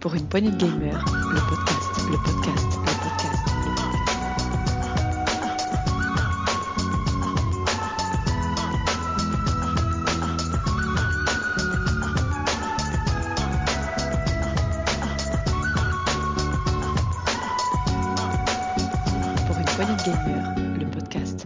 Pour une poignée de gamers, le podcast, le podcast, le podcast. Pour une poignée de gamers, le podcast.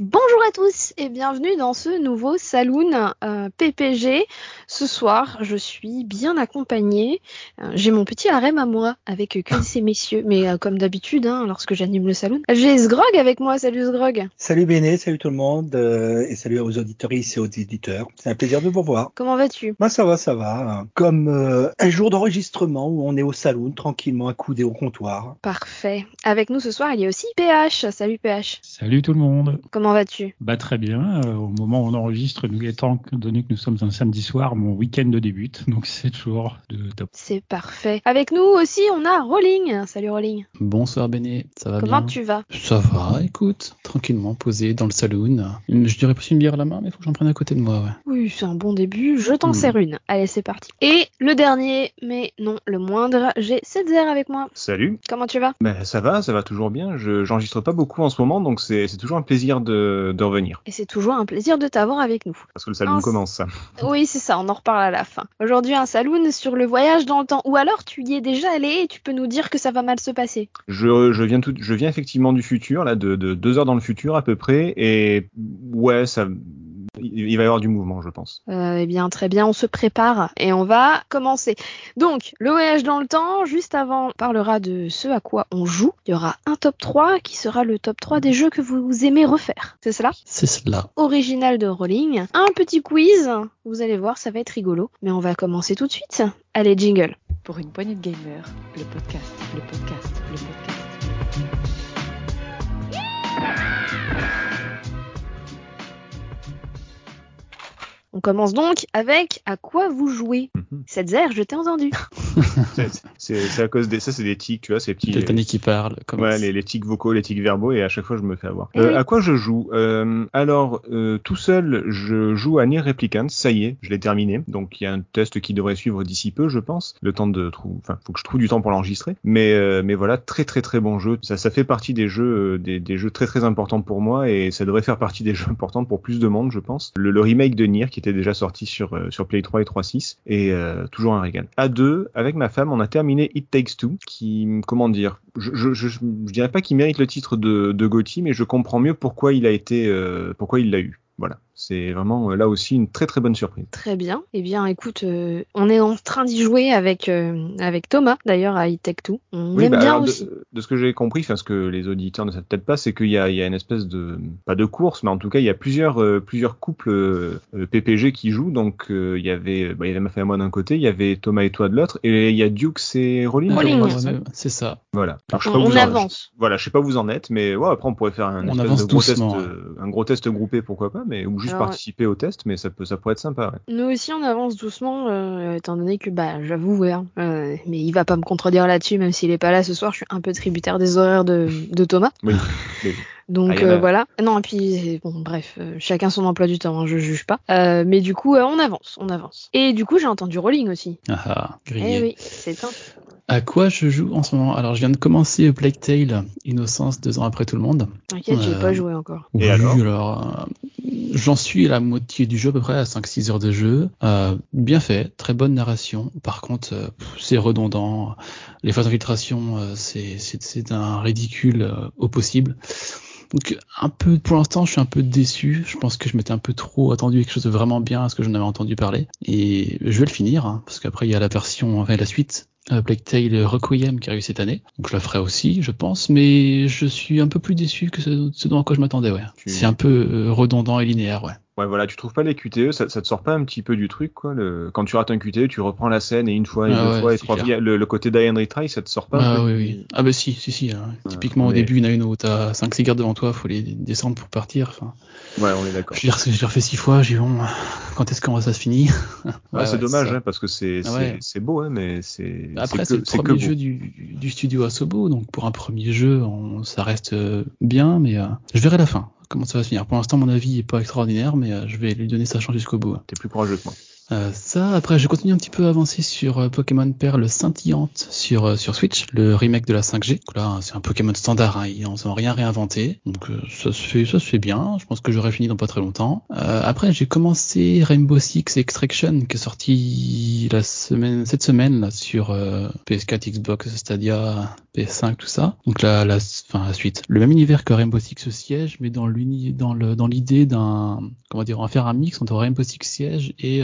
Bonjour à tous et bienvenue dans ce nouveau Saloon euh, PPG. Ce soir, je suis bien accompagnée. Euh, J'ai mon petit harem à moi avec que ces messieurs, mais euh, comme d'habitude, hein, lorsque j'anime le Saloon. J'ai Sgrog avec moi. Salut Sgrog. Salut Béné, salut tout le monde, euh, et salut aux auditrices et aux éditeurs. C'est un plaisir de vous voir. Comment vas-tu? Bah ça va, ça va. Comme euh, un jour d'enregistrement où on est au salon, tranquillement accoudé au comptoir. Parfait. Avec nous ce soir, il y a aussi PH. Salut PH. Salut tout le monde. Comment vas-tu? Bah très bien. Euh, au moment où on enregistre, nous étant donné que nous sommes un samedi soir, mon week-end débute, donc c'est toujours de top. C'est parfait. Avec nous aussi, on a Rolling. Salut Rolling. Bonsoir Béné, ça va Comment bien tu vas? Ça va, écoute, tranquillement posé dans le saloon. Je dirais plus une bière à la main, mais il faut que j'en prenne à côté de moi, ouais. Oui, c'est un bon début. Je t'en Hmm. sers une. Allez, c'est parti. Et le dernier, mais non le moindre, j'ai Setzer avec moi. Salut. Comment tu vas? Ben, ça va, ça va toujours bien. Je j'enregistre pas beaucoup en ce moment, donc c'est c'est toujours un plaisir de, de revenir. Et c'est toujours un plaisir de t'avoir avec nous. Parce que le salon Ah, commence, ça. Oui, c'est ça, on en reparle à la fin. Aujourd'hui, un saloon sur le voyage dans le temps. Ou alors, tu y es déjà allé et tu peux nous dire que ça va mal se passer. Je, je, viens tout, je viens effectivement du futur, là, de, de deux heures dans le futur à peu près, et ouais, ça, il va y avoir du mouvement, je pense. Euh, eh bien, très bien, on se prépare et on va commencer. Donc, le voyage dans le temps, juste avant, on parlera de ce à quoi on joue. Il y aura un top 3 qui sera le top 3 des jeux que vous aimez refaire. C'est cela? C'est cela. original de Rolling. Un petit quiz, vous allez voir, ça va être rigolo. Mais on va commencer tout de suite. Allez, jingle. Pour une poignée de gamers, le podcast, le podcast, le podcast. On commence donc avec à quoi vous jouez? Mhm. Cette zère, je t'ai entendu. C'est- à cause des, ça c'est des tics, tu vois, ces petits. C'est Tani qui parle. Comment Ouais, les, les tics vocaux, les tics verbaux, et à chaque fois je me fais avoir. Eh Euh, oui. À quoi je joue? Euh, Alors, euh, tout seul, je joue à Nier Replicant, ça y est, je l'ai terminé. Donc il y a un test qui devrait suivre d'ici peu, je pense. Le temps de trouver, enfin, faut que je trouve du temps pour l'enregistrer. Mais euh, mais voilà, très très très bon jeu. Ça ça fait partie des jeux euh, des, des jeux très très importants pour moi et ça devrait faire partie des jeux importants pour plus de monde, je pense. Le, le remake de Nier qui était déjà sorti sur euh, Play 3 et 3.6 et euh, toujours un régal. À deux, avec ma femme, on a terminé It Takes Two, qui comment dire, je, je, dirais pas qu'il mérite le titre de, de GOTY, mais je comprends mieux pourquoi il a été, euh, pourquoi il l'a eu. Voilà, c'est vraiment euh, là aussi une très très bonne surprise. Très bien. Eh bien, écoute, euh, on est en train d'y jouer avec, euh, avec Thomas, d'ailleurs, à E-Tech 2. On Oui, aime bah, bien alors, de- aussi. De, ce que j'ai compris, enfin ce que les auditeurs ne savent peut-être pas, c'est qu'il y a, il y a une espèce de pas de course, mais en tout cas il y a plusieurs euh, plusieurs couples PPG qui jouent. Donc euh, il y avait bah, il y avait ma femme et moi d'un côté, il y avait Thomas et toi de l'autre, et il y a Dukes et Rolling. Rolling. je crois, Ouais, c'est ça. Voilà. Alors, je sais On, pas où on vous en- avance. Voilà, je sais pas où vous en êtes, mais ouais, après on pourrait faire un On espèce avance de gros test, euh, un gros test groupé, pourquoi pas, mais ou Alors, participer au test, mais ça peut, ça pourrait être sympa. Ouais. Nous aussi, on avance doucement, euh, étant donné que, bah, j'avoue, ouais, hein, euh, mais il va pas me contredire là-dessus, même s'il est pas là ce soir, je suis un peu tributaire des horaires de, de Thomas. Oui. Mais- Donc Ah, euh, a- voilà. Non, et puis bon, bref, euh, chacun son emploi du temps, hein, je juge pas. Euh, mais du coup, euh, on avance, on avance. Et du coup, j'ai entendu Rolling aussi. Ah ah, grillé. Eh oui, c'est un. À quoi je joue en ce moment? Alors, je viens de commencer Plague Tale Innocence deux ans après tout le monde. T'inquiète, j'ai pas joué encore. Et alors? euh, J'en suis à la moitié du jeu, à peu près à 5-6 heures de jeu. Euh, bien fait, très bonne narration. Par contre, euh, c'est redondant. Les phases d'infiltration, euh, c'est c'est- c'est un ridicule euh, au possible. Donc un peu, pour l'instant, je suis un peu déçu. Je pense que je m'étais un peu trop attendu quelque chose de vraiment bien à ce que j'en avais entendu parler. Et je vais le finir, hein, parce qu'après il y a la version, enfin la suite, euh, Plague Tale Requiem qui arrive cette année. Donc je la ferai aussi, je pense, mais je suis un peu plus déçu que ce, ce dont à quoi je m'attendais, ouais. Tu- C'est un peu euh, redondant et linéaire, ouais. Ouais, voilà, tu trouves pas les QTE, ça, ça te sort pas un petit peu du truc, quoi. Le... Quand tu rates un QTE, tu reprends la scène et une fois, et Ah deux ouais, fois, et trois fois. Le, le côté die and retry, ça te sort pas Ah oui. Ah bah si, si, si. hein. Typiquement au début, il y en a une où t'as 5 cigares devant toi, faut les descendre pour partir. Enfin, Ouais, on est d'accord. je l'ai refait 6 fois, j'ai bon, quand est-ce que ça se finit Ouais, Ouais, c'est dommage, hein, parce que c'est Ah c'est beau, hein, mais c'est Après, c'est le premier jeu du, du studio Asobo, donc pour un premier jeu, on- ça reste euh, bien, mais euh, je verrai la fin, comment ça va se finir. Pour l'instant, mon avis est pas extraordinaire, mais euh, je vais lui donner sa chance jusqu'au bout. T'es plus courageux que moi. Euh, ça, après, je continue un petit peu à avancer sur euh, Pokémon Perle scintillante sur euh, sur Switch, le remake de la 5G. Donc là, c'est un Pokémon standard, hein, ils n'ont rien réinventé. Donc euh, ça se fait, ça se fait bien. Je pense que j'aurai fini dans pas très longtemps. Après, j'ai commencé Rainbow Six Extraction, qui est sorti la semaine, cette semaine là sur euh, PS4, Xbox, Stadia, PS5, tout ça. Donc la, la, enfin la suite, le même univers que Rainbow Six Siege, mais dans l'uni, dans l'idée d'un, comment dire, on va faire un mix entre Rainbow Six Siege et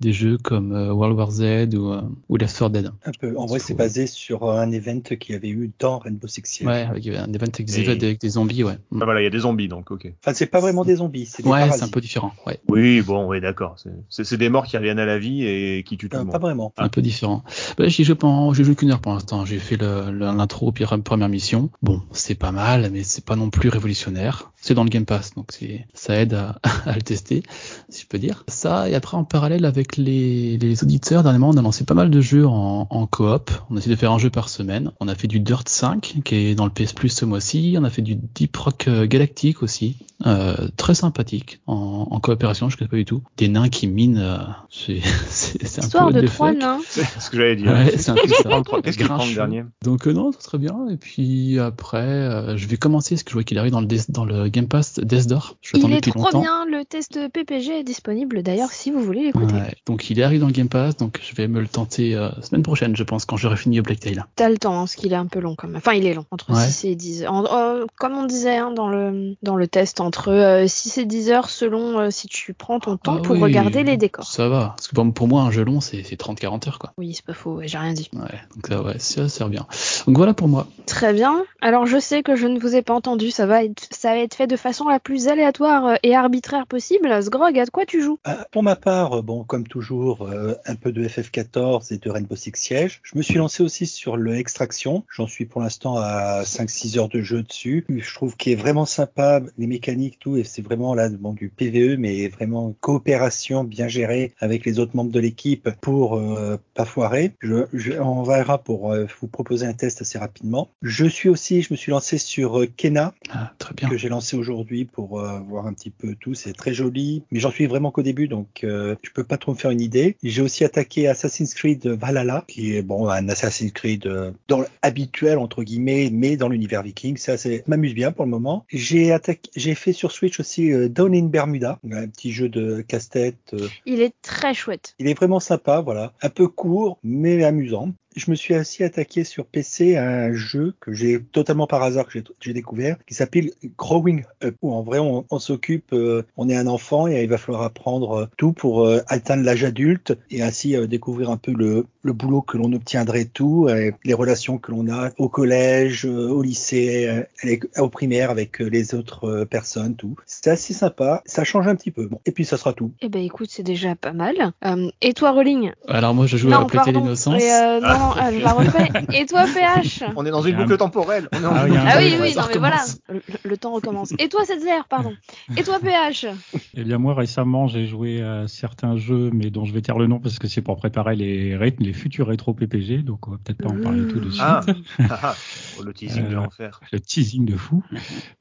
des jeux comme euh, World War Z ou, euh, ou Left 4 Dead. Un peu. En vrai, c'est basé sur un event qu'il y avait eu dans Rainbow Six Siege. Ouais, avec un event avec des, Et- avec des zombies, ouais. Ah, voilà, il y a des zombies, donc ok. Enfin, c'est pas vraiment des zombies, c'est des Ouais, c'est un peu différent, ouais. Oui, bon, oui, d'accord. C'est- des morts qui reviennent à la vie et qui tuent tout Euh, le pas vraiment. un peu différent. Bah, j'y joue pas, j'ai joué qu'une heure pour l'instant. J'ai fait l'intro puis la première mission. Bon, c'est pas mal, mais c'est pas non plus révolutionnaire. C'est dans le Game Pass, donc ça aide à, à le tester, si je peux dire. Ça, et après en parallèle avec les, les auditeurs, dernièrement, on a lancé pas mal de jeux en, en coop. On a essayé de faire un jeu par semaine. On a fait du Dirt 5, qui est dans le PS Plus ce mois-ci. On a fait du Deep Rock euh, Galactic aussi. Euh, très sympathique, en, en coopération, je connais pas du tout. Des nains qui minent, euh, c'est, c'est, c'est un Histoire peu de trois nains. C'est ce que j'allais dire. Ouais, c'est un peu Qu'est-ce ça. qu'est-ce qu'il prend le dernier? Donc euh, non, c'est très bien. Et puis après, euh, je vais commencer, parce que je vois qu'il arrive dans le, Death- dans le Game Pass Death Door. Je Il est trop longtemps. bien, le test PPG est disponible d'ailleurs si vous voulez l'écouter. Ouais, donc il arrive dans le Game Pass, donc je vais me le tenter euh, semaine prochaine, je pense, quand j'aurai fini Black Tail. T'as le temps, hein, parce qu'il est un peu long quand même. Enfin, il est long, entre Ouais. 6 et 10 heures. En- euh, comme on disait hein, dans, le, dans le test, entre euh, 6 et 10 heures selon euh, si tu prends ton temps Ah pour oui, regarder les décors. Ça va, parce que pour, pour moi, un jeu long, c'est c'est 30-40 heures, quoi. Oui, c'est pas faux, ouais, j'ai rien dit. Ouais, donc ça, ouais, ça sert bien. Donc voilà pour moi. Très bien. Alors je sais que je ne vous ai pas entendu, ça va être, ça va être fait de façon la plus aléatoire euh, et arbitraire possible. Sgrog, à quoi tu joues? Euh, Pour ma part, euh, comme toujours, euh, un peu de FF14 et de Rainbow Six Siege. Je me suis lancé aussi sur le Extraction. J'en suis pour l'instant à 5-6 heures de jeu dessus. Je trouve qu'il est vraiment sympa, les mécaniques, tout, et c'est vraiment là bon, du PVE, mais vraiment coopération bien gérée avec les autres membres de l'équipe pour euh, pas foirer. Je, je, on verra pour euh, vous proposer un test assez rapidement. Je suis aussi, je me suis lancé sur Kena, Ah, très bien. que j'ai lancé aujourd'hui pour voir un petit peu tout. C'est très joli, mais j'en suis vraiment qu'au début, donc je peux pas trop me faire une idée. J'ai aussi attaqué Assassin's Creed Valhalla, qui est bon un Assassin's Creed euh, dans habituel entre guillemets, mais dans l'univers viking. Ça, m'amuse bien pour le moment. J'ai attaqué, j'ai fait sur Switch aussi euh, Down in Bermuda, un petit jeu de casse-tête. euh, Il est très chouette. il est vraiment sympa, voilà. Un peu court, mais amusant. Je me suis aussi attaqué sur PC à un jeu que j'ai totalement par hasard que j'ai- découvert, qui s'appelle Growing Up. Où en vrai, on, on s'occupe, euh, on est un enfant et il va falloir apprendre euh, tout pour euh, atteindre l'âge adulte et ainsi euh, découvrir un peu le, le boulot que l'on obtiendrait tout, les relations que l'on a au collège, euh, au lycée, euh, au primaire avec euh, les autres euh, personnes, tout. C'est assez sympa, ça change un petit peu. Bon, et puis ça sera tout. Eh ben écoute, c'est déjà pas mal. Euh, et toi, Rolling? Alors moi, je joue à Plater l'innocence. Euh, non, euh, je la refais. Et toi, PH On est dans une boucle temporelle. On est dans ah, une boucle un Ah oui, oui, non, mais voilà. Le, le temps recommence. Et toi, cette pardon. Et toi, PH Eh bien, moi, récemment, j'ai joué à certains jeux, mais dont je vais taire le nom parce que c'est pour préparer les, futurs rétro PPG, donc on va peut-être pas en parler tout de suite. Ah, ah, ah. Oh, le teasing de Euh, l'enfer. Le teasing de fou.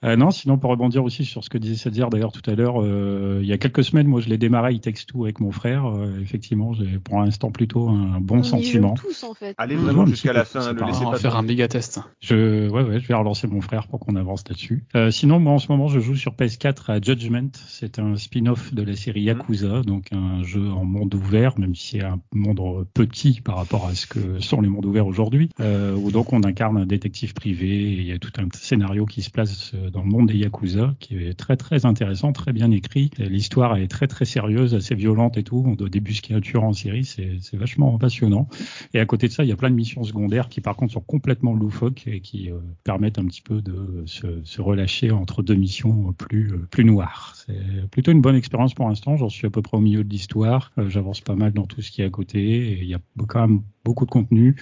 Euh, non, sinon, pour rebondir aussi sur ce que disait Sadir d'ailleurs tout à l'heure, euh, il y a quelques semaines, moi, je l'ai démarré Il Takes Two avec mon frère. Euh, effectivement, j'ai pour l'instant plutôt un bon On y joue sentiment. tous, en fait. Allez Mmh. vraiment Mmh. jusqu'à la fin, pas laissez on va pas faire un méga test. Je, ouais, ouais, je vais relancer mon frère pour qu'on avance là-dessus. Euh, sinon, moi, en ce moment, je joue sur PS4 à Judgment. C'est un spin-off de la série Yakuza, donc un jeu en monde ouvert, même si c'est un monde petit par rapport à ce que sont les mondes ouverts aujourd'hui, euh, où donc on incarne un détective privé et il y a tout un scénario qui se place euh, dans le monde des Yakuza, qui est très très intéressant, très bien écrit. L'histoire est très très sérieuse, assez violente et tout. On doit débusquer un tueur en série, c'est c'est vachement passionnant. Et à côté de il y a plein de missions secondaires qui, par contre, sont complètement loufoques et qui euh, permettent un petit peu de se, se relâcher entre deux missions plus, euh, plus noires. C'est plutôt une bonne expérience pour l'instant. J'en suis à peu près au milieu de l'histoire. Euh, J'avance pas mal dans tout ce qui est à côté et il y a quand même beaucoup de contenu.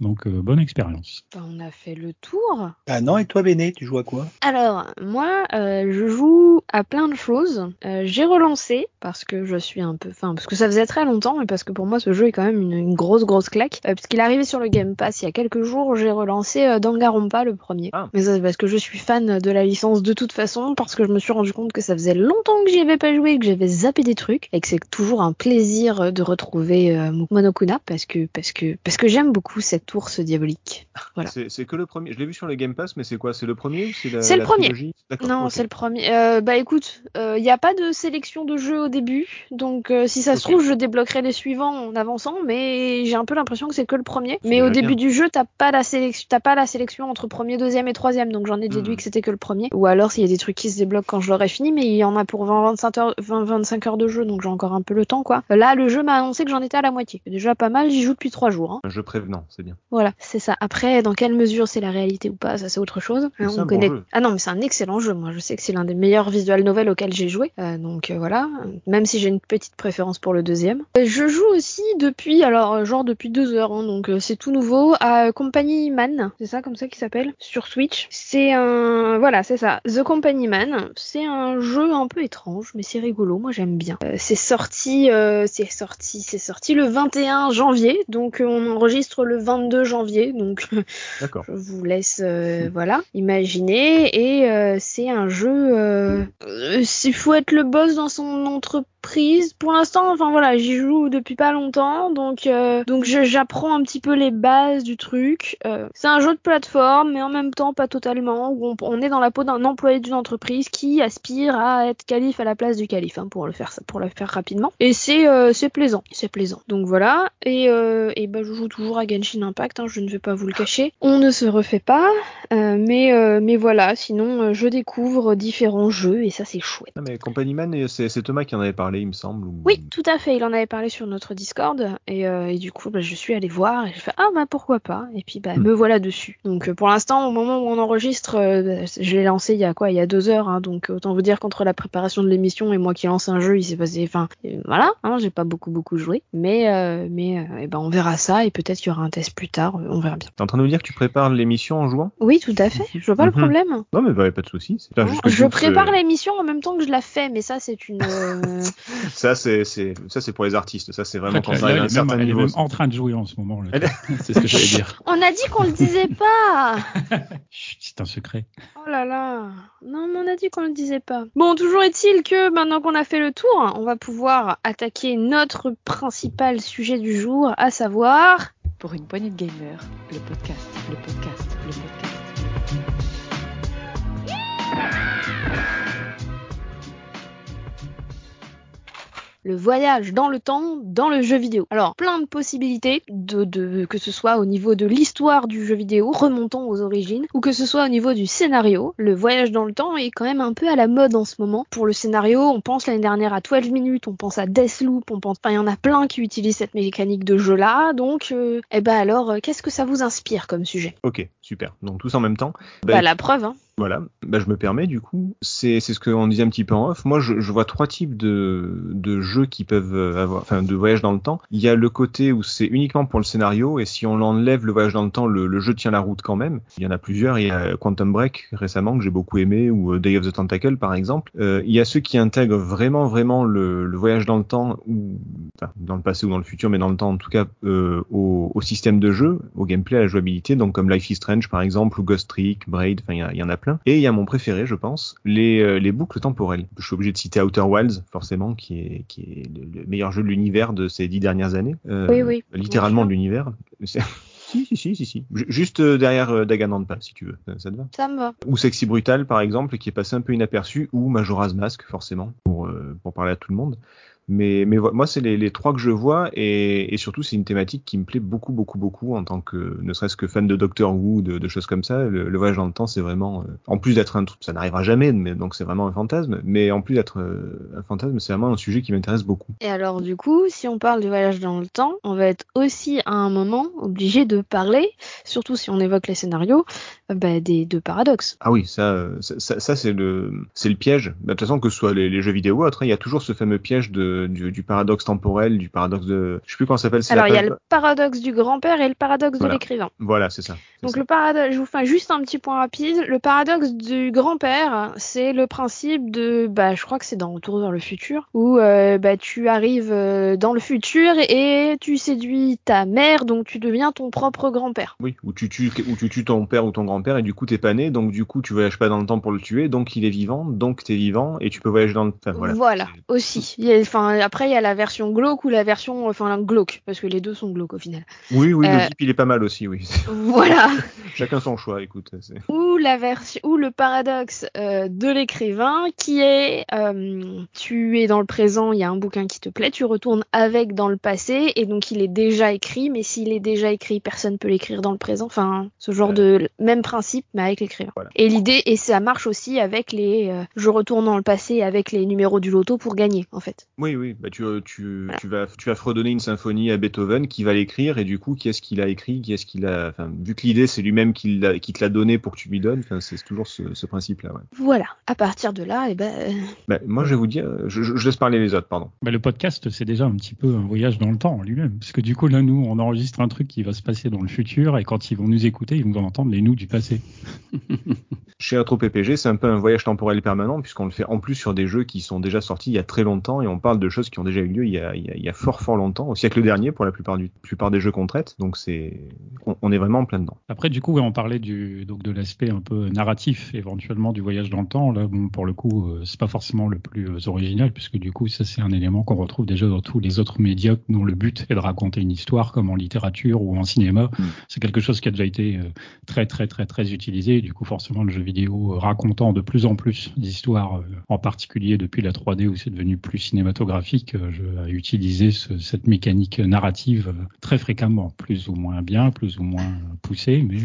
Donc euh, bonne expérience. Bah, on a fait le tour. Ah non, et toi, Béné, tu joues à quoi? Alors, moi, euh, je joue à plein de choses. Euh, j'ai relancé parce que je suis un peu, enfin, parce que ça faisait très longtemps, mais parce que pour moi, ce jeu est quand même une, une grosse, grosse claque. Euh, parce qu'il est arrivé sur le Game Pass il y a quelques jours, j'ai relancé euh, Danganronpa le premier. Ah. Mais ça, c'est parce que je suis fan de la licence de toute façon, parce que je me suis rendu compte que ça faisait longtemps que j'y avais pas joué, que j'avais zappé des trucs, et que c'est toujours un plaisir de retrouver euh, Monokuna, parce que, parce que, parce que j'aime beaucoup cette ours diabolique. Voilà. C'est que le premier. Je l'ai vu sur le Game Pass, mais c'est quoi? C'est le premier ou c'est la C'est le la premier. Non, c'est le premier. Euh, bah écoute, il n'y a pas de sélection de jeux au début, donc euh, si ça se trouve, je débloquerai les suivants en avançant, mais j'ai un peu l'impression que c'est que le premier. Mais au début bien. du jeu, t'as pas la sélection, t'as pas la sélection entre premier, deuxième et troisième, donc j'en ai déduit Hmm. que c'était que le premier. Ou alors s'il y a des trucs qui se débloquent quand je l'aurai fini, mais il y en a pour 20-25 heures, 20-25 heures de jeu, donc j'ai encore un peu le temps quoi. Là, le jeu m'a annoncé que j'en étais à la moitié. Déjà pas mal, j'y joue depuis trois jours. hein. Un jeu prévenant, c'est bien. Voilà, c'est ça. Après, dans quelle mesure c'est la réalité ou pas, ça c'est autre chose. Hein, on bon connaît. Ah non, mais c'est un excellent jeu. Moi, je sais que c'est l'un des meilleurs visual novels auxquels j'ai joué. Euh, donc euh, voilà, même si j'ai une petite préférence pour le deuxième. Euh, Je joue aussi depuis, alors genre depuis deux heures, hein, donc c'est tout nouveau à Company Man. C'est ça comme ça qu'il s'appelle sur Switch. C'est un, voilà, c'est ça. The Company Man. C'est un jeu un peu étrange, mais c'est rigolo. Moi, j'aime bien. Euh, c'est sorti, c'est sorti, c'est sorti le 21 janvier. Donc on enregistre le 22 janvier. Donc je vous laisse euh, voilà imaginer et euh, c'est un jeu euh, euh, il faut être le boss dans son entreprise pour l'instant enfin voilà j'y joue depuis pas longtemps donc euh, donc j'apprends un petit peu les bases du truc. Euh, c'est un jeu de plateforme mais en même temps pas totalement on, est dans la peau d'un employé d'une entreprise qui aspire à être calife à la place du calife hein, pour le faire rapidement. Et c'est euh, c'est plaisant c'est plaisant. Donc voilà et et ben je joue toujours à Genshin Impact hein, je ne vais pas vous le cacher. On ne se refait pas mais mais voilà sinon je découvre différents jeux et ça c'est chouette. Mais Company Man, c'est Thomas qui en avait parlé, il me semble. ou- oui, tout à fait. Il en avait parlé sur notre Discord et, euh, et du coup, bah, je suis allée voir et j'ai fait ah bah pourquoi pas. Et puis bah Hmm. me voilà dessus. Donc euh, pour l'instant, au moment où on enregistre, euh, je l'ai lancé il y a quoi Il y a deux heures. hein, donc autant vous dire qu'entre la préparation de l'émission et moi qui lance un jeu, il s'est passé. Enfin voilà, hein, j'ai pas beaucoup beaucoup joué, mais euh, mais eh ben on verra ça et peut-être qu'il y aura un test plus tard. On verra bien. T'es en train de nous dire que tu prépares l'émission en jouant? Oui, tout à fait. Je vois pas le Mhm. problème. Non, mais bah, pas de souci. c'est- enfin, juste que je doute, prépare l'émission en même temps que je la fais, mais ça c'est une. Ça, c'est c'est- ça, c'est pour les artistes. Ça, c'est vraiment En quand ça arrive à un même, certain elle est niveau. même en train de jouer en ce moment. Là. C'est ce que j'allais dire. On a dit qu'on le disait pas. C'est un secret. Oh là là Non, mais on a dit qu'on le disait pas. Bon, toujours est-il que maintenant qu'on a fait le tour, on va pouvoir attaquer notre principal sujet du jour, à savoir... Pour une poignée de gamers, le podcast, le podcast, le podcast. Le voyage dans le temps dans le jeu vidéo. Alors, plein de possibilités, de, que ce soit au niveau de l'histoire du jeu vidéo, remontant aux origines, ou que ce soit au niveau du scénario. Le voyage dans le temps est quand même un peu à la mode en ce moment. Pour le scénario, on pense l'année dernière à 12 minutes, on pense à Deathloop, on pense... Enfin, il y en a plein qui utilisent cette mécanique de jeu-là, donc... Euh, eh ben alors, euh, qu'est-ce que ça vous inspire comme sujet? Ok, super. Donc tous en même temps. Bah, la preuve, hein. Voilà, bah, je me permets du coup, c'est c'est ce qu'on disait un petit peu en off. Moi, je, je vois trois types de, de jeux qui peuvent euh, avoir, enfin, de voyage dans le temps. Il y a le côté où c'est uniquement pour le scénario et si on l'enlève le voyage dans le temps, le, le jeu tient la route quand même. Il y en a plusieurs. Il y a Quantum Break récemment que j'ai beaucoup aimé ou euh, Day of the Tentacle par exemple. Euh, il y a ceux qui intègrent vraiment vraiment le, le voyage dans le temps ou enfin, dans le passé ou dans le futur, mais dans le temps en tout cas euh, au, au système de jeu, au gameplay, à la jouabilité. Donc comme Life is Strange par exemple ou Ghost Trick, Braid. Enfin, il y, en a plein. Et il y a mon préféré, je pense, les, euh, les boucles temporelles. Je suis obligé de citer Outer Wilds, forcément, qui est, qui est le, le meilleur jeu de l'univers de ces dix dernières années. Euh, Oui, oui, Littéralement de l'univers. Si, si, si, si, si. Ju- Juste euh, derrière euh, Danganronpa, si tu veux. Ça, ça te va? Ça me va. Ou Sexy Brutal, par exemple, qui est passé un peu inaperçu. Ou Majora's Mask, forcément, pour, euh, pour parler à tout le monde. Mais, moi, c'est les, les trois que je vois et, et surtout, c'est une thématique qui me plaît beaucoup, beaucoup, beaucoup en tant que, ne serait-ce que fan de Doctor Who, de, de choses comme ça. Le, le voyage dans le temps, c'est vraiment, euh, en plus d'être un truc, ça n'arrivera jamais, mais donc c'est vraiment un fantasme. Mais en plus d'être euh, un fantasme, c'est vraiment un sujet qui m'intéresse beaucoup. Et alors du coup, si on parle du voyage dans le temps, on va être aussi à un moment obligé de parler, surtout si on évoque les scénarios, euh, bah, des deux paradoxes. Ah oui, ça, ça, ça, ça, c'est le, c'est le piège. Bah, De toute façon, que ce soit les, les jeux vidéo ou autres, hein, il y a toujours ce fameux piège de de, du, du paradoxe temporel, du paradoxe de, je sais plus comment ça s'appelle. Alors il y a le paradoxe du grand-père et le paradoxe Voilà. de l'écrivain. Voilà, c'est ça. Donc ça. le paradoxe, je vous fais juste un petit point rapide. Le paradoxe du grand-père, c'est le principe de, bah, je crois que c'est dans Retour vers le futur, où euh, bah, tu arrives euh, dans le futur et tu séduis ta mère, donc tu deviens ton propre grand-père. Oui, où tu tues, où tu tues ton père ou ton grand-père et du coup t'es pas né, donc du coup tu voyages pas dans le temps pour le tuer, donc il est vivant, donc t'es vivant et tu peux voyager dans le. Enfin, voilà. Voilà, aussi. A- Enfin, après il y a la version glauque ou la version, enfin glauque, parce que les deux sont glauques au final. Oui, oui, Euh, le type il est pas mal aussi, oui. Voilà. Chacun son choix, écoute. ou la version ou le paradoxe euh, de l'écrivain qui est euh, tu es dans le présent, il y a un bouquin qui te plaît, tu retournes avec dans le passé et donc il est déjà écrit, mais s'il est déjà écrit, personne peut l'écrire dans le présent. Enfin, ce genre de même principe mais avec l'écrivain. Voilà. Et l'idée et ça marche aussi avec les euh, je retourne dans le passé avec les numéros du loto pour gagner en fait. Oui, oui, bah tu, tu, Voilà. tu vas, tu vas fredonner une symphonie à Beethoven qui va l'écrire et du coup qui est-ce qu'il a écrit, qui est-ce qu'il a, enfin vu que l'idée c'est lui-même qui, l'a- qui te l'a donné pour que tu lui donnes, enfin c'est toujours ce, ce principe-là. Ouais. Voilà. À partir de là, et ben euh, Bah, moi je vais vous dire, je, je- je laisse parler les autres, pardon. Bah, le podcast, c'est déjà un petit peu un voyage dans le temps en lui-même. Parce que du coup, là, nous, on enregistre un truc qui va se passer dans le futur et quand ils vont nous écouter, ils vont entendre les nous du passé. Chez Retro PPG, c'est un peu un voyage temporel permanent puisqu'on le fait en plus sur des jeux qui sont déjà sortis il y a très longtemps et on parle de choses qui ont déjà eu lieu il y a, il y a, il y a fort fort longtemps, au siècle dernier pour la plupart du plupart des jeux qu'on traite. Donc c'est, on, on est vraiment en plein dedans. Après, du coup, ouais, on parlait du, donc de l'aspect un peu narratif, éventuellement, du voyage dans le temps. Là, bon, pour le coup, euh, c'est pas forcément le plus euh, original, puisque du coup, ça, c'est un élément qu'on retrouve déjà dans tous les autres médias dont le but est de raconter une histoire, comme en littérature ou en cinéma. Mm. C'est quelque chose qui a déjà été euh, très, très, très, très utilisé. Du coup, forcément, le jeu vidéo euh, racontant de plus en plus d'histoires, euh, en particulier depuis la 3D où c'est devenu plus cinématographique, euh, je, utilisé ce- cette mécanique narrative très fréquemment, plus ou moins bien, plus ou moins poussée, mais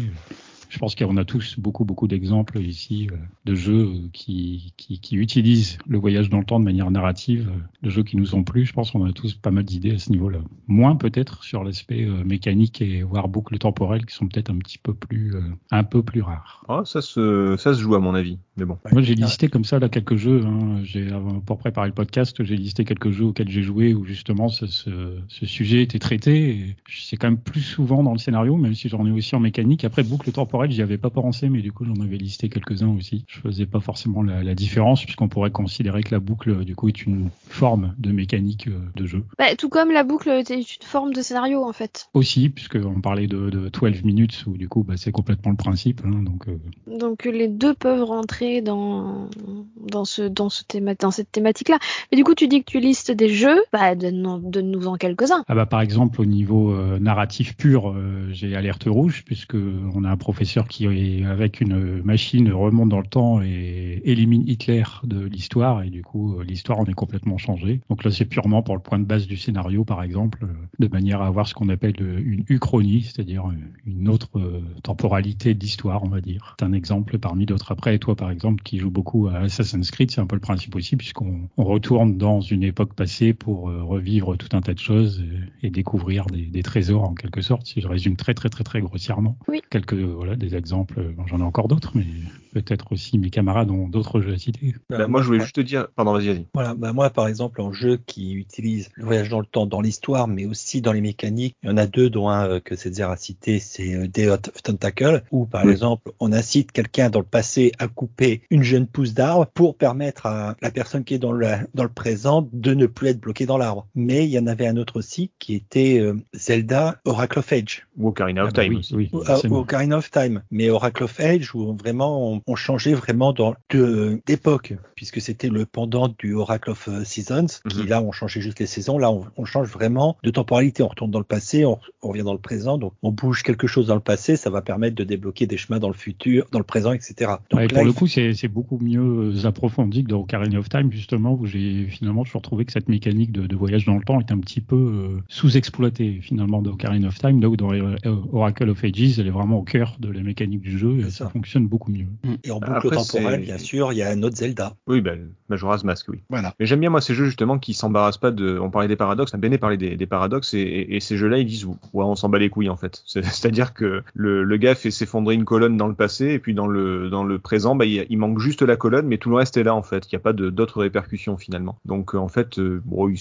je pense qu'on a tous beaucoup, beaucoup d'exemples ici euh, de jeux qui, utilisent le voyage dans le temps de manière narrative, euh, de jeux qui nous ont plu. Je pense qu'on a tous pas mal d'idées à ce niveau-là. Moins peut-être sur l'aspect euh, mécanique et voire boucle temporelle qui sont peut-être un petit peu plus, un peu plus rares. Oh, ça se, ça se joue à mon avis, mais bon. Moi, j'ai listé comme ça là quelques jeux. Hein. J'ai pour préparer le podcast, j'ai listé quelques jeux auxquels j'ai joué où justement ce, ce, ce sujet était traité. C'est quand même plus souvent dans le scénario, même si j'en ai aussi en mécanique. Après, boucle temporelle, j'y avais pas pensé, mais du coup, j'en avais listé quelques-uns aussi. Je faisais pas forcément la, la différence, puisqu'on pourrait considérer que la boucle, du coup, est une forme de mécanique euh, de jeu. bah, tout comme la boucle est une forme de scénario en fait. Aussi, puisqu'on parlait de, de 12 minutes, où du coup, bah, c'est complètement le principe. Hein, donc, euh, Donc les deux peuvent rentrer dans ce dans ce théma dans cette thématique là. Mais du coup tu dis que tu listes des jeux, bah donne- donne-nous en quelques-uns. Ah bah par exemple au niveau euh, narratif pur, euh, j'ai alerte rouge puisque on a un professeur qui avec une machine remonte dans le temps et élimine Hitler de l'histoire et du coup euh, l'histoire en est complètement changée. Donc là c'est purement pour le point de base du scénario par exemple, de manière à avoir ce qu'on appelle une uchronie, c'est-à-dire une autre temporalité de l'histoire on va dire. C'est un exemple parmi d'autres. Après toi par exemple qui joue beaucoup à Assassin's Creed, c'est un peu le principe aussi puisqu'on on retourne dans une époque passée pour euh, revivre tout un tas de choses et, et découvrir des, des trésors en quelque sorte. Si je résume très très très très grossièrement. Oui. Quelques voilà des exemples. Bon, J'en ai encore d'autres, mais peut-être aussi mes camarades ont d'autres jeux à citer. Bah, moi je voulais juste te dire, pardon, vas-y, vas-y. Voilà, bah moi par exemple en jeu qui utilise le voyage dans le temps dans l'histoire mais aussi dans les mécaniques, il y en a deux dont un euh, que Césaire a cité, c'est euh, Day of Tentacle où par Oui. exemple on incite quelqu'un dans le passé à couper une jeune pousse d'arbre pour permettre à la personne qui est dans le dans le présent de ne plus être bloquée dans l'arbre. Mais il y en avait un autre aussi qui était euh, Zelda Oracle of Age. Ou Ocarina of Ah bah Time oui, aussi. oui, Ou- forcément. au Ocarina of Time, mais Oracle of Age où vraiment on, on changeait vraiment dans de- d'époque puisque c'était le pendant du Oracle of euh, Seasons qui Mhm. là on changeait juste les saisons, là on, on change vraiment de temporalité, on retourne dans le passé, on, on revient dans le présent, donc on bouge quelque chose dans le passé, ça va permettre de débloquer des chemins dans le futur, dans le présent, etc. Donc Ouais, là, pour le coup, c'est beaucoup mieux euh, approfondi que dans Ocarina of Time, justement, où j'ai finalement toujours trouvé que cette mécanique de, de voyage dans le temps est un petit peu euh, sous-exploitée, finalement, dans Ocarina of Time, là où dans euh, Oracle of Ages, elle est vraiment au cœur de la mécanique du jeu et ça ça. fonctionne beaucoup mieux. Et en boucle Après, temporelle, bien sûr, il y a un autre Zelda. Oui, ben, Majora's Mask, oui. Voilà. Mais j'aime bien moi ces jeux justement qui s'embarrassent pas de. On parlait des paradoxes, Béné parlait des, des paradoxes et, et- et ces jeux-là ils disent ouais on s'en bat les couilles en fait. C'est- C'est-à-dire que le, le gars fait s'effondrer une colonne dans le passé et puis dans le dans le présent bah il il, manque juste la colonne, mais tout le reste est là en fait. Il n'y a pas d'autres répercussions finalement. Donc euh, en fait, euh, bon,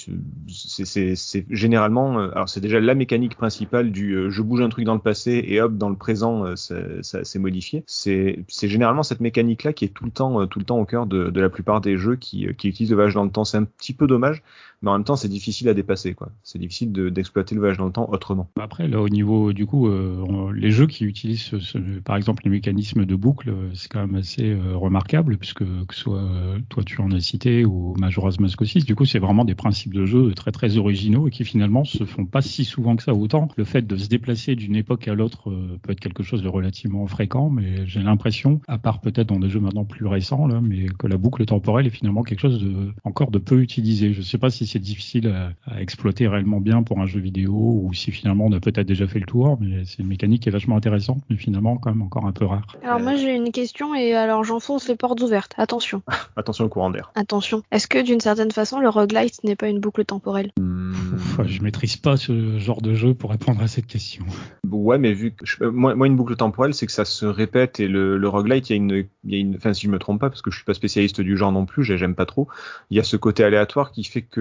c'est- c'est c'est généralement, euh, alors c'est déjà la mécanique principale du je bouge un truc dans le passé et hop dans le présent, ça, s'est modifié. C'est c'est généralement cette mécanique là qui est tout le temps, tout le temps au cœur de, de la plupart des jeux qui, qui utilisent le voyage dans le temps. C'est un petit peu dommage, mais en même temps c'est difficile à dépasser quoi. C'est difficile de- d'exploiter le voyage dans le temps autrement. Après, là, au niveau, du coup, euh, les jeux qui utilisent, ce- par exemple, les mécanismes de boucle, euh, c'est quand même assez euh, remarquable, puisque que ce soit toi, tu en as cité, ou Majora's Mask aussi, du coup, c'est vraiment des principes de jeu très, très originaux et qui finalement se font pas si souvent que ça. Autant le fait de se déplacer d'une époque à l'autre peut être quelque chose de relativement fréquent, mais j'ai l'impression, à part peut-être dans des jeux maintenant plus récents, là, mais que la boucle temporelle est finalement quelque chose de, encore de peu utilisé. Je sais pas si c'est difficile à, à exploiter réellement bien pour un jeu vidéo ou si finalement on a peut-être déjà fait le tour, mais c'est une mécanique qui est vachement intéressante, mais finalement quand même encore un peu rare. Alors moi j'ai une question et alors j'enfonce les portes ouvertes. Attention, Attention au courant d'air. attention. Est-ce que d'une certaine façon le roguelite n'est pas une boucle temporelle? Hmm, Ouf, je maîtrise pas ce genre de jeu pour répondre à cette question. Ouais, mais vu que je- euh, moi, moi, une boucle temporelle, c'est que ça se répète et le, le roguelite, il y a une, il y a une, enfin, si je me trompe pas, parce que je suis pas spécialiste du genre non plus, j'ai- j'aime pas trop. Il y a ce côté aléatoire qui fait que,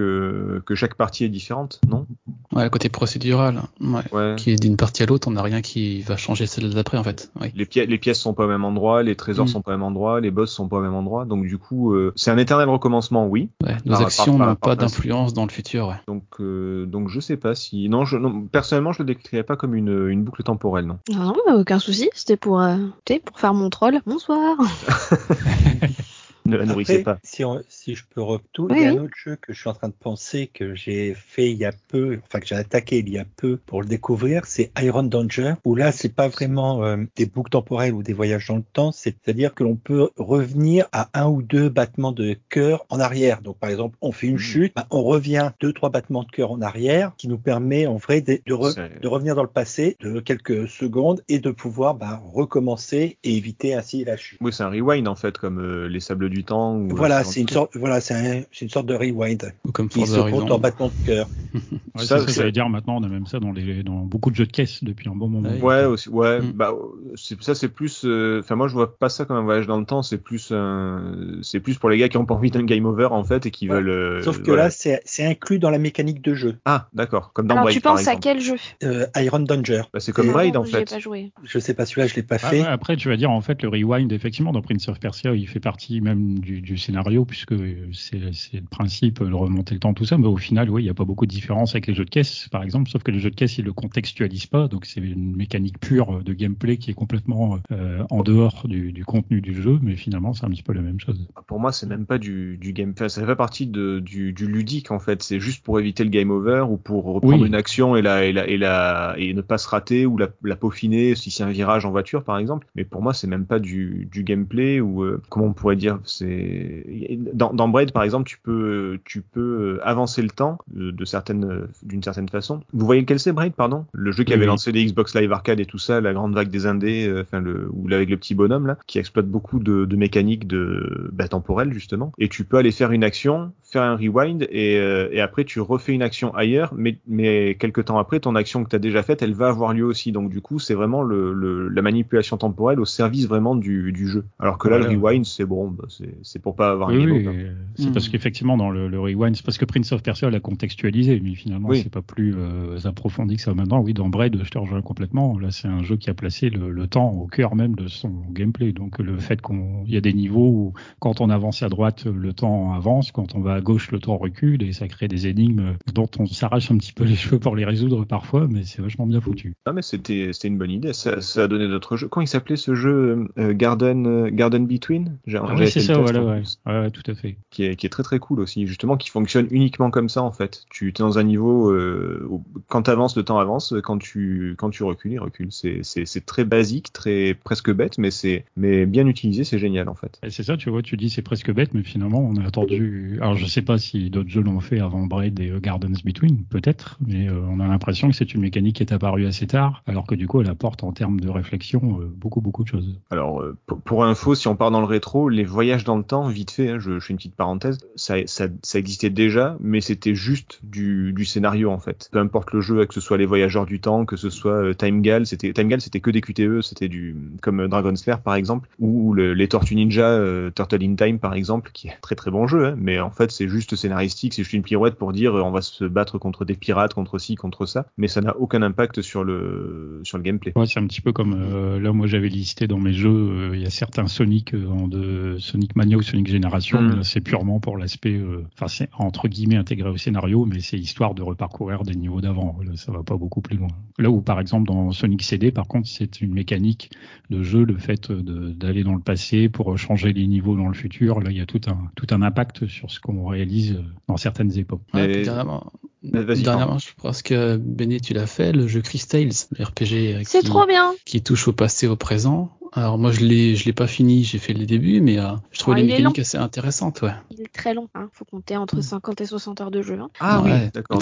que chaque partie est différente, non? Ouais, le côté procédural, ouais. Ouais. Qui est d'une partie à l'autre, on n'a rien qui va changer celle d'après en fait. Oui. Les, pi- les pièces sont pas au même endroit, les trésors Mm. sont pas au même endroit, les boss sont pas au même endroit, donc du coup, euh, c'est un éternel recommencement, oui. Ouais, nos Par- actions n'ont pas d'influence dans le futur. Ouais. Donc, euh, donc je sais pas si, non, je, non, personnellement, je le décrirais pas comme une, une boucle temporelle, non. Ah non, bah, aucun souci. C'était pour, euh, pour faire mon troll. Bonsoir. Ne la nourrissez Après, pas. Si, on- si je peux revenir, Oui, il y a un autre jeu que je suis en train de penser que j'ai fait il y a peu, enfin que j'ai attaqué il y a peu pour le découvrir, c'est Iron Danger, où là c'est pas vraiment euh, des boucles temporelles ou des voyages dans le temps, c'est-à-dire que l'on peut revenir à un ou deux battements de cœur en arrière. Donc par exemple, on fait une Mhm. chute, bah, on revient deux trois battements de cœur en arrière, qui nous permet en vrai de, de, re- C'est- de revenir dans le passé de quelques secondes et de pouvoir bah, recommencer et éviter ainsi la chute. Oui, c'est un rewind en fait, comme euh, les sables du temps. Ou, Voilà, euh, c'est une sorte, voilà, c'est un- c'est une sorte de rewind Ou comme qui se compte en battement de cœur. Ouais, Ça, c'est- j'allais dire maintenant, on a même ça dans, les, dans beaucoup de jeux de caisse depuis un bon moment. Ouais. Ouais, aussi, ouais, Mm. bah, c'est, ça c'est plus, euh, enfin moi je vois pas ça comme un voyage dans le temps, c'est plus, un, c'est plus pour les gars qui ont pas envie d'un game over en fait et qui Ouais. veulent. euh, Sauf que voilà. là, c'est inclus dans la mécanique de jeu. ah d'accord, comme dans alors Braid tu par penses à quel jeu? Euh, Iron Danger. Bah, c'est comme Braid Ah en fait. pas joué. Je sais pas, celui-là, je l'ai pas Ah fait. après, tu vas dire, en fait, le rewind, effectivement, dans Prince of Persia, il fait partie même du, du scénario, puisque c'est le principe de remonter le temps, tout ça. Mais au final, oui, il n'y a pas beaucoup de différence avec les jeux de caisse, par exemple, sauf que les jeux de caisse, ils le contextualisent pas. Donc, c'est une mécanique pure de gameplay qui est complètement euh, en dehors du, du contenu du jeu, mais finalement, c'est un petit peu la même chose. Pour moi, c'est même pas du, du game, enfin, ça fait pas partie de, du, du ludique en fait. C'est juste pour éviter le game over ou pour reprendre Oui. une action et la, et la, et la, et ne pas se rater ou la, la peaufiner si c'est un virage en voiture par exemple. Mais pour moi, c'est même pas du, du gameplay ou euh, comment on pourrait dire. C'est dans, dans Braid par exemple, tu peux, tu peux avancer le temps de, de certaines, d'une certaine façon. Vous voyez lequel c'est Braid, pardon? Le jeu qui avait oui. lancé les Xbox Live Arcade et tout ça, la grande vague des indés, euh, enfin le, ou avec le petit bonhomme là, qui exploite beaucoup de, de mécaniques de bah, temporelles justement. Et tu peux aller faire une action, faire un rewind et, euh, et après tu refais une action ailleurs, mais mais quelques temps après ton action que tu as déjà faite, elle va avoir lieu aussi. Donc du coup c'est vraiment le, le, la manipulation temporelle au service vraiment du, du jeu. Alors que là le rewind c'est bon, bah, c'est pour pas avoir un Oui, over. euh, c'est Hmm. parce qu'effectivement, dans le, le rewind, c'est parce que Prince of Persia l'a contextualisé, mais finalement, Oui. c'est pas plus euh, approfondi que ça maintenant. Oui, dans Braid, je te rejoins complètement. Là, c'est un jeu qui a placé le, le temps au cœur même de son gameplay. Donc, le fait qu'on, il y a des niveaux où, quand on avance à droite, le temps avance, quand on va à gauche, le temps recule, et ça crée des énigmes dont on s'arrache un petit peu les cheveux pour les résoudre parfois, mais c'est vachement bien foutu. Ah mais c'était une bonne idée. Ça, ça a donné d'autres jeux. Comment il s'appelait ce jeu euh, Garden euh, Garden Between? J'ai Ah oui, c'est ça, test, voilà, en ouais. plus. ouais, ouais, tout à fait. qui est, qui est très très cool aussi, justement, qui fonctionne uniquement comme ça en fait. Tu es dans un niveau euh, où quand tu avances, le temps avance, quand tu quand tu recules, il recule. C'est c'est c'est très basique, très presque bête, mais c'est mais bien utilisé, c'est génial en fait. Et C'est ça, tu vois, tu dis c'est presque bête, mais finalement, on a attendu. Alors, je sais pas si d'autres jeux l'ont fait avant Braid et euh, Gardens Between, peut-être, mais euh, on a l'impression que c'est une mécanique qui est apparue assez tard, alors que du coup, elle apporte en termes de réflexion euh, beaucoup, beaucoup de choses. Alors euh, pour, pour info, si on part dans le rétro, les voyages dans le temps, vite fait, hein, je, je, fais une petite parenthèse, ça, existait déjà, mais c'était juste du, scénario en fait. Peu importe le jeu, que ce soit les voyageurs du temps, que ce soit euh, Time Gal, c'était Time Gal, c'était que des QTE, c'était du comme Dragon Slayer par exemple, ou le, les Tortues Ninja, euh, Turtle in Time par exemple, qui est un très très bon jeu, hein, mais en fait c'est juste scénaristique, c'est juste une pirouette pour dire euh, on va se battre contre des pirates, contre ci, contre ça, mais ça n'a aucun impact sur le sur le gameplay. C'est un petit peu comme euh, là moi j'avais listé dans mes jeux, euh, il y a certains Sonic en de Sonic Mania ou Sonic Génération, Mm. c'est purement pour l'aspect, enfin c'est entre guillemets intégré au scénario, mais c'est histoire de reparcourir des niveaux d'avant. Là, ça va pas beaucoup plus loin. Là où par exemple dans Sonic CD, par contre, c'est une mécanique de jeu, le fait d'aller dans le passé pour changer les niveaux dans le futur. Là, il y a tout un tout un impact sur ce qu'on réalise dans certaines époques. Ouais, Mais- puis dernièrement, Mais vas-y, dernièrement, je pense que Benny, tu l'as fait, le jeu Crystales, le RPG euh, C'est qui, trop bien. qui touche au passé, au présent. Alors moi, je l'ai, je l'ai pas fini, j'ai fait les débuts, mais euh, je trouve Ah, les mécaniques assez intéressantes, ouais. Il est très long. Hein. Faut compter entre Mm. 50 et 60 heures de jeu. Hein. Ah Ouais. oui, d'accord.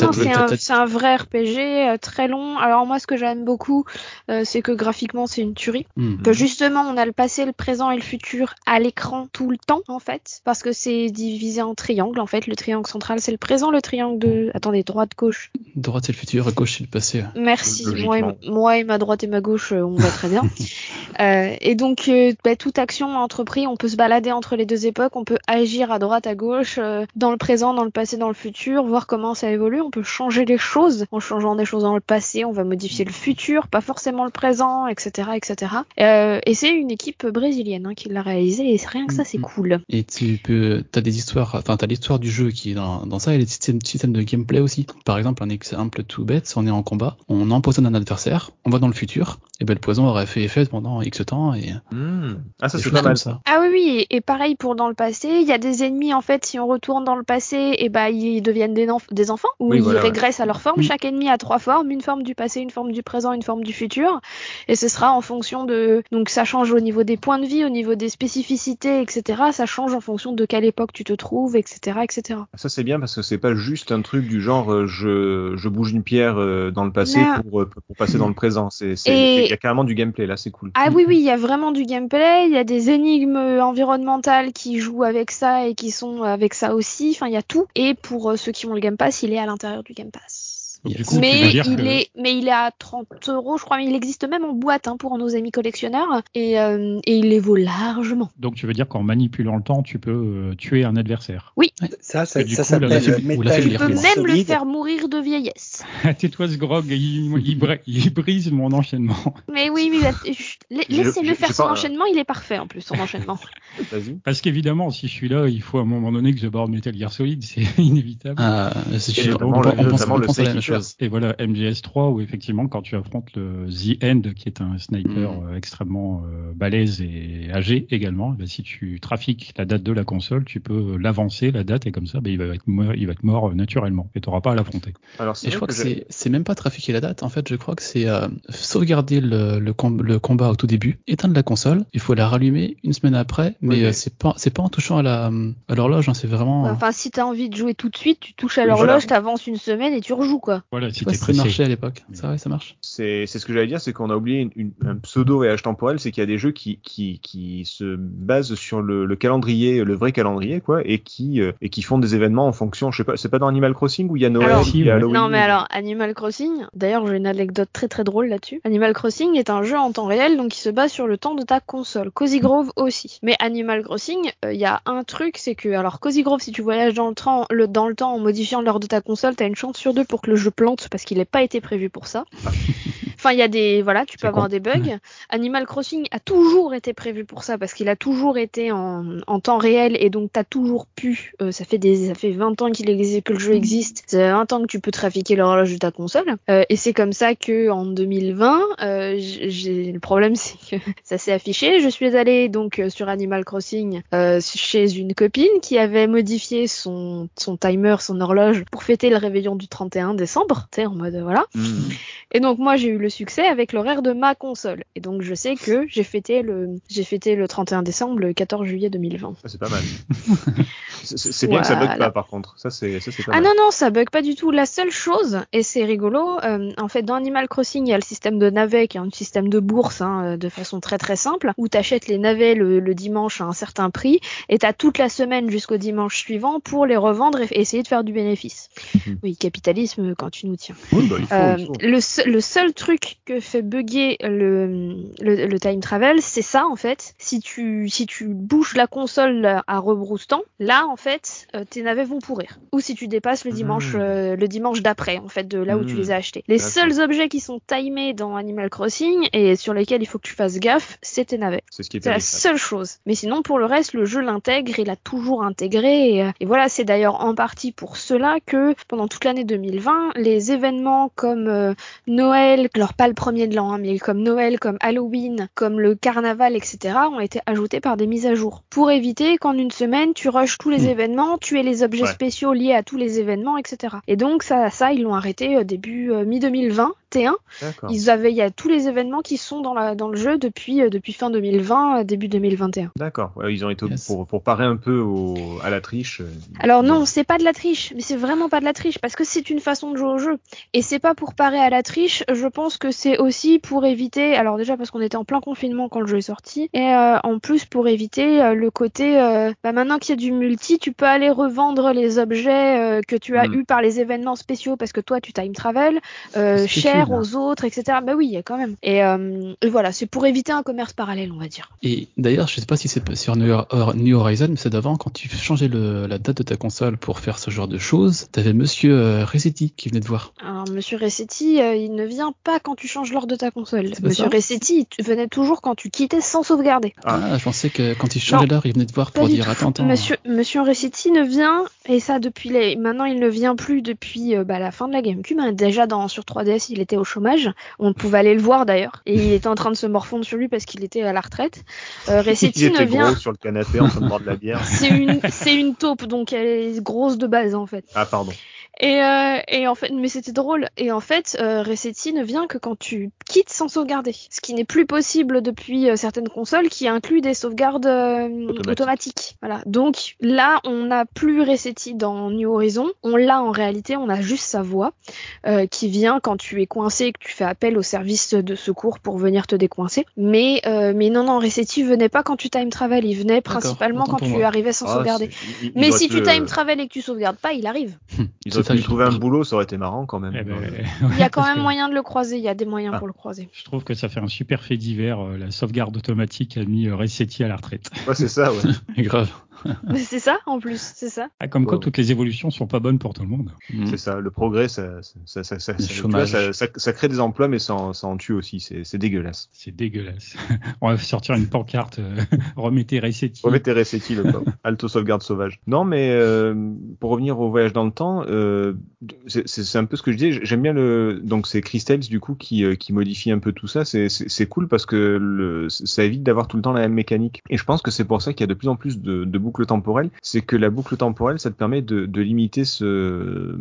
C'est un, vrai RPG euh, très long. Alors moi, ce que j'aime beaucoup, euh, c'est que graphiquement, c'est une tuerie. Hmm. Que justement, on a le passé, le présent et le futur à l'écran tout le temps, en fait. Parce que c'est divisé en triangles, en fait. Le triangle central, c'est le présent. Le triangle de... Attendez, droite, gauche. Droite c'est le futur, gauche c'est le passé. Merci. Moi et, moi et ma droite et ma gauche, on va très bien. Et donc, euh, bah, toute action entreprise, on peut se balader entre les deux époques, on peut agir à droite, à gauche, euh, dans le présent, dans le passé, dans le futur, voir comment ça évolue. On peut changer les choses en changeant des choses dans le passé. On va modifier le futur, pas forcément le présent, etc., etc. Euh, et c'est une équipe brésilienne hein, qui l'a réalisé. Et rien que ça, c'est Mhm. cool. Et tu peux, t'as des histoires, enfin t'as l'histoire du jeu qui est dans, dans ça et les systèmes, systèmes de gameplay aussi. Par exemple, un exemple tout bête, on est en combat, on empoisonne un adversaire, on va dans le futur, et ben le poison aurait fait effet pendant X temps et Hmm. Ah ça c'est pas mal. ça. Ah oui, oui, et pareil pour dans le passé, il y a des ennemis en fait, si on retourne dans le passé, et bah ils deviennent des, enf- des enfants, ou Oui, ils voilà, ouais. régressent à leur forme. Mm. Chaque ennemi a trois formes, une forme du passé, une forme du présent, une forme du futur, et ce sera en fonction de... Donc ça change au niveau des points de vie, au niveau des spécificités, etc. Ça change en fonction de quelle époque tu te trouves, etc. etc. Ça c'est bien parce que c'est pas juste un truc du genre euh, je, je bouge une pierre euh, dans le passé pour, euh, pour passer dans le présent. C'est c'est- Et- il y a carrément du gameplay là, c'est cool. Ah oui, oui, il y a vraiment du gameplay, il y a des énigmes environnementales qui jouent avec ça et qui sont avec ça aussi, enfin il y a tout. Et pour euh, ceux qui ont le Game Pass, il est à l'intérieur du Game Pass. Donc, Yes. coup, Mais il, que- est, mais il est à 30 euros, je crois, mais il existe même en boîte hein, pour nos amis collectionneurs et, euh, et il les vaut largement. Donc tu veux dire qu'en manipulant le temps, tu peux euh, tuer un adversaire. Ça, ça, ça là, s'appelle le Tu peux Solide. même le faire mourir de vieillesse. Tais-toi ce grog, il, il, bri- il brise mon enchaînement. Mais oui, oui, bah, chut, la- Je- laissez-le faire son pas- enchaînement, il est parfait en plus, son enchaînement. Parce qu'évidemment, si je suis là, il faut à un moment donné que je borde Metal Gear Solid, c'est inévitable. Ah, c'est on, le- pense, le pense Psychic chose. Et voilà, MGS3, où effectivement, quand tu affrontes le The End, qui est un sniper Mm. euh, extrêmement euh, balèze et âgé également, bah, si tu trafiques la date de la console, tu peux l'avancer, la date, et comme ça, bah, il, va être mort, il va être mort euh, naturellement, et tu n'auras pas à l'affronter. Alors Et je crois que c'est même pas trafiquer la date. En fait, je crois que c'est euh, sauvegarder le, le, com- le combat au tout début, éteindre la console. Il faut la rallumer une semaine après, mais euh, c'est pas c'est pas en touchant à la à l'horloge. hein, c'est vraiment. Enfin, si t'as envie de jouer tout de suite, tu touches à l'horloge, voilà. t'avances une semaine et tu rejoues quoi. Voilà, si ça marchait à l'époque. Ça, ouais, ça marche. c'est c'est ce que j'allais dire, c'est qu'on a oublié une- une- un pseudo voyage temporel, c'est qu'il y a des jeux qui qui qui se basent sur le, le calendrier, le vrai calendrier quoi, et qui euh, et qui font des événements en fonction. Je sais pas, c'est pas dans Animal Crossing où il y a Noël, Alors- il y a Si, Halloween. Non, mais alors, Animal Crossing, d'ailleurs, j'ai une anecdote très très drôle là-dessus. Animal Crossing est un jeu en temps réel, donc qui se base sur le temps de ta console. Cozy Grove aussi. Mais Animal Crossing, euh, il y a un truc, c'est que, alors, Cozy Grove, si tu voyages dans le temps, le, dans le temps en modifiant l'heure de ta console, t'as une chance sur deux pour que le jeu plante, parce qu'il n'est pas été prévu pour ça. Enfin, il y a des, voilà, tu peux avoir con. des bugs. Animal Crossing a toujours été prévu pour ça, parce qu'il a toujours été en, en temps réel, et donc t'as toujours pu, euh, ça fait des, ça fait 20 ans qu'il existe, que le jeu existe, ça fait 20 ans que tu peux trafiquer l'horloge de ta console, Euh, et c'est comme ça que en 2020, euh, j'ai le problème c'est que ça s'est affiché. Je suis allée donc sur Animal Crossing chez une copine qui avait modifié son son timer, son horloge pour fêter le réveillon du 31 décembre, tu sais en mode voilà. Hmm. Et donc moi j'ai eu le le succès avec l'horaire de ma console. Et donc je sais que j'ai fêté le j'ai fêté le 31 décembre, le 14 juillet 2020. Ah, c'est pas mal. c'est bien que ça bug pas par contre. Ça c'est ça c'est pas Ah mal. non non, ça bug pas du tout. La seule chose, et c'est rigolo, euh, en fait dans Animal Crossing il y a le système de navets qui est un système de bourse hein, euh, de façon très très simple, où t'achètes les navets le, le dimanche à un certain prix, et t'as toute la semaine jusqu'au dimanche suivant pour les revendre et essayer de faire du bénéfice. Mhm. Oui, capitalisme quand tu nous tiens. Oui, bah, il faut, Euh, il faut. le, le seul truc que fait bugger le, le, le time travel, c'est ça en fait. Si tu, si tu bouges la console à rebroustant, là en fait, euh, tes navets vont pourrir. Ou si tu dépasses le dimanche, Mmh. euh, le dimanche d'après, en fait, de là où tu Mmh. les as achetés. Les seuls objets qui sont timés dans Animal Crossing et sur lesquels il faut que tu fasses gaffe, c'est tes navets. C'est ce la seule chose. Mais sinon, pour le reste, le jeu l'intègre, il a toujours intégré. Et, euh, et voilà, c'est d'ailleurs en partie pour cela que pendant toute l'année 2020, les événements comme euh, Noël, alors pas le premier de l'an, hein, mais comme Noël, comme Halloween, comme le carnaval, etc., ont été ajoutés par des mises à jour. Pour éviter qu'en une semaine, tu rushes tous les Hmm. événements, tu aies les objets Ouais. spéciaux liés à tous les événements, etc. Et donc ça, ça ils l'ont arrêté euh, début euh, mi-2020, T1. D'accord. Ils avaient, il y a tous les événements qui sont dans, la, dans le jeu depuis, euh, depuis fin 2020, euh, début 2021. D'accord. Ouais, ils ont été Yes. pour pour parer un peu au, à la triche. euh, Alors non, c'est pas de la triche, mais c'est vraiment pas de la triche parce que c'est une façon de jouer au jeu. Et c'est pas pour parer à la triche, je pense que c'est aussi pour éviter, alors déjà parce qu'on était en plein confinement quand le jeu est sorti, et euh, en plus pour éviter euh, le côté, euh, bah maintenant qu'il y a du multi, tu peux aller revendre les objets euh, que tu as Mm. eu par les événements spéciaux parce que toi tu time travel, euh, cher aux autres, etc. Bah oui, il y a quand même. Et, euh, et voilà, c'est pour éviter un commerce parallèle, on va dire. Et d'ailleurs, je sais pas si c'est sur New Hor- New Horizon, mais c'est d'avant, quand tu changeais le, la date de ta console pour faire ce genre de choses, t'avais monsieur euh, Resetti qui venait te voir. Alors, Monsieur Resetti, euh, il ne vient pas quand tu changes l'ordre de ta console. Monsieur ça Resetti, il venait toujours quand tu quittais sans sauvegarder. Ah. Je pensais que quand il changeait l'heure, il venait te voir pour dire attends, attends. Monsieur, Monsieur Resetti ne vient, et ça depuis les... Maintenant, il ne vient plus depuis euh, bah, la fin de la GameCube. hein. Déjà, dans, sur 3DS, il était au chômage. On pouvait aller le voir d'ailleurs. Et il était en train de se morfondre sur lui parce qu'il était à la retraite. Euh, Il Resetti ne était vient... gros sur le canapé en train de boire de la bière. C'est une, c'est une taupe, donc elle est grosse de base en fait. Ah pardon. Et, euh, et en fait, mais c'était drôle. Et en fait, euh, Resetti ne vient que quand tu quittes sans sauvegarder. Ce qui n'est plus possible depuis euh, certaines consoles qui incluent des sauvegardes euh, Automatiques. automatiques. Voilà. Donc là, on n'a plus Resetti dans New Horizon. On l'a en réalité, on a juste sa voix euh, qui vient quand tu es coincé et que tu fais appel au service de secours pour venir te décoincer. Mais, euh, mais non, non, Resetti venait pas quand tu time travel. Il venait principalement quand tu moi. arrivais sans Ah, sauvegarder. c'est- il- il Mais si tu le- time travel et que tu sauvegardes pas, il arrive. ça, lui je- trouver un boulot, ça aurait été marrant quand même. Eh ben, Il y a quand même que moyen de le croiser, il y a des moyens Ah. pour le croiser. Je trouve que ça fait un super fait divers. euh, La sauvegarde automatique a mis euh, Resetti à la retraite. Ouais, c'est ça, ouais. Grave. Mais c'est ça en plus, c'est ça. Ah, comme quoi, Ouais. toutes les évolutions sont pas bonnes pour tout le monde. Mm. C'est ça. Le progrès, ça, ça, ça, ça, Le ça- tu chômage. vois, ça, ça, ça crée des emplois, mais ça en, ça en tue aussi. C'est c'est dégueulasse. C'est dégueulasse. On va sortir une pancarte. euh, remettez Resetti. Remettez Resetti, le pauvre. Alto sauvegarde sauvage. Non, mais euh, pour revenir au voyage dans le temps, euh, c'est- un peu ce que je dis. J'aime bien le. Donc c'est Crystals du coup qui, euh, qui modifie un peu tout ça. C'est- cool parce que le, ça évite d'avoir tout le temps la même mécanique. Et je pense que c'est pour ça qu'il y a de plus en plus de, de boucles temporelles. C'est que la boucle temporelle, ça te permet de, de limiter ce.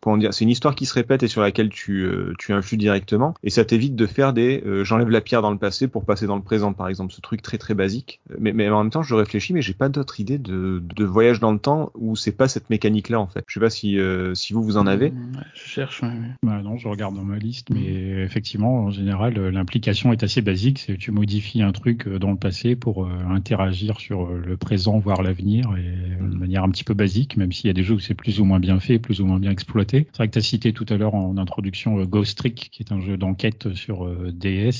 Comment dire C'est une histoire qui se répète et sur laquelle tu, euh, tu influes directement. Et ça t'évite de faire des. euh, J'enlève la pierre dans le passé pour passer dans le présent, par exemple. Ce truc très très basique. Mais, mais en même temps, je réfléchis, mais j'ai pas d'autre idée de, de voyage dans le temps où c'est pas cette mécanique-là en fait. Je sais pas si, euh, si vous vous en avez. Mm, ouais, je cherche. ouais, ouais. Bah non, je regarde dans ma liste, mais effectivement, en général, l'implication est assez basique. C'est tu modifies un truc dans le passé pour euh, interagir sur le présent, voire l'avenir, et euh, de manière un petit peu basique, même s'il y a des jeux où c'est plus ou moins bien fait, plus ou moins bien exploité. C'est vrai que tu as cité tout à l'heure en introduction euh, Ghost Trick, qui est un jeu d'enquête sur euh, DS,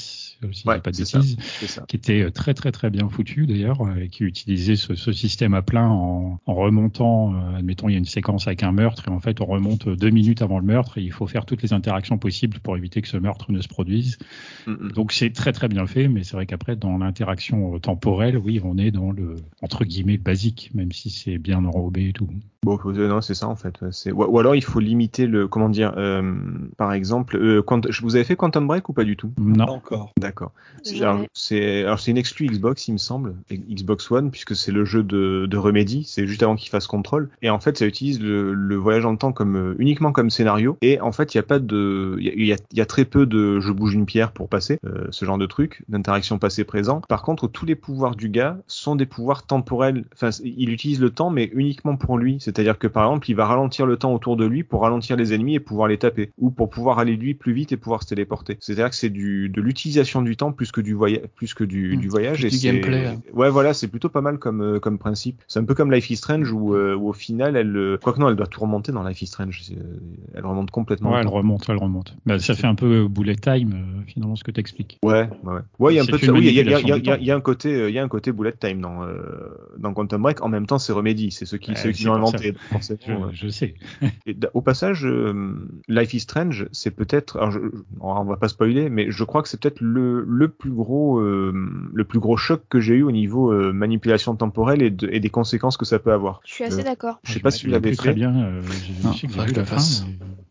si je Ouais, pas de ça. bêtises ça. qui était euh, très très très bien foutu d'ailleurs, euh, et qui utilisait ce, ce système à plein en, en remontant, euh, admettons il y a une séquence avec un meurtre, et en fait on remonte deux minutes avant le meurtre, et il faut faire toutes les interactions possibles pour éviter que ce meurtre ne se produise. Mm, mm. Donc c'est très très bien fait, mais c'est vrai qu'après dans l'interaction euh, temporelle, oui on est dans le entre guillemets basique, même si c'est bien enrobé et tout. Bon, euh, non, c'est ça en fait. c'est- Ou, ou alors il faut limiter le, comment dire, euh, par exemple, euh, quand, vous avez fait Quantum Break ou pas du tout? Pas Non. encore. D'accord. Alors c'est alors c'est une exclu Xbox il me semble, Xbox One puisque c'est le jeu de, de Remedy, c'est juste avant qu'il fasse contrôle et en fait ça utilise le, le voyage dans le temps comme euh, uniquement comme scénario et en fait il y a pas de il y a, il y a, il y a très peu de je bouge une pierre pour passer euh, ce genre de truc d'interaction passé présent. Par contre tous les pouvoirs du gars sont des pouvoirs temporels. Enfin il utilise le temps mais uniquement pour lui, c'est-à-dire que par exemple il va ralentir le temps autour de lui pour ralentir les ennemis et pouvoir les taper ou pour pouvoir aller lui plus vite et pouvoir se téléporter. C'est-à-dire que c'est du de l'utilisation du temps plus que du voyage plus que du, Hmm, du voyage plus et du gameplay, hein. Ouais voilà, c'est plutôt pas mal comme euh, comme principe. C'est un peu comme Life is Strange où, euh, où au final elle euh, quoique non, elle doit tout remonter dans Life is Strange, euh, elle remonte complètement. Ouais, le elle remonte, elle remonte. Bah, ça fait un peu bullet time, euh, finalement, ce que t'expliques. Ouais, ouais, ouais. Ouais, il y a un peu de. Oui, il y y y y a- un côté, il y a un côté bullet time dans euh, dans Quantum Break. En même temps, c'est Remedy, c'est ceux qui, Ouais, ceux qui l'ont inventé. forcément, Je, ouais. je sais. Et au passage, euh, Life is Strange, c'est peut-être, on va pas spoiler, mais je crois que c'est peut-être le, le plus gros, euh, le plus gros choc que j'ai eu au niveau euh, manipulation temporelle et, de- et des conséquences que ça peut avoir. Je suis assez Euh, d'accord. Je sais pas si tu l'avais fait. très bien. euh, Non, que que la mais-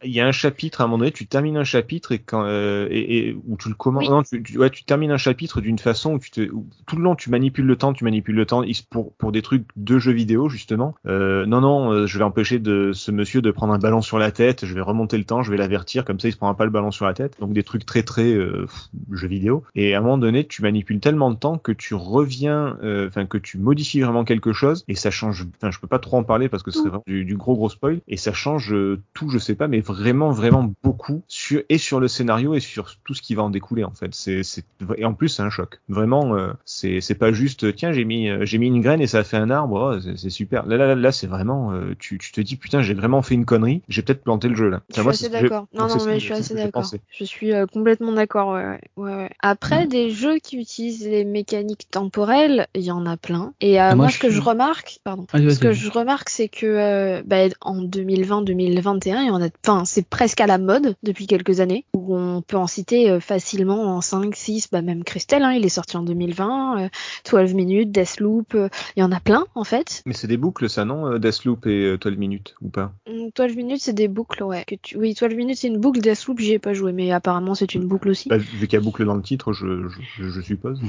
Il y a un chapitre à un moment donné, tu termines un chapitre et quand euh, et, et où tu le commences, Oui. non, tu, tu- ouais, tu termines un chapitre d'une façon où tu te, où tout le long tu manipules le temps, tu manipules le temps pour pour des trucs de jeux vidéo justement. Euh, non non, euh, je vais empêcher de ce monsieur de prendre un ballon sur la tête, je vais remonter le temps, je vais l'avertir comme ça il se prendra pas le ballon sur la tête. Donc des trucs très très euh, jeux vidéo. Et à un moment donné, tu manipules tellement de temps que tu reviens, euh, enfin que tu modifies vraiment quelque chose et ça change. Enfin, je peux pas trop en parler parce que ce serait vraiment du, du gros gros spoil et ça change euh, tout, je sais pas, mais vraiment vraiment beaucoup sur et sur le scénario et sur tout ce qui va en découler en fait. C'est c'est et en plus c'est un choc. Vraiment, euh, c'est c'est pas juste tiens j'ai mis j'ai mis une graine et ça a fait un arbre, oh, c'est super. Là là là, là, c'est vraiment euh, tu tu te dis putain j'ai vraiment fait une connerie, j'ai peut-être planté le jeu là. Je suis assez d'accord. Non, non, mais je suis assez d'accord. Je suis euh, complètement d'accord. Ouais, ouais, ouais, ouais. Après, des jeux qui utilisent les mécaniques temporelles, il y en a plein. Et euh, Ah, moi, moi, ce que je remarque, pardon, ce que je remarque, c'est que euh, bah, en 2020-2021, il y en a, enfin, c'est presque à la mode depuis quelques années, où on peut en citer facilement en 5, 6, bah même Christelle, hein, il est sorti en 2020, euh, 12 minutes, Deathloop, euh, il y en a plein en fait. Mais c'est des boucles ça non euh, Deathloop et euh, 12 minutes ou pas Hum, 12 minutes, c'est des boucles, ouais. Que tu... Oui, 12 minutes, c'est une boucle. Deathloop, j'y ai pas joué, mais apparemment, c'est une boucle aussi. Bah, Vu qu'il y a boucle dans le titre, je je, je suppose.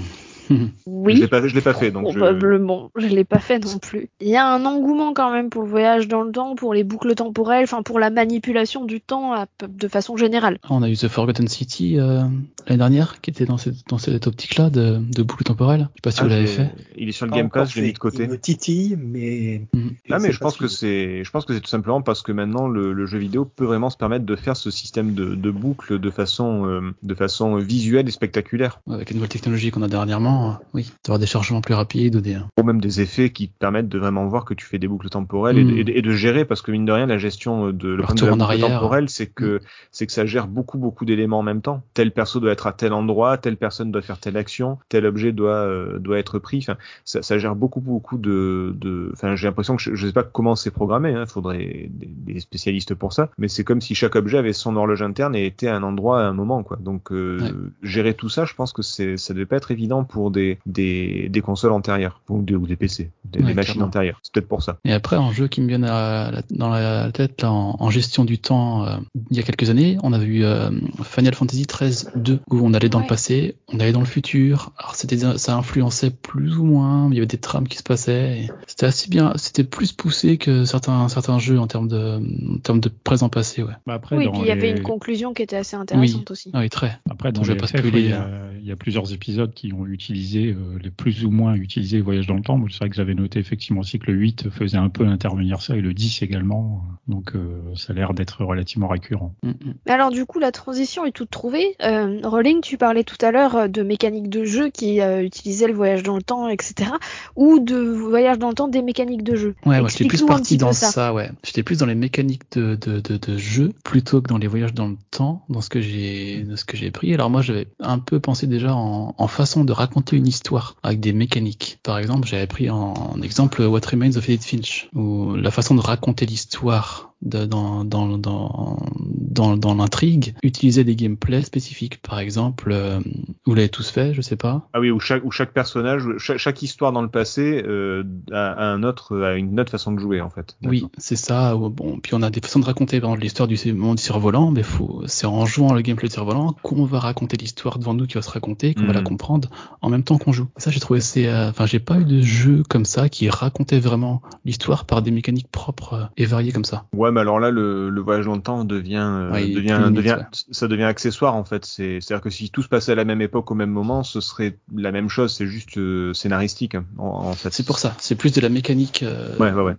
oui. Je l'ai pas je l'ai pas fait donc je... Probablement, je l'ai pas fait non plus. Il y a un engouement quand même pour le voyage dans le temps, pour les boucles temporelles, enfin pour la manipulation du temps à- de façon générale. On a eu The Forgotten City euh, l'année dernière, qui était dans cette, dans cette optique-là de, de boucle temporelle. Je sais pas si Ah, vous l'avez fait. Il est sur le Game Pass, je l'ai mis de côté. Il me titille, mais. Ah mais je pas pense que c'est, je pense que c'est tout simplement parce que maintenant le, le jeu vidéo peut vraiment se permettre de faire ce système de, de boucle de façon, euh, de façon visuelle et spectaculaire, Avec les nouvelles technologies qu'on a dernièrement, euh, oui, d'avoir des chargements plus rapides ou des. ou même des effets qui te permettent de vraiment voir que tu fais des boucles temporelles et, de, Mm. et de- et de gérer parce que mine de rien la gestion de le, Le de la en arrière. temporelle c'est que c'est que ça gère beaucoup beaucoup d'éléments en même temps. Tel perso doit être à tel endroit, telle personne doit faire telle action, tel objet doit euh, doit être pris. Enfin, ça, ça gère beaucoup beaucoup de, de... enfin j'ai l'impression que je, je sais pas comment c'est programmé. Hein, faudrait des, des spécialistes pour ça. Mais c'est comme si chaque objet avait son horloge interne et était à un endroit à un moment quoi. Donc euh, Ouais. gérer tout ça, je pense que c'est ça devait pas être évident pour des des, des consoles antérieures ou des, ou des PC, des, Ouais, des machines clairement. antérieures. C'est peut-être pour ça. Et après, un jeu qui me vient à la- dans la tête là, en, en gestion du temps, euh, il y a quelques années, on avait eu euh, Final Fantasy 13 2 où on allait dans Ouais. le passé, on allait dans le futur. Alors c'était ça influençait plus ou moins, il y avait des trames qui se passaient. C'était assez bien, c'était plus poussé que certains certains jeux en termes de en termes de présent passé, ouais. Bah, après, oui, dans puis il y avait une conclusion qui était assez intéressante aussi. Ah oui, très. Après, dans Je vais les pas FF, spoiler, il y, a, hein. il y a plusieurs épisodes qui ont utilisé, euh, les plus ou moins utilisé voyage dans le temps. C'est vrai que j'avais noté effectivement aussi que le 8 faisait un peu intervenir ça et le 10 également. Donc, euh, ça a l'air d'être relativement récurrent. Mm, mm. Mais alors du coup, la transition est toute trouvée. Euh, Rolling, tu parlais tout à l'heure de mécaniques de jeu qui euh, utilisaient le voyage dans le temps, etc. Ou de voyage dans le temps des mécaniques de jeu. Ouais, j'étais plus Un parti dans ça. ça. ouais. J'étais plus dans les mécaniques de, de, de, de jeu plutôt que dans les voyages dans le temps, dans ce que j'ai, ce que j'ai pris. Alors moi j'avais un peu pensé déjà en, en façon de raconter une histoire avec des mécaniques. Par exemple, j'avais pris en, en exemple What Remains of Edith Finch, où la façon de raconter l'histoire de, dans, dans, dans, dans, dans l'intrigue utiliser des gameplays spécifiques. Par exemple, euh, vous l'avez tous fait, je sais pas. Ah oui, où chaque, où chaque personnage, chaque, chaque histoire dans le passé euh, a, un autre, a une autre façon de jouer en fait. Oui, c'est ça. Bon, puis on a des façons de raconter par exemple, l'histoire du monde du cerf-volant, mais faut, c'est en jouant le gameplay du cerf-volant qu'on va raconter l'histoire devant nous qui va se raconter, qu'on va la comprendre en même temps qu'on joue. Ça, j'ai trouvé c'est, euh, enfin, j'ai pas eu de jeu comme ça qui racontait vraiment l'histoire par des mécaniques propres euh, et variées comme ça. Ouais, mais alors là, le, le voyage dans le temps devient, euh, Ouais, devient, devient, ouais. ça devient accessoire en fait. C'est, c'est-à-dire que si tout se passait à la même époque au même moment, ce serait la même chose. C'est juste euh, scénaristique hein, en, en fait. C'est pour ça. C'est plus de la mécanique euh, Ouais,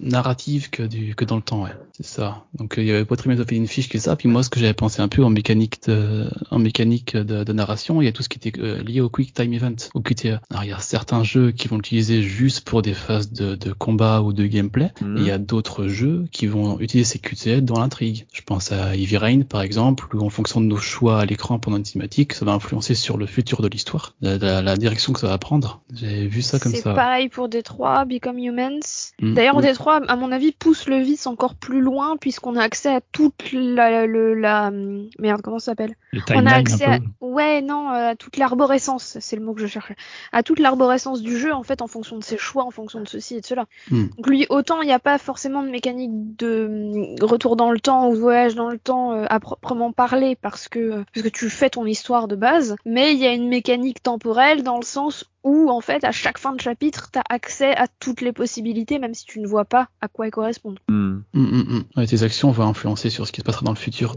narrative que du que dans le temps, ouais. C'est ça. Donc il y avait pas très bien fait une fiche que ça. Puis moi, ce que j'avais pensé un peu en mécanique de en mécanique de, de narration, il y a tout ce qui était lié au Quick Time Event, au QTE. Alors il y a certains jeux qui vont l'utiliser juste pour des phases de, de combat ou de gameplay. Mhm. Et il y a d'autres jeux qui vont utiliser ces QTE dans l'intrigue. Je pense à Heavy Rain par exemple, où en fonction de nos choix à l'écran pendant une cinématique, ça va influencer sur le futur de l'histoire, la, la- la direction que ça va prendre. J'ai vu ça comme C'est ça. pareil pour Détroit, Become Humans. Mm. D'ailleurs, Oui. Détroit, à mon avis, pousse le vice encore plus loin puisqu'on a accès à toute la, le, la merde, comment ça s'appelle? On a accès un à, peu. ouais, non, euh, à toute l'arborescence, c'est le mot que je cherchais, à toute l'arborescence du jeu en fait, en fonction de ses choix, en fonction de ceci et de cela. Mm. Donc lui, autant il n'y a pas forcément de mécanique de hum, retour dans le temps ou voyage dans le temps euh, à proprement parler parce que parce que tu fais ton histoire de base, mais il y a une mécanique temporelle dans le sens où en fait à chaque fin de chapitre t'as accès à toutes les possibilités même si tu ne vois pas à quoi elles correspondent. Hmm. Mm, mm, mm. Ouais, tes actions vont influencer sur ce qui se passera dans le futur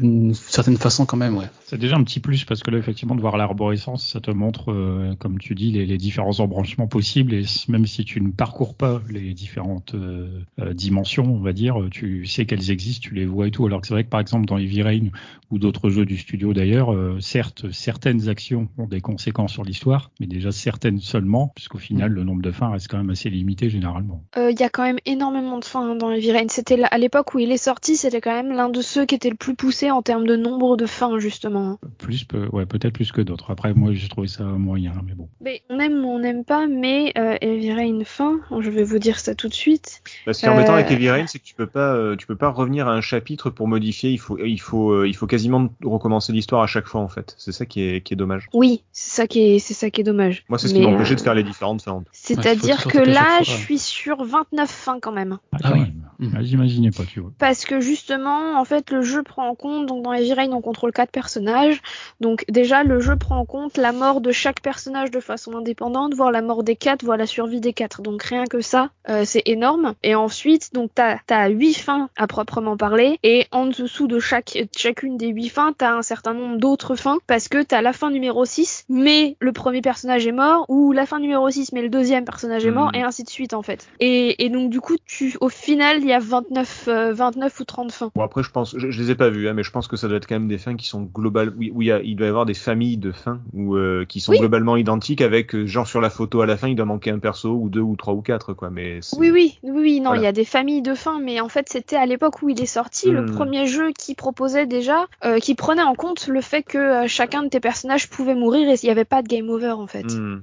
d'une certaine façon quand même, ouais. C'est déjà un petit plus parce que là, effectivement, de voir l'arborescence, ça te montre, euh, comme tu dis, les, les différents embranchements possibles. Et même si tu ne parcours pas les différentes euh, euh, dimensions, on va dire, tu sais qu'elles existent, tu les vois et tout. Alors que c'est vrai que, par exemple, dans Heavy Rain ou d'autres jeux du studio d'ailleurs, euh, certes, certaines actions ont des conséquences sur l'histoire, mais déjà certaines seulement, puisqu'au final, le nombre de fins reste quand même assez limité généralement. Euh, Il y a quand même énormément de fins hein, dans Heavy Rain. C'était à l'époque où il est sorti, c'était quand même l'un de ceux qui était le plus poussé en termes de nombre de fins justement. Plus, peu- ouais, peut-être plus que d'autres. Après, moi, j'ai trouvé ça moyen, mais bon. Mais on aime ou on n'aime pas, mais euh, Heavy Rain fin, je vais vous dire ça tout de suite. Bah, ce qui est embêtant Euh, avec Heavy Rain, c'est que tu peux pas, euh, tu peux pas revenir à un chapitre pour modifier. Il faut, il faut, euh, il faut quasiment recommencer l'histoire à chaque fois en fait. C'est ça qui est, qui est dommage. Oui, c'est ça qui est, c'est ça qui est dommage. Moi, c'est ce qui m'empêchait euh, de faire les différentes fins. C'est-à-dire que là, je suis sur 29 fins quand même. Ah, Ah oui. Mhm. Ah, J'imaginais pas, tu vois. Parce que justement, en fait, le jeu prend en compte, donc dans Heavy Rain, on contrôle quatre personnages. Donc déjà, le jeu prend en compte la mort de chaque personnage de façon indépendante, voire la mort des quatre, voire la survie des quatre. Donc rien que ça, euh, c'est énorme. Et ensuite, donc t'as as huit fins à proprement parler, et en dessous de chaque chacune des huit fins, t'as un certain nombre d'autres fins, parce que t'as la fin numéro 6, mais le premier personnage est mort, ou la fin numéro 6, mais le deuxième personnage est mort, Mhm. et ainsi de suite en fait. Et, et donc du coup, tu, au final, il y a 29, euh, 29 ou 30 fins. Bon après, je pense, je, je les ai pas vus, hein, mais je pense que ça doit être quand même des fins qui sont globales, où, où il, y a, il doit y avoir des familles de fins où, euh, qui sont Oui. globalement identiques, avec euh, genre sur la photo à la fin, il doit manquer un perso ou deux ou trois ou quatre quoi. Mais Oui, oui, oui, oui, non, il Voilà. y a des familles de fins, mais en fait, c'était à l'époque où il est sorti le Hmm. premier jeu qui proposait déjà, euh, qui prenait en compte le fait que chacun de tes personnages pouvait mourir et il n'y avait pas de game over en fait. Hmm.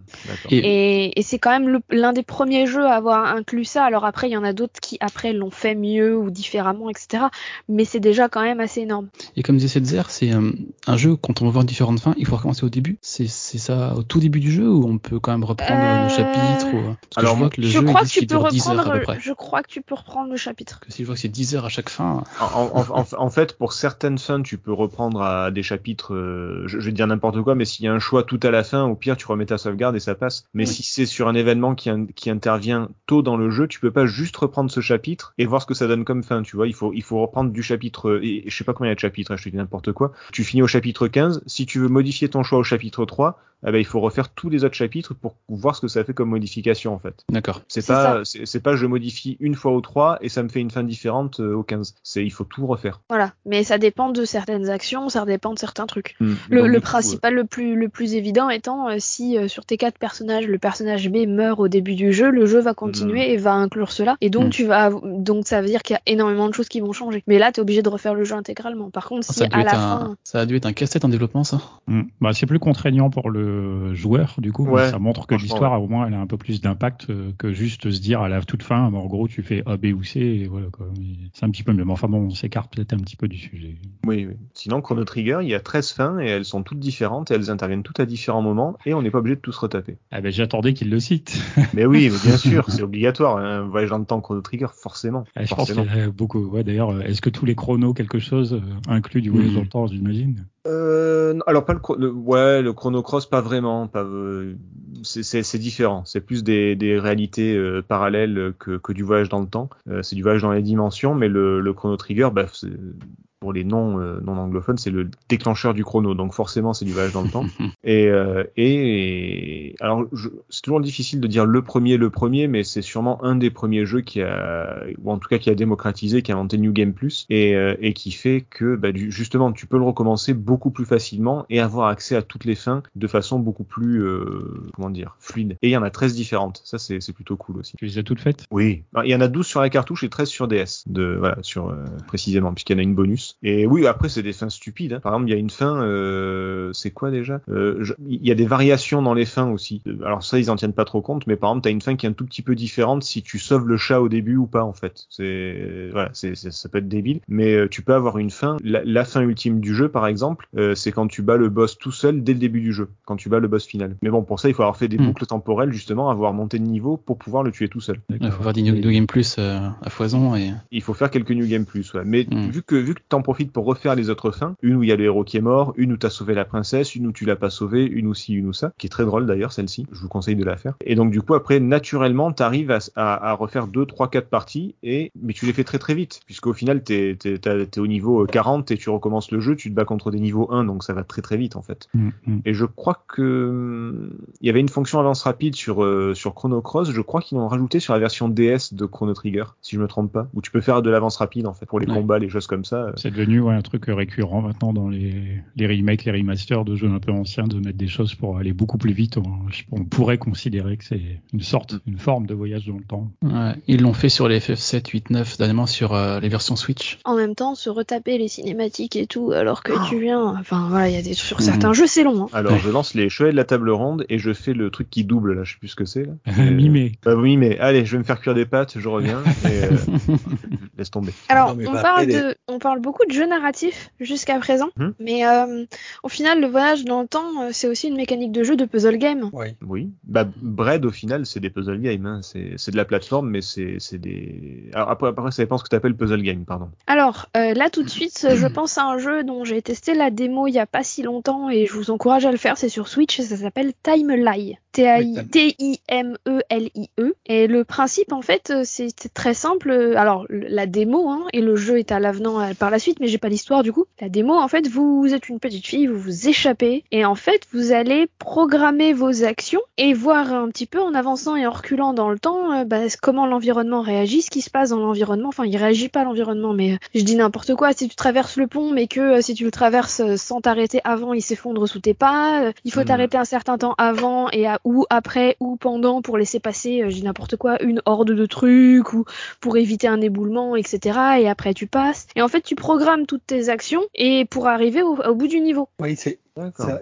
Et, c'est quand même l'un des premiers jeux à avoir inclus ça. Alors après, il y en a d'autres qui après l'ont fait mieux ou différemment, etc. Mais c'est déjà quand même assez énorme. et comme disait Setzer, c'est euh, un jeu, quand on va voir différentes fins, il faut recommencer au début. C'est ça au tout début du jeu ou on peut quand même reprendre Euh, le chapitre ou... Parce que Alors, je vois que le je jeu crois que tu peux dure 10 heures à peu reprendre. près. Je crois que tu peux reprendre le chapitre. Que si je vois que c'est 10 heures à chaque fin, En, en- en- en fait, pour certaines fins, tu peux reprendre à des chapitres, euh, je, je vais te dire n'importe quoi, mais s'il y a un choix tout à la fin, au pire, tu remets ta sauvegarde et ça passe. Mais Oui. si c'est sur un événement qui, in- qui intervient tôt dans le jeu, tu peux pas juste reprendre ce chapitre et voir ce que ça donne comme fin, tu vois. Il faut, il faut reprendre du chapitre, et, je sais pas combien il y a de chapitres, hein, je te dis n'importe quoi. Tu finis au chapitre 15. Si tu veux modifier ton choix au chapitre 3, eh ben, il faut refaire tous les autres chapitres pour voir ce que ça fait comme modification, en fait. d'accord. C'est pas, c'est pas je modifie une fois au 3 et ça me fait une fin différente euh, au 15. C'est, il faut tout refaire. Voilà. Mais ça dépend de certaines actions, ça dépend de certains trucs. Le, Donc, le coup, principal, le plus, le plus évident étant euh, si euh, sur tes quatre personnages, le personnage B meurt au début du jeu, le jeu va continuer et va inclure cela. Et donc Mm. tu vas, donc ça veut dire qu'il y a énormément de choses qui vont changer. Mais là, t'es obligé de refaire le jeu intégralement. Par contre, si ça, a dû à être la un, fin, ça a dû être un casse-tête en développement, ça Hmm. Bah, c'est plus contraignant pour le joueur, du coup. Ouais, ça montre que l'histoire, au moins, elle a un peu plus d'impact euh, que juste se dire à la toute fin, en gros, tu fais A, B ou C, et voilà, quoi. C'est un petit peu mieux. Mais enfin bon, on s'écarte peut-être un petit peu du sujet. Oui, oui. Sinon, Chrono Trigger, il y a 13 fins et elles sont toutes différentes et elles interviennent toutes à différents moments et on n'est pas obligé de tous retaper. Ah ben, j'attendais qu'il le cite. Mais oui, mais bien sûr, c'est obligatoire. Un voyage dans le temps Chrono Trigger, forcément. Ah, je pense forcément. qu'il y a beaucoup. Ouais, d'ailleurs, euh, est-ce que tous les chronos, quelque chose, euh, inclut du voyage dans le temps, j'imagine? Euh, non, alors pas le, le- ouais le Chrono Cross pas vraiment pas euh, c'est- différent c'est plus des, des réalités euh, parallèles que, que du voyage dans le temps c'est du voyage dans les dimensions mais le, le Chrono Trigger bah, c'est- pour les non euh, non anglophones c'est le déclencheur du chrono. Donc forcément c'est du voyage dans le temps. Et, euh, et, et- alors je- c'est toujours difficile de dire le premier le premier mais c'est sûrement un des premiers jeux qui a ou en tout cas qui a démocratisé qui a inventé New Game Plus et, euh, et qui fait que bah, du- justement tu peux le recommencer beaucoup plus facilement et avoir accès à toutes les fins de façon beaucoup plus euh, comment dire fluide. Et il y en a 13 différentes. Ça c'est c'est plutôt cool aussi. Tu les as toutes faites? Oui, Ah, il y en a 12 sur la cartouche et 13 sur DS, de voilà, sur euh, précisément puisqu'il y en a une bonus. Et oui, après c'est des fins stupides. hein. Par exemple, il y a une fin, euh, c'est quoi déjà? Euh, je- Il y a des variations dans les fins aussi. Euh, Alors ça, ils en tiennent pas trop compte, mais par exemple, t'as une fin qui est un tout petit peu différente si tu sauves le chat au début ou pas en fait. C'est voilà, c'est ça peut être débile, mais tu peux avoir une fin. La, la fin ultime du jeu, par exemple, euh, c'est quand tu bats le boss tout seul dès le début du jeu, quand tu bats le boss final. Mais bon, pour ça, il faut avoir fait des Hmm. boucles temporelles justement, avoir monté de niveau pour pouvoir le tuer tout seul. Il faut faire des New, Game Plus à foison et Il faut faire quelques New Game Plus, ouais. Mais Mm. vu que vu que t'en profites pour refaire les autres fins, une où il y a le héros qui est mort, une où t'as sauvé la princesse, une où tu l'as pas sauvé, une où ci, une où ça, qui est très drôle d'ailleurs celle-ci. Je vous conseille de la faire. Et donc du coup après naturellement t'arrives à, à, à refaire deux, trois, quatre parties et mais tu les fais très très vite puisqu'au final t'es t'es t'as- t'es au niveau 40 et tu recommences le jeu, tu te bats contre des niveaux 1 donc ça va très très vite en fait. Mm, mm. Et je crois que hum, il y avait une fonction avance rapide sur euh, sur Chrono Cross. Je crois qu'ils l'ont rajouté sur la version DS de Chrono Trigger, si je me trompe pas, où tu peux faire de l'avance rapide en fait pour les Ouais. combats, les choses comme ça. C'est devenu ouais, un truc récurrent maintenant dans les, les remakes, les remasters de jeux un peu anciens, de mettre des choses pour aller beaucoup plus vite. On, on pourrait considérer que c'est une sorte, une forme de voyage dans le temps. ouais, ils l'ont fait sur les FF7, 8, 9, dernièrement sur euh, les versions Switch. En même temps, se retaper les cinématiques et tout, alors que Oh. tu viens. Enfin voilà, il y a des sur Mhm. certains jeux, c'est long. hein. Alors Ouais. je lance les cheveux de la table ronde et je fais le truc qui double là, je sais plus ce que c'est là. Euh, Mimé. Bah mais allez, je vais me faire cuire des pâtes, je reviens. Et, euh, laisse tomber. Alors, Non, on bah, parle de, on parle beaucoup de jeux narratifs jusqu'à présent, Mhm. mais euh, au final, le voyage dans le temps, euh, c'est aussi une mécanique de jeu de puzzle game. Ouais. Oui. Bah Bread au final c'est des puzzle games, hein. c'est c'est de la plateforme mais c'est c'est des. Alors après après ça dépend ce que t'appelles puzzle game, pardon. Alors euh, là, tout de suite, je pense à un jeu dont j'ai testé la démo il y a pas si longtemps et je vous encourage à le faire. C'est sur Switch, et ça s'appelle Timeline. T-I-M-E-L-I-E. Et le principe, en fait, c'est très simple. Alors, la démo, hein, et le jeu est à l'avenant par la suite, mais j'ai pas l'histoire du coup. La démo, en fait, vous, êtes une petite fille, vous vous échappez, et en fait, vous allez programmer vos actions et voir un petit peu en avançant et en reculant dans le temps, euh, bah, comment l'environnement réagit, ce qui se passe dans l'environnement. Enfin, il réagit pas l'environnement, mais euh, je dis n'importe quoi. Si tu traverses le pont, mais que euh, si tu le traverses sans t'arrêter avant, il s'effondre sous tes pas. il faut Mhm. t'arrêter un certain temps avant et à, ou après ou pendant pour laisser passer, je dis n'importe quoi, une horde de trucs ou pour éviter un éboulement, etc. Et après tu passes. Et en fait, tu programmes toutes tes actions et pour arriver au, bout du niveau.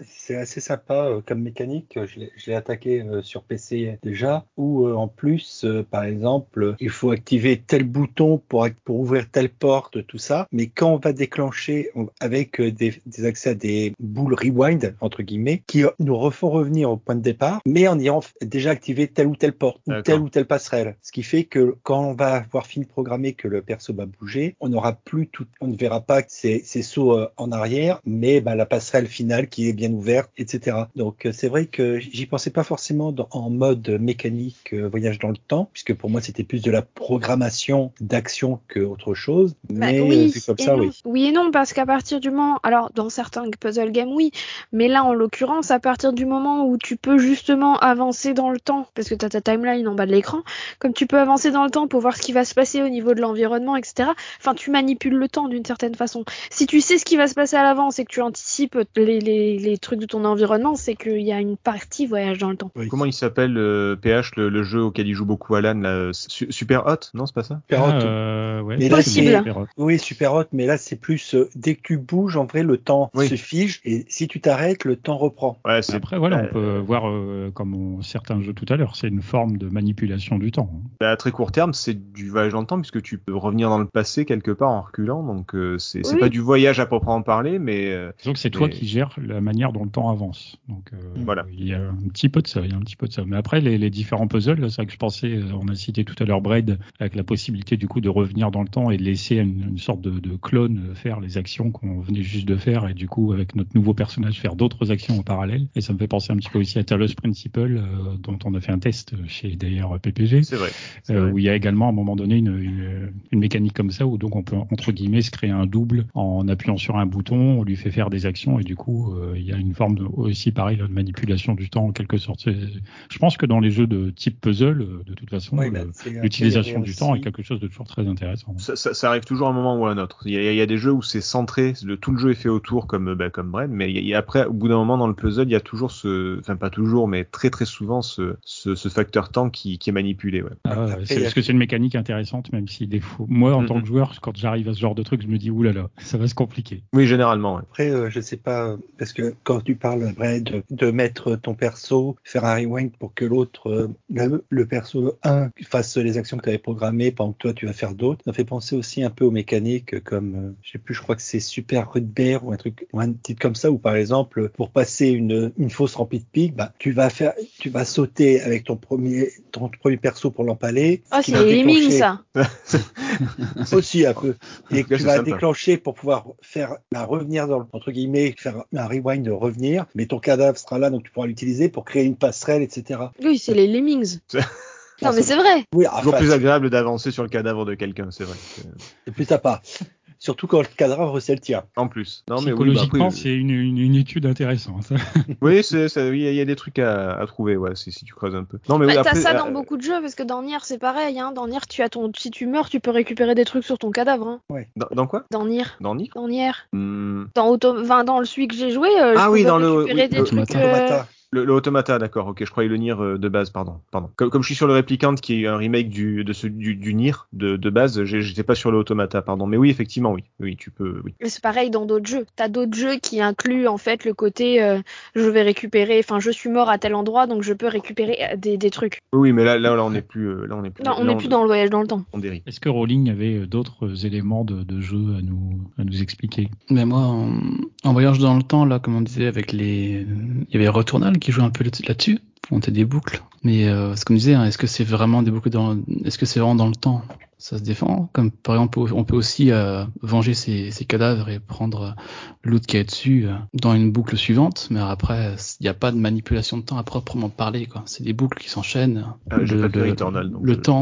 C'est assez sympa euh, comme mécanique. Je l'ai- je l'ai attaqué euh, sur PC déjà. Où euh, en plus, euh, par exemple, euh, il faut activer tel bouton pour, pour ouvrir telle porte, tout ça. Mais quand on va déclencher on- avec euh, des, des accès à des boules rewind entre guillemets, qui euh, nous refont revenir au point de départ, mais en ayant déjà activé telle ou telle porte ou telle ou telle passerelle. Ce qui fait que quand on va avoir fini de programmer que le perso va bouger, on n'aura plus tout, on ne verra pas ces, ces sauts euh, en arrière, mais bah, la passerelle finale qui est bien ouverte, etc. Donc euh, c'est vrai que j'y pensais pas forcément dans- en mode mécanique euh, voyage dans le temps, puisque pour moi c'était plus de la programmation d'action que autre chose. Bah, Mais oui, euh, comme et ça, non. oui. Oui et non, parce qu'à partir du moment, alors dans certains puzzle games, oui, mais là en l'occurrence, à partir du moment où tu peux justement avancer dans le temps, parce que tu as ta timeline en bas de l'écran, comme tu peux avancer dans le temps pour voir ce qui va se passer au niveau de l'environnement, etc. Enfin, tu manipules le temps d'une certaine façon. Si tu sais ce qui va se passer à l'avance et que tu anticipes les, les, les, les trucs de ton environnement, c'est qu'il y a une partie voyage dans le temps. Oui. Comment il s'appelle euh, PH, le, le jeu auquel il joue beaucoup Alan, là, Su- Super Hot Non, c'est pas ça? Super hot. euh, ouais, Mais là, Possible. c'est- Super hot. Oui, super hot, mais là c'est plus euh, dès que tu bouges, en vrai, le temps Oui. se fige et si tu t'arrêtes, le temps reprend. Ouais, Après, voilà, euh, on peut voir, euh, comme on- certains jeux tout à l'heure, c'est une forme de manipulation du temps. hein. bah, à très court terme, c'est du voyage dans le temps puisque tu peux revenir dans le passé quelque part en reculant. Donc euh, c'est Oui. pas du voyage à proprement parler, mais euh, Disons que c'est toi qui gères la manière dont le temps avance. Donc euh, Voilà. il y a un petit peu de ça, il y a un petit peu de ça. Mais après les, les différents puzzles, c'est vrai que je pensais, euh, on a cité tout à l'heure Braid, avec la possibilité du coup de revenir dans le temps et de laisser une, une sorte de, de clone faire les actions qu'on venait juste de faire et du coup avec notre nouveau personnage faire d'autres actions en parallèle. Et ça me fait penser un petit peu aussi à Talos Principle, euh, dont on a fait un test chez d'ailleurs PPG. c'est vrai. Euh, vrai. où il y a également à un moment donné une, une, une mécanique comme ça où donc on peut entre guillemets se créer un double en appuyant sur un bouton, on lui fait faire des actions et du coup euh, il y a une forme de, aussi pareil de manipulation du temps en quelque sorte. Je pense que dans les jeux de type puzzle, euh, de toute façon, bah, l'utilisation du temps est quelque chose de toujours très intéressant. Ça, ça- ça arrive toujours à un moment ou à un autre. Il y a, il y a des jeux où c'est centré, le, tout le jeu est fait autour comme bah, comme Brad, mais il y a- après, au bout d'un moment dans le puzzle, il y a toujours ce, enfin pas toujours, mais très très souvent ce, ce, ce facteur temps qui, qui est manipulé. Ouais. Ah, c'est parce que c'est une mécanique intéressante, même si des fois, moi en tant que joueur, quand j'arrive à ce genre de truc, je me dis oulala, ça va se compliquer. Oui, généralement. Ouais. Après, euh, je sais pas, parce que quand tu parles après de, de mettre ton perso, faire un rewind pour que l'autre, euh, le, le perso 1 fasse les actions que tu avais programmées pendant que toi tu vas faire d'autres, ça fait penser aussi un peu aux mécaniques comme, euh, je sais plus, je crois que c'est Super Rudbear ou un truc, ou un titre comme ça, où par exemple, pour passer une, une fosse remplie de pics, bah, tu vas faire, tu vas sauter avec ton premier, ton premier perso pour l'empaler. Ah, qui c'est va les ça. aussi un peu. Et que tu vas sympa. déclencher pour pouvoir faire bah, revenir dans le, entre guillemets, faire un rewind de revenir, mais ton cadavre sera là, donc tu pourras l'utiliser pour créer une passerelle, etc. Oui, c'est les lemmings. Non, mais c'est vrai. Oui, Toujours enfin, plus agréable d'avancer sur le cadavre de quelqu'un, c'est vrai. C'est plus sympa. Surtout quand le cadavre c'est le tien. En plus. Non, mais oui, bah, Psychologiquement, après, c'est une, une, une étude intéressante. oui, c'est, ça- oui, il y, a- il y a des trucs à, à trouver, ouais, si, si tu creuses un peu. Non, mais oui, Bah, après, T'as ça euh, dans beaucoup de jeux, parce que dans Nier, c'est pareil. Hein. Dans Nier, tu as ton... si tu meurs, tu peux récupérer des trucs sur ton cadavre. Hein. dans, dans quoi? Dans Nier. Dans Nier? Dans Nier. Hmm, Dans, Auto... enfin, dans le celui que j'ai joué, euh, Ah je oui, dans le- récupérer oui, des le- trucs. Automata. euh, Automata. Le, le Automata, d'accord, ok, je croyais le Nier euh, de base, pardon. pardon. Comme, comme je suis sur le Replicant, qui est un remake du, de ce, du, du Nier de, de base, j'étais pas sur le Automata, pardon. Mais oui, effectivement, oui. Oui, tu peux, oui. Mais c'est pareil dans d'autres jeux. T'as d'autres jeux qui incluent en fait le côté euh, je vais récupérer, enfin je suis mort à tel endroit donc je peux récupérer euh, des, des trucs. Oui, mais là, là, là, on n'est plus, euh, là, on est plus. Non, on n'est plus dans le voyage dans le temps. On dérive. Est-ce que Rowling avait d'autres éléments de, de jeu à nous, à nous expliquer? Mais moi, en, en voyage dans le temps, là, comme on disait, avec les, il y avait Returnal qui joue un peu là-dessus. On était des boucles. Mais euh, ce qu'on disait, hein, est-ce que c'est vraiment des boucles dans, est-ce que c'est vraiment dans le temps? Ça se défend. Comme par exemple, on peut aussi euh, venger ses, ses cadavres et prendre euh, loot qui est dessus euh, dans une boucle suivante. Mais après, il n'y a pas de manipulation de temps à proprement parler. quoi. C'est des boucles qui s'enchaînent. Ah, Le- le- donc le je- temps,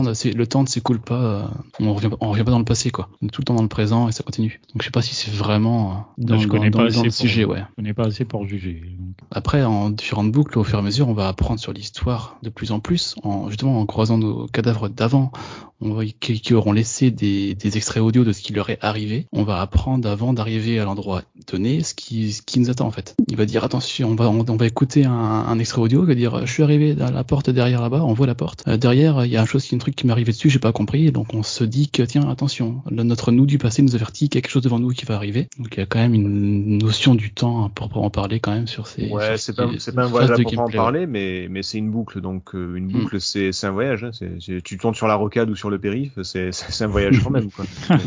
ne- le temps ne s'écoule pas. euh, on revient, on revient pas dans le passé, quoi. On est tout le temps dans le présent et ça continue. Donc je sais pas si c'est vraiment dans, je dans- connais dans- pas dans assez le pour- sujet, ouais. On n'est pas assez pour juger. donc. Après, en différentes boucles, au fur et à mesure, on va apprendre sur l'histoire de plus en plus, en justement en croisant nos cadavres d'avant, on va, qui, qui auront laissé des, des extraits audio de ce qui leur est arrivé. On va apprendre avant d'arriver à l'endroit donné ce qui, ce qui nous attend en fait. Il va dire attention, on va, on, on va écouter un, un extrait audio, il va dire je suis arrivé à la porte derrière là-bas, on voit la porte. Euh, derrière, il y a un chose, qui- un truc qui m'est arrivé dessus, j'ai pas compris, donc on se dit que tiens attention, le- notre nous du passé nous avertit qu'il y a quelque chose devant nous qui va arriver. Donc il y a quand même une notion du temps pour en parler quand même sur ces. Ouais, c'est ce pas, c'est pas un voyage à de proprement gameplay, ouais. parler, mais, mais c'est une boucle. Donc, euh, une Mm. boucle, c'est, c'est un voyage. Hein, c'est- tu tournes sur la rocade ou sur le périph', c'est, un voyage quand même, quoi.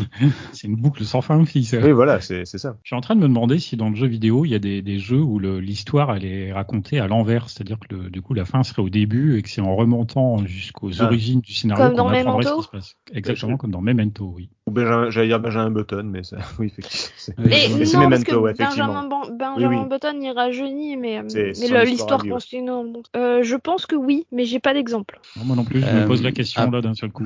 C'est une boucle sans fin, fille. Ça. oui, voilà, c'est, ça. Je suis en train de me demander si dans le jeu vidéo, il y a des, des jeux où le- l'histoire elle est racontée à l'envers, c'est-à-dire que le- du coup la fin serait au début et que c'est en remontant jusqu'aux Ah. origines du scénario Comme qu'on dans apprendrait ce Memento qui se passe. Exactement comme dans Memento, oui. Ou Benjamin, j'allais dire Benjamin Button, mais ça, oui, effectivement. c'est- non, Memento, que ouais, effectivement. Benjamin, Ban- Benjamin oui. Button il rajeunit, mais, l'histoire continue. donc, euh, je pense que oui, mais j'ai pas d'exemple. Non, moi non plus, je me Euh, pose la question ah, là d'un seul coup.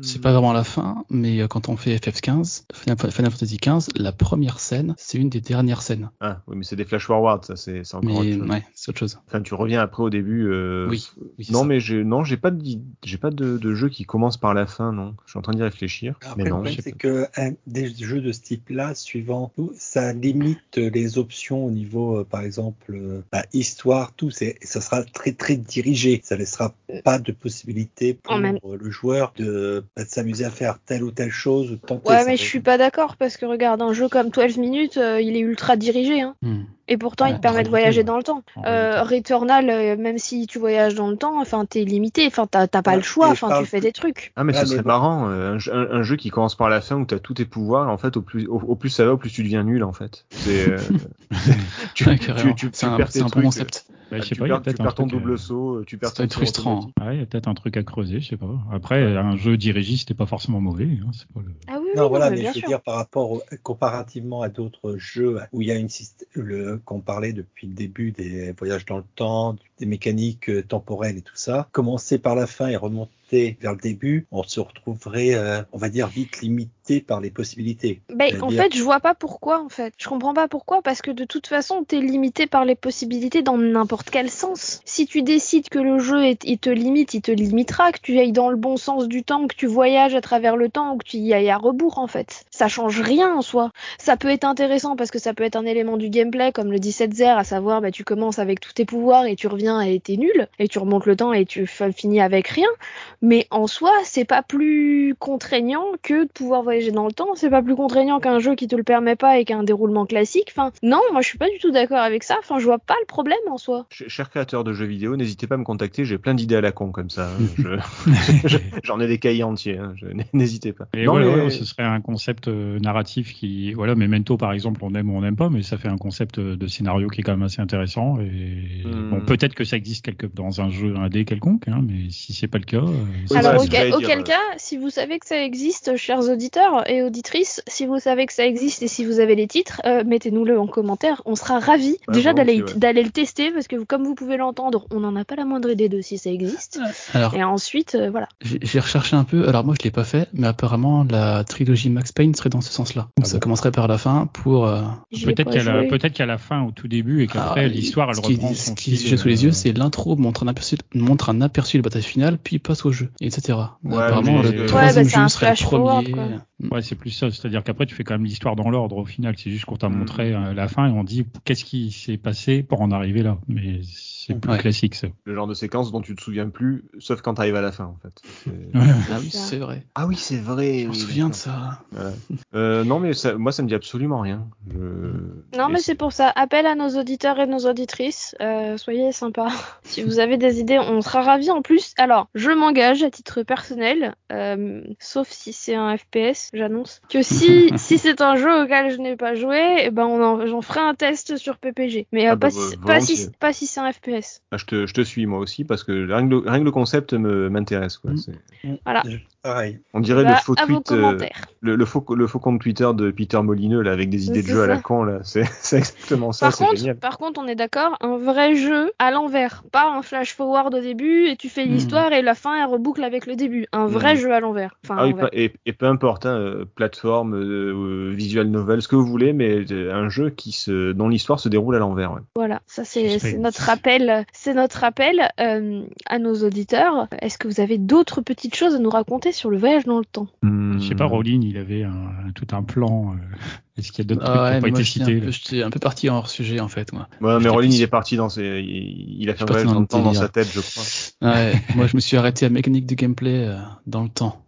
C'est pas vraiment la fin, mais euh, quand on fait FF15, Final Fantasy XV, la première scène, c'est une des dernières scènes. Ah, oui, mais c'est des flash forward, ça, c'est, encore Mais autre chose. ouais, c'est autre chose. Enfin, tu reviens après au début. Euh... Oui, Non, ça. mais j'ai, non, j'ai pas de, j'ai pas de, de jeu qui commence par la fin, non. Je suis en train d'y réfléchir. Après, mais non. C'est que un, des jeux de ce type-là, suivant tout, ça limite les options au niveau, euh, par exemple, euh, bah, histoire, tout. C'est, ça sera très très dirigé. Ça laissera pas de possibilité pour même- euh, le joueur de, bah, de s'amuser à faire telle ou telle chose, tenter. Ouais, mais je suis pas d'accord parce que regarde, un jeu comme 12 minutes, euh, il est ultra dirigé. Hein. Hmm. Et pourtant, Ouais, il te permet de voyager dans le temps. Euh, Returnal, euh, même si tu voyages dans le temps, enfin, t'es limité. Enfin, t'as pas Ouais, le choix. Enfin, tu fais des trucs. Ah mais ce serait bon. marrant, euh, un, jeu- un- un jeu qui commence par la fin où t'as tous tes pouvoirs, en fait au plus au, au plus ça va, au plus tu deviens nul en fait. C'est euh, tu, Ouais, tu, carrément. tu, tu c'est un, perds c'est tes un bon concept. Bah, je euh, sais tu pas, il y a perds, tu peut-être un perds ton truc, double euh, saut, euh, tu perds Ça ton frustrant. Ouais, il y a peut-être un truc à creuser, je sais pas. Après, un jeu dirigiste, c'était pas forcément mauvais. Hein, c'est pas le... Ah oui, Non, voilà, mais mais bien je veux sûr. dire par rapport au- comparativement à d'autres jeux où il y a une le qu'on parlait depuis le début des voyages dans le temps, des mécaniques euh, temporelles et tout ça, commencer par la fin et remonter vers le début, on se retrouverait, euh, on va dire, vite limité par les possibilités. Ben, en fait, je vois pas pourquoi, en fait. Je comprends pas pourquoi, parce que de toute façon, t'es limité par les possibilités dans n'importe quel sens. Si tu décides que le jeu, est- il te limite, il te limitera, que tu ailles dans le bon sens du temps, que tu voyages à travers le temps, ou que tu y ailles à rebours, en fait. Ça change rien, en soi. Ça peut être intéressant, parce que ça peut être un élément du gameplay, comme le 17 zer à savoir, bah, tu commences avec tous tes pouvoirs, et tu reviens et t'es nul, et tu remontes le temps, et tu finis avec rien. Mais en soi, c'est pas plus contraignant que de pouvoir voyager dans le temps. C'est pas plus contraignant qu'un jeu qui te le permet pas et qu'un déroulement classique. Enfin, non, moi je suis pas du tout d'accord avec ça. Enfin, je vois pas le problème en soi. Ch- Cher créateur de jeux vidéo, n'hésitez pas à me contacter, j'ai plein d'idées à la con comme ça. hein. Je- je- J'en ai des cahiers entiers, hein. Je- n'hésitez pas. Et Non, voilà, mais- ce serait un concept euh, narratif qui, voilà, Memento par exemple, on aime ou on n'aime pas, mais ça fait un concept euh, de scénario qui est quand même assez intéressant. Et Hmm. bon, peut-être que ça existe quelque dans un jeu indé quelconque, hein, mais si c'est pas le cas, euh, Alors, voilà, auquel, auquel dire, cas, si vous savez que ça existe, chers auditeurs et auditrices, si vous savez que ça existe et si vous avez les titres, euh, mettez-nous-le en commentaire. On sera ravis Ouais, déjà d'aller ouais. le tester parce que comme vous pouvez l'entendre, on n'en a pas la moindre idée de si ça existe. Alors, Et ensuite, euh, voilà. j'ai recherché un peu. Alors moi, je l'ai pas fait, mais apparemment, la trilogie Max Payne serait dans ce sens-là. Donc Ah ça bon commencerait par la fin pour. euh, peut-être qu'à la, la fin, au tout début, et qu'après ah, l'histoire, elle ce qui- reprend Ce qui j'ai sous les yeux, c'est l'intro montre un aperçu, montre un aperçu de la bataille finale, puis passe au jeu, etc. Ouais, apparemment, le Ouais, troisième bah, c'est un jeu serait le premier. quoi. Ouais, c'est plus ça. C'est-à-dire qu'après, tu fais quand même l'histoire dans l'ordre au final. C'est juste qu'on t'a Mm. montré euh, la fin et on dit qu'est-ce qui s'est passé pour en arriver là? Mais c'est plus Ouais. classique, ça. Le genre de séquence dont tu te souviens plus, sauf quand t'arrives à la fin en fait. C'est- Ah oui, c'est vrai. Ah oui, c'est vrai. Je me oui, souviens de ça. Voilà. Euh, non mais ça, moi ça me dit absolument rien. Je... Non, et mais c'est pour ça. Appel à nos auditeurs et nos auditrices. Euh, soyez sympas. si vous avez des idées, on sera ravis. En plus, alors, je m'engage à titre personnel, euh, sauf si c'est un FPS, j'annonce, que si, si c'est un jeu auquel je n'ai pas joué, eh ben, j'en ferai un test sur PPG. Mais euh, Ah bah, pas, si, vo- pas, si, pas si c'est un FPS. Ah, je, te, je te suis moi aussi parce que rien que le, rien que le concept m'intéresse quoi. Mm. C'est- Voilà. Pareil. On dirait Bah, le faux à vos tweet, euh, le, le faux le faux compte Twitter de Peter Molineux là avec des idées de jeu à la con là. C'est exactement ça. Par contre, génial. par contre, on est d'accord, un vrai jeu à l'envers, pas un flash forward au début et tu fais Hmm. l'histoire et la fin elle reboucle avec le début. Un vrai Hmm. jeu à l'envers. Enfin, Ah oui, et, et peu importe, hein, euh, plateforme, euh, visual novel, ce que vous voulez, mais un jeu qui se, dont l'histoire se déroule à l'envers. Ouais. Voilà, ça c'est notre rappel, c'est notre rappel euh, à nos auditeurs. Est-ce que vous avez d'autres petites choses à nous raconter sur le voyage dans le temps? Je sais pas, Rowling, il avait un, tout un plan. euh, Est-ce qu'il y a d'autres trucs Ah qui ouais, n'ont pas été cités j'étais un peu parti hors sujet en fait, moi. Ouais, mais Rolling, plus- il est parti dans ses, il, il a fait un voyage dans dans le temps dans sa tête, je crois. Ouais, moi je me suis arrêté à mécanique du gameplay euh, dans le temps.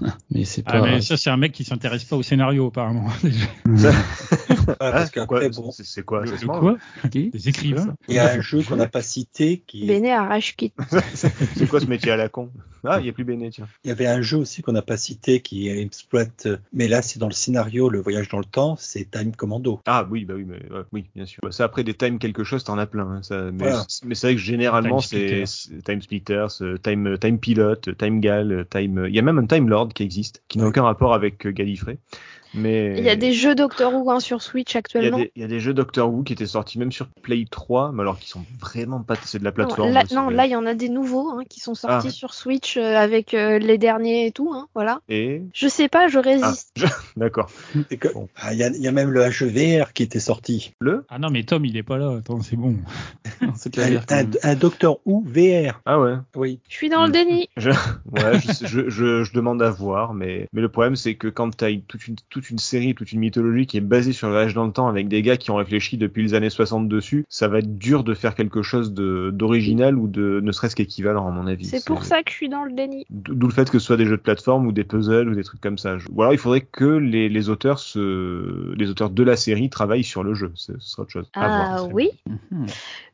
mais c'est Ah, pas. mais ça, c'est un mec qui s'intéresse pas au scénario, apparemment. Ah, parce qu'après, quoi, bon, c'est- c'est quoi, mange quoi Des écrivains il y a un jeu qu'on n'a pas cité qui, Béné arrache kit. C'est quoi ce métier à la con? Ah, il y a plus Béné, tiens. Il y avait un jeu aussi qu'on n'a pas cité qui exploite, euh, mais là c'est dans le scénario, le voyage dans le temps, c'est Time Commando. Ah oui, bah oui, mais ouais, oui, bien sûr. Bah, ça après des time quelque chose, t'en as plein. hein, ça, mais Voilà. c'est- mais c'est vrai que généralement c'est c'est Time Splitters, euh, Time Time Pilot, euh, Time Gal, euh, Time. Il y a même un Time Lord qui existe, qui n'a aucun rapport avec euh, Gallifrey. Mais Il y a des jeux Doctor Who hein, sur Switch il y, a actuellement. des, il y a des jeux Doctor Who qui étaient sortis même sur Play 3, mais alors qui sont vraiment pas c'est de la Non, plateforme. là, non, là, il y en a des nouveaux hein, qui sont sortis Ah. sur Switch euh, avec euh, les derniers et tout. Hein, voilà. Et Je sais pas, je ah, résiste. je- d'accord. Et que- Bon. Ah, Il y, a, il y a même le HVR qui était sorti. Le Ah non, mais Tom, il est pas là. Attends, c'est bon. C'est Un, clair. quand un, même. un Doctor Who VR. Ah ouais. Oui. Je suis dans le déni. Je, ouais, je, je, je, je demande à voir, mais, mais le problème c'est que quand t'as toute une, toute une série, toute une mythologie qui est basée sur le voyage dans le temps avec des gars qui ont réfléchi depuis les années 60 dessus, ça va être dur de faire quelque chose d'original ou de ne serait-ce qu'équivalent à mon avis. C'est pour ça que je suis dans le déni. D'où le fait que ce soit des jeux de plateforme ou des puzzles ou des trucs comme ça. Ou alors il faudrait que les, les auteurs se, les auteurs de la série travaillent sur le jeu. Ce serait autre chose. Voir. Ah oui. Mhm.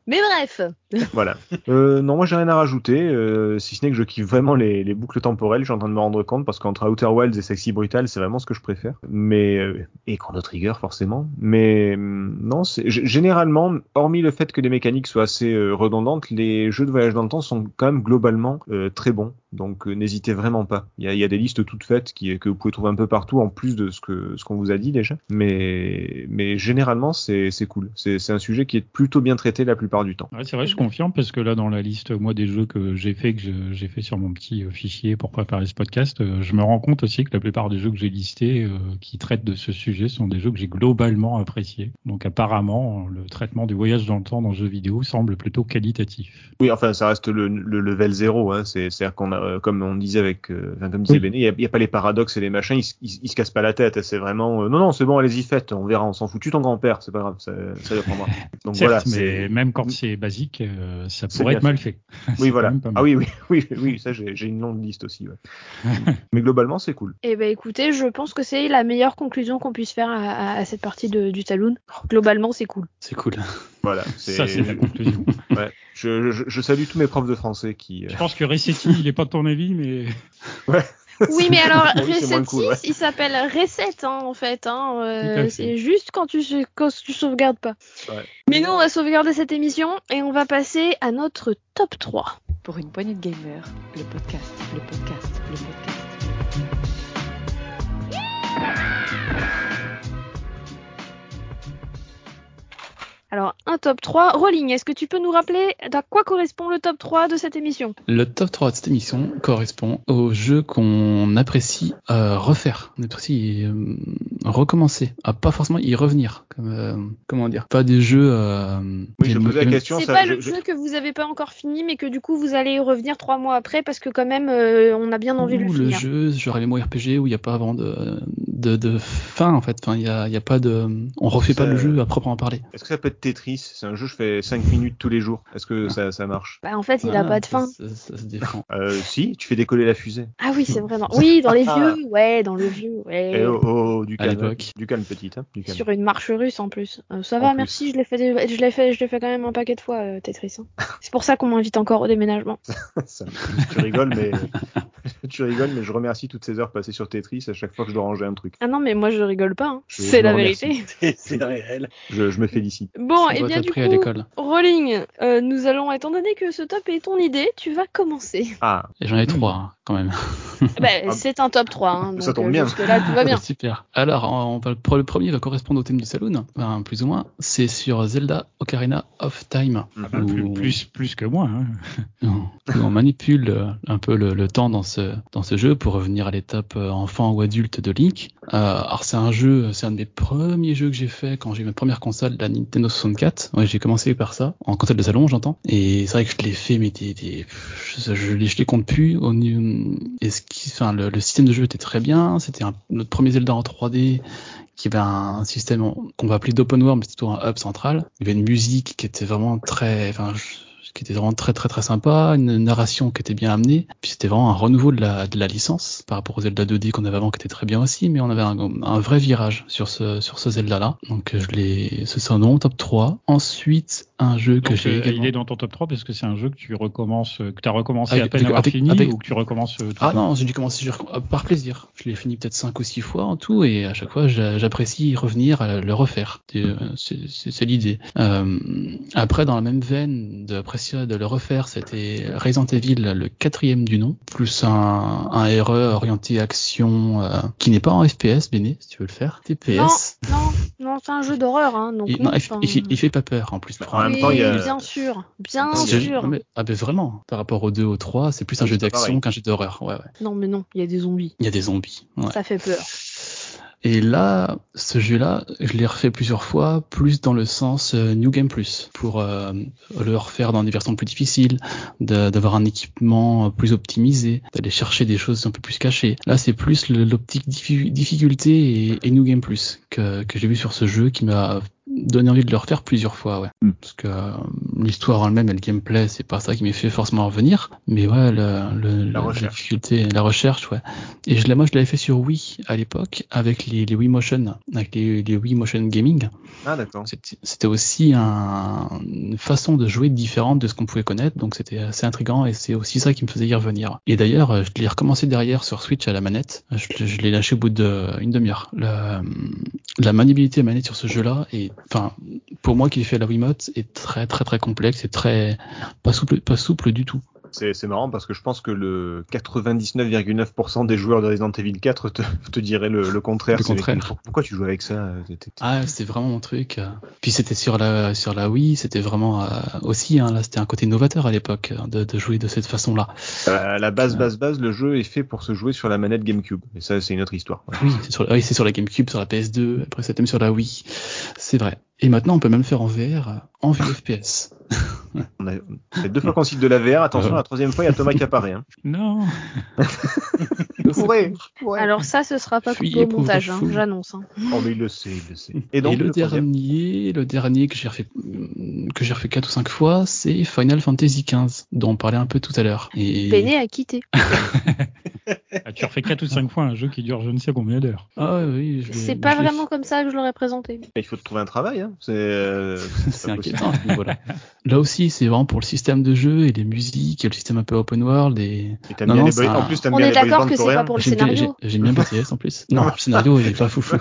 Mais bref. Voilà. Euh, non, moi j'ai rien à rajouter, euh, si ce n'est que je kiffe vraiment les, les boucles temporelles. Je suis en train de me rendre compte parce qu'entre Outer Wilds et Sexy Brutal, c'est vraiment ce que je préfère. Mais euh, et Chrono Trigger forcément. Mais hum, non, c'est généralement, hormis le fait que les mécaniques soient assez euh, redondantes, les jeux de voyage dans le temps sont quand même globalement euh, très bons. Donc euh, n'hésitez vraiment pas. Il y a, y a des listes toutes faites qui, que vous pouvez trouver un peu partout en plus de ce que ce qu'on vous a dit déjà. Mais mais généralement c'est c'est cool. C'est c'est un sujet qui est plutôt bien traité la plupart du temps. Ouais, c'est vrai, je confirme parce que là, dans la liste, moi, des jeux que j'ai fait, que j'ai fait sur mon petit euh, fichier pour préparer ce podcast, euh, je me rends compte aussi que la plupart des jeux que j'ai listés euh, qui traitent de ce sujet sont des jeux que j'ai globalement appréciés. Donc, apparemment, le traitement du voyage dans le temps dans le jeu vidéo semble plutôt qualitatif. Oui, enfin, ça reste le, le level 0. Hein. C'est, c'est-à-dire qu'on a, euh, comme on disait avec, euh, enfin, comme disait Oui. Béné, il y a, pas les paradoxes et les machins, ils, se- ils, ils se cassent pas la tête. C'est vraiment, euh, non, non, c'est bon, allez-y, faites, on verra, on s'en fout. Tu ton grand-père, c'est pas grave, ça, ça le prendra. Donc voilà, mais même quand c'est basique, euh, ça pourrait être mal fait. Oui, voilà. Ah oui, oui, oui, oui, ça, j'ai, j'ai une longue liste aussi. Ouais. mais globalement, c'est cool. Eh ben écoutez, je pense que c'est la meilleure conclusion qu'on puisse faire à, à- à cette partie de- du Saloon. Globalement, c'est cool. C'est cool. Voilà. Ça, c'est la conclusion. ouais. je, je, je salue tous mes profs de français qui. euh, Je pense que Resetti, il est pas de ton avis, mais Oui, mais alors Reset cool, ouais. 6, il s'appelle Reset hein, en fait. Hein, euh, fait. c'est juste quand tu, quand tu sauvegardes pas. Ouais. Mais nous, on va sauvegarder cette émission et on va passer à notre top 3. Pour une poignée de gamers, le podcast, le podcast, le podcast. Thank you. Alors, un top 3. Rolling, est-ce que tu peux nous rappeler à quoi correspond le top 3 de cette émission? Le top 3 de cette émission correspond aux jeux qu'on apprécie euh, refaire. On apprécie euh, recommencer. À pas forcément y revenir. Comme, euh, comment dire Pas des jeux. Euh, Oui, je posais la question. C'est pas je- le je- jeu que vous avez pas encore fini, mais que du coup vous allez y revenir trois mois après parce que quand même euh, on a bien envie de le Ou le finir. jeu, genre les mots RPG où il n'y a pas vraiment de, de, de fin en fait. Enfin, il y a, il y a pas de, on refait pas le jeu à proprement parler. Est-ce que ça peut être Tetris C'est un jeu, je fais 5 minutes tous les jours. Est-ce que ça, ça marche? Bah, en fait, il a Ah, pas de fin. Ça, ça se défend. euh, Si, tu fais décoller la fusée. Ah oui, c'est vraiment. Oui, dans les vieux, ouais, dans le vieux, ouais. Eh, oh, oh, du calme, l'époque. du calme petite, hein, du calme. Sur une marche russe en plus. Euh, ça En va, plus. merci. Je l'ai fait, je l'ai fait, je l'ai fait quand même un paquet de fois euh, Tetris. hein. C'est pour ça qu'on m'invite encore au déménagement. Ça, tu rigoles, mais tu rigoles, mais je remercie toutes ces heures passées sur Tetris à chaque fois que je dois ranger un truc. Ah non, mais moi je rigole pas. hein. C'est la vérité. C'est c'est réel. Je, je me félicite. Bon, Ça et doit bien du coup. Rolling, euh, nous allons, étant donné que ce top est ton idée, tu vas commencer. Ah, Et j'en ai trois hein, quand même. bah, Ah. c'est un top 3. Hein, Ça donc, tombe euh, bien. Jusque-là, tout va bien. Super. Alors, on va, pour le premier va correspondre au thème du saloon, enfin, plus ou moins. C'est sur Zelda Ocarina of Time. Ah bah, plus, plus, plus que moi. Hein. on manipule euh, un peu le, le temps dans ce, dans ce jeu pour revenir à l'étape euh, enfant ou adulte de Link. Euh, alors c'est un jeu, c'est un de mes premiers jeux que j'ai fait quand j'ai eu ma première console, la Nintendo 64. Ouais, j'ai commencé par ça, en console de salon, j'entends. Et c'est vrai que je l'ai fait, mais des, des, je, je les compte plus. Au, niveau- enfin, le, système de jeu était très bien? C'était notre premier Zelda en 3D qui avait un système qu'on va appeler d'open world, mais c'était plutôt un hub central. Il y avait une musique qui était vraiment très, qui était vraiment très très très sympa, une narration qui était bien amenée. Puis c'était vraiment un renouveau de la, de la licence par rapport au Zelda 2D qu'on avait avant qui était très bien aussi, mais on avait un, un vrai virage sur ce sur ce Zelda là. Donc je l'ai, ce un nom top 3. Ensuite un jeu que j'ai euh, également. il est dans ton top 3 parce que c'est un jeu que tu recommences, euh, que tu as recommencé Avec- à peine avec- avoir avec- fini ou que tu recommences euh, tout Ah non, j'ai dû euh, par plaisir. Je l'ai fini peut-être 5 ou 6 fois en tout et à chaque fois j'a- j'apprécie revenir, à le refaire. C'est euh, l'idée. Euh, après, dans la même veine d'appréciation de le refaire, c'était Resident Evil, le quatrième du nom, plus un, un RE orienté action euh, qui n'est pas en FPS, Béné, si tu veux le faire. TPS. Non, non, non, c'est un jeu d'horreur, hein, donc Il, non, non, il, fait- enfin, il fait, il fait pas peur en plus. En même oui, temps, il y a- bien sûr, bien sûr. Mais- ah ben vraiment, par rapport au 2, au 3, c'est plus un jeu d'action qu'un jeu d'horreur. Ouais, ouais. Non, mais non, il y a des zombies. Il y a des zombies. Ouais. Ça fait peur. Et là, ce jeu-là, je l'ai refait plusieurs fois, plus dans le sens euh, New Game Plus, pour euh, le refaire dans des versions plus difficiles, d'avoir un équipement euh, plus optimisé, d'aller chercher des choses un peu plus cachées. Là, c'est plus l'optique diffi- difficulté et, New Game Plus que j'ai vu sur ce jeu qui m'a donné envie de le refaire plusieurs fois, ouais. Mm. Parce que euh, l'histoire en elle-même et le gameplay, c'est pas ça qui m'a fait forcément revenir, mais ouais, le, le- la recherche. difficulté, la recherche, ouais. Et je l'ai, moi, je l'avais fait sur Wii à l'époque avec les, les Wii Motion, avec les, les Wii Motion Gaming. Ah d'accord. C'était aussi un- une façon de jouer différente de ce qu'on pouvait connaître, donc c'était assez intriguant et c'est aussi ça qui me faisait y revenir. Et d'ailleurs, je l'ai recommencé derrière sur Switch à la manette. Je, je l'ai lâché au bout d'une demi-heure. Le- La maniabilité manette sur ce jeu-là est, enfin, pour moi qui ai fait la Wiimote, est très très très complexe et très pas souple, pas souple du tout. C'est marrant parce que je pense que le 99,9% des joueurs de Resident Evil 4 te, te diraient le, le contraire. Le contraire. Pourquoi tu joues avec ça euh, Ah, c'est vraiment mon truc. Puis c'était sur la sur la Wii, c'était vraiment euh, aussi hein, là, c'était un côté novateur à l'époque euh, de, de jouer de cette façon-là. À la base, base, base, le jeu est fait pour se jouer sur la manette GameCube. Et ça, c'est une autre histoire. Ouais. Oui, c'est sur, oui, c'est sur la GameCube, sur la PS2, après c'était même sur la Wii. C'est vrai. Et maintenant, on peut même le faire en VR, en vue FPS. On a, c'est deux fois qu'on cite de la VR. Attention, Ouais. la troisième fois, il y a Thomas qui apparaît. Hein. Non. Ouais. Alors ça, ce sera pas coupé au montage, hein, j'annonce. hein. Oh, mais il le sait, il le sait. Et le, dernier, le dernier que j'ai refait, que j'ai refait quatre ou cinq fois, c'est Final Fantasy XV, dont on parlait un peu tout à l'heure. Et... Béné a quitté. Ah, tu refais 4 ou 5 fois un jeu qui dure je ne sais combien d'heures. Ah oui, je C'est pas vraiment comme ça que je l'aurais présenté. Il faut te trouver un travail. Hein. C'est euh, inquiétant à ce niveau-là. Là aussi, c'est vraiment pour le système de jeu et les musiques et le système un peu open world et Et Non, non, les En plus, On bien est d'accord que c'est pas pour le j'aime bien, scénario. j'ai- j'aime bien BTS en plus. Non, le scénario il est pas foufou.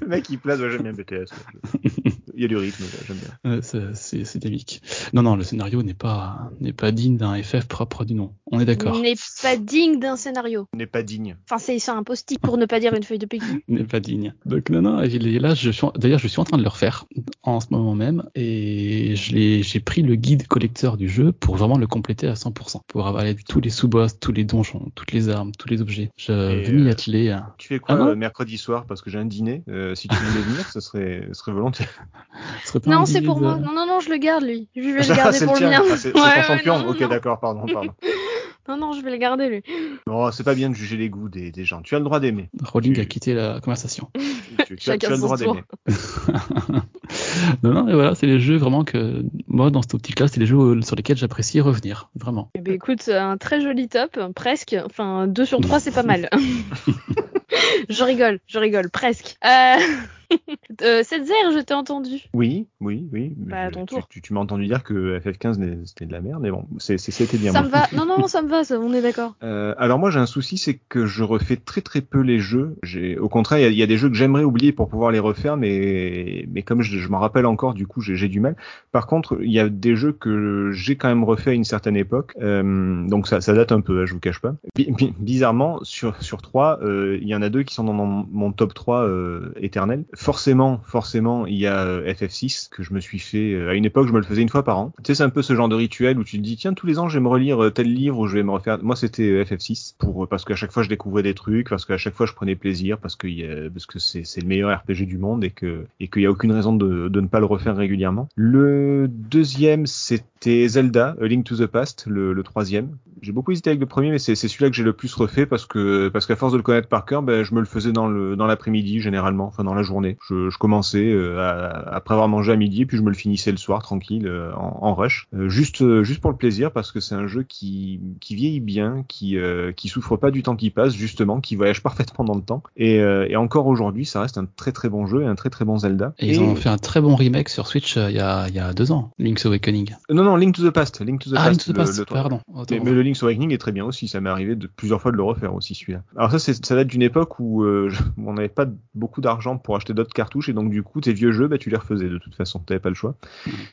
Le mec, il place, ouais, j'aime bien BTS. ouais. Il y a du rythme, j'aime bien. Euh, c'est- c'est c'est dynamique. Non, non, le scénario n'est pas n'est pas digne d'un FF propre du nom. On est d'accord. N'est pas digne d'un scénario. N'est pas digne. Enfin, c'est c'est un post-it pour ne pas dire une feuille de PQ. n'est pas digne. Donc non, non, il est là, je suis, en- d'ailleurs, je suis en train de le refaire en ce moment même, et je l'ai, j'ai pris le guide collecteur du jeu pour vraiment le compléter à 100%, pour avaler tous les sous-boss, tous les donjons, toutes les armes, tous les objets. Je Et, vais m'y euh, atteler. hein. Tu fais quoi Ah euh, mercredi soir Parce que j'ai un dîner. Euh, si tu voulais venir, ce serait, ce serait volontiers. Ce serait pas un Non, c'est pour moi. Non, non, non, je le garde lui. Je vais le garder c'est pour le, mien. Ah, c'est Ouais, ouais, champion. non, ok, d'accord, pardon, pardon. Non, non, je vais le garder lui. Non, c'est pas bien de juger les goûts des, des gens. Tu as le droit d'aimer. Rolling Tu- a quitté la conversation. Tu, tu as, tu as le son droit d'aimer. non, non, et voilà, c'est les jeux vraiment que, moi, dans cette optique-là, c'est les jeux sur lesquels j'apprécie revenir, vraiment. Eh ben écoute, un très joli top, presque. Enfin, 2 sur 3, c'est pas mal. je rigole, je rigole, presque. Euh... euh, cette zère, je t'ai entendu. Oui, oui, oui. Bah, à ton tour. Tu, tu m'as entendu dire que FF15 n'est- c'était de la merde, mais bon, c'est- c'est- c'était bien. Ça me va. Non, non, ça me va, ça, on est d'accord. Euh, alors moi j'ai un souci, c'est que je refais très très peu les jeux. Au contraire, il y a- il y, a des jeux que j'aimerais oublier pour pouvoir les refaire, mais mais comme je, je m'en rappelle encore, du coup j'ai du mal. Par contre, il y a des jeux que j'ai quand même refait à une certaine époque, euh, donc ça, ça date un peu, hein, je vous cache pas. Bi- bi- bizarrement, sur sur trois, euh, il y en a deux qui sont dans mon, mon top 3 euh, éternel. Forcément, forcément, il y a euh, FF6 que je me suis fait euh, à une époque, je me le faisais une fois par an. Tu sais, c'est un peu ce genre de rituel où tu te dis tiens tous les ans je vais me relire euh, tel livre ou je vais me refaire. Moi c'était euh, FF6 pour parce qu'à chaque fois je découvrais des trucs, parce qu'à chaque fois je prenais plaisir, parce que c'est le meilleur RPG du monde et qu'il y a aucune raison de ne pas le refaire régulièrement. Le deuxième c'était Zelda, A Link to the Past, le, troisième. J'ai beaucoup hésité avec le premier, mais c'est celui-là que j'ai le plus refait parce que parce qu'à force de le connaître par cœur, ben, je me le faisais dans dans l'après-midi généralement, enfin dans la journée. Je, je commençais euh, à- après avoir mangé à midi, puis je me le finissais le soir tranquille euh, en, en rush, Euh, juste juste pour le plaisir parce que c'est un jeu qui qui vieillit bien, qui qui souffre pas du temps qui passe justement, qui voyage parfaitement dans le temps. Et, et encore aujourd'hui, ça reste un très très bon jeu et un très très bon Zelda. Et ils ont fait un très bon remake sur Switch il y, a, il y a deux ans, Link's Awakening. Non non, Link to the Past, Link to the Ah, Past. Link to the le- Past, le- pardon. Mais, le. Link's Awakening est très bien aussi. Ça m'est arrivé de plusieurs fois de le refaire aussi celui-là. Alors ça, ça date d'une époque où euh, je- on n'avait pas beaucoup d'argent pour acheter d'autres cartouches et donc du coup tes vieux jeux, bah, tu les refaisais de toute façon. T'avais pas le choix.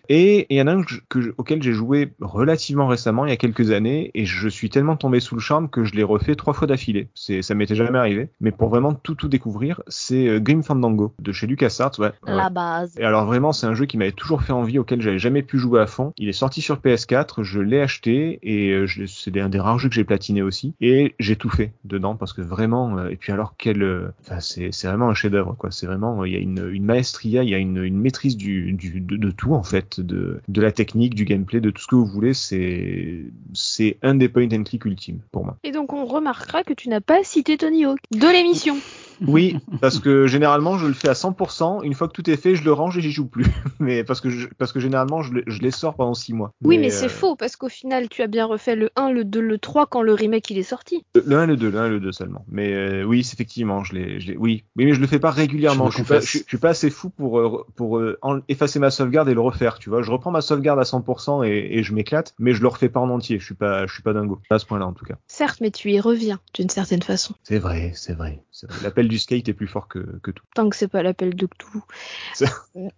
Et il y en a un que je- que je- auquel j'ai joué relativement récemment, il y a quelques années, et je suis tellement tombé sous le charme que je l'ai refait trois fois d'affilée. C'est, ça m'était jamais arrivé. Mais pour vraiment tout tout découvrir, c'est euh, Grim Fandango de chez LucasArts. Ouais. ouais. La base. Et alors vraiment, c'est un jeu qui m'avait toujours fait envie, auquel j'avais jamais pu jouer à fond. Il est sorti sur PS4, je l'ai acheté et euh, c'est un des rares jeux que j'ai platiné aussi. Et j'ai tout fait dedans parce que vraiment. euh, et puis alors quel, enfin c'est c'est vraiment un chef-d'œuvre quoi. C'est vraiment, il y a une, maestria, il y a une, maîtrise de, tout en fait, de la technique, du gameplay, de tout ce que vous voulez. C'est c'est un des point and click ultimes pour moi. Et donc on remarquera que tu n'as pas cité Tony Hawk de l'émission. Oui, parce que généralement je le fais à 100%. Une fois que tout est fait, je le range et j'y joue plus. Mais parce que je, parce que généralement je, le- je les sors pendant 6 mois. Oui, mais, c'est euh, faux parce qu'au final tu as bien refait le 1, le 2, le 3 quand le remake il est sorti. Le 1 et le 2, le 1 et le 2 seulement. Mais euh, oui, c'est effectivement, je l'ai, oui. Oui, mais je le fais pas régulièrement. Je Je, suis pas, confesse. je, je suis pas assez fou pour euh, pour euh, effacer ma sauvegarde et le refaire. Tu vois, je reprends ma sauvegarde à 100% et, et je m'éclate, mais je le refais pas en entier. Je suis pas, je suis pas dingo. Pas à ce point-là en tout cas. Certes, mais tu y reviens d'une certaine façon. C'est vrai, c'est vrai. vrai. L'appel du skate est plus fort que, que tout. Tant que c'est pas l'appel de Cthulhu.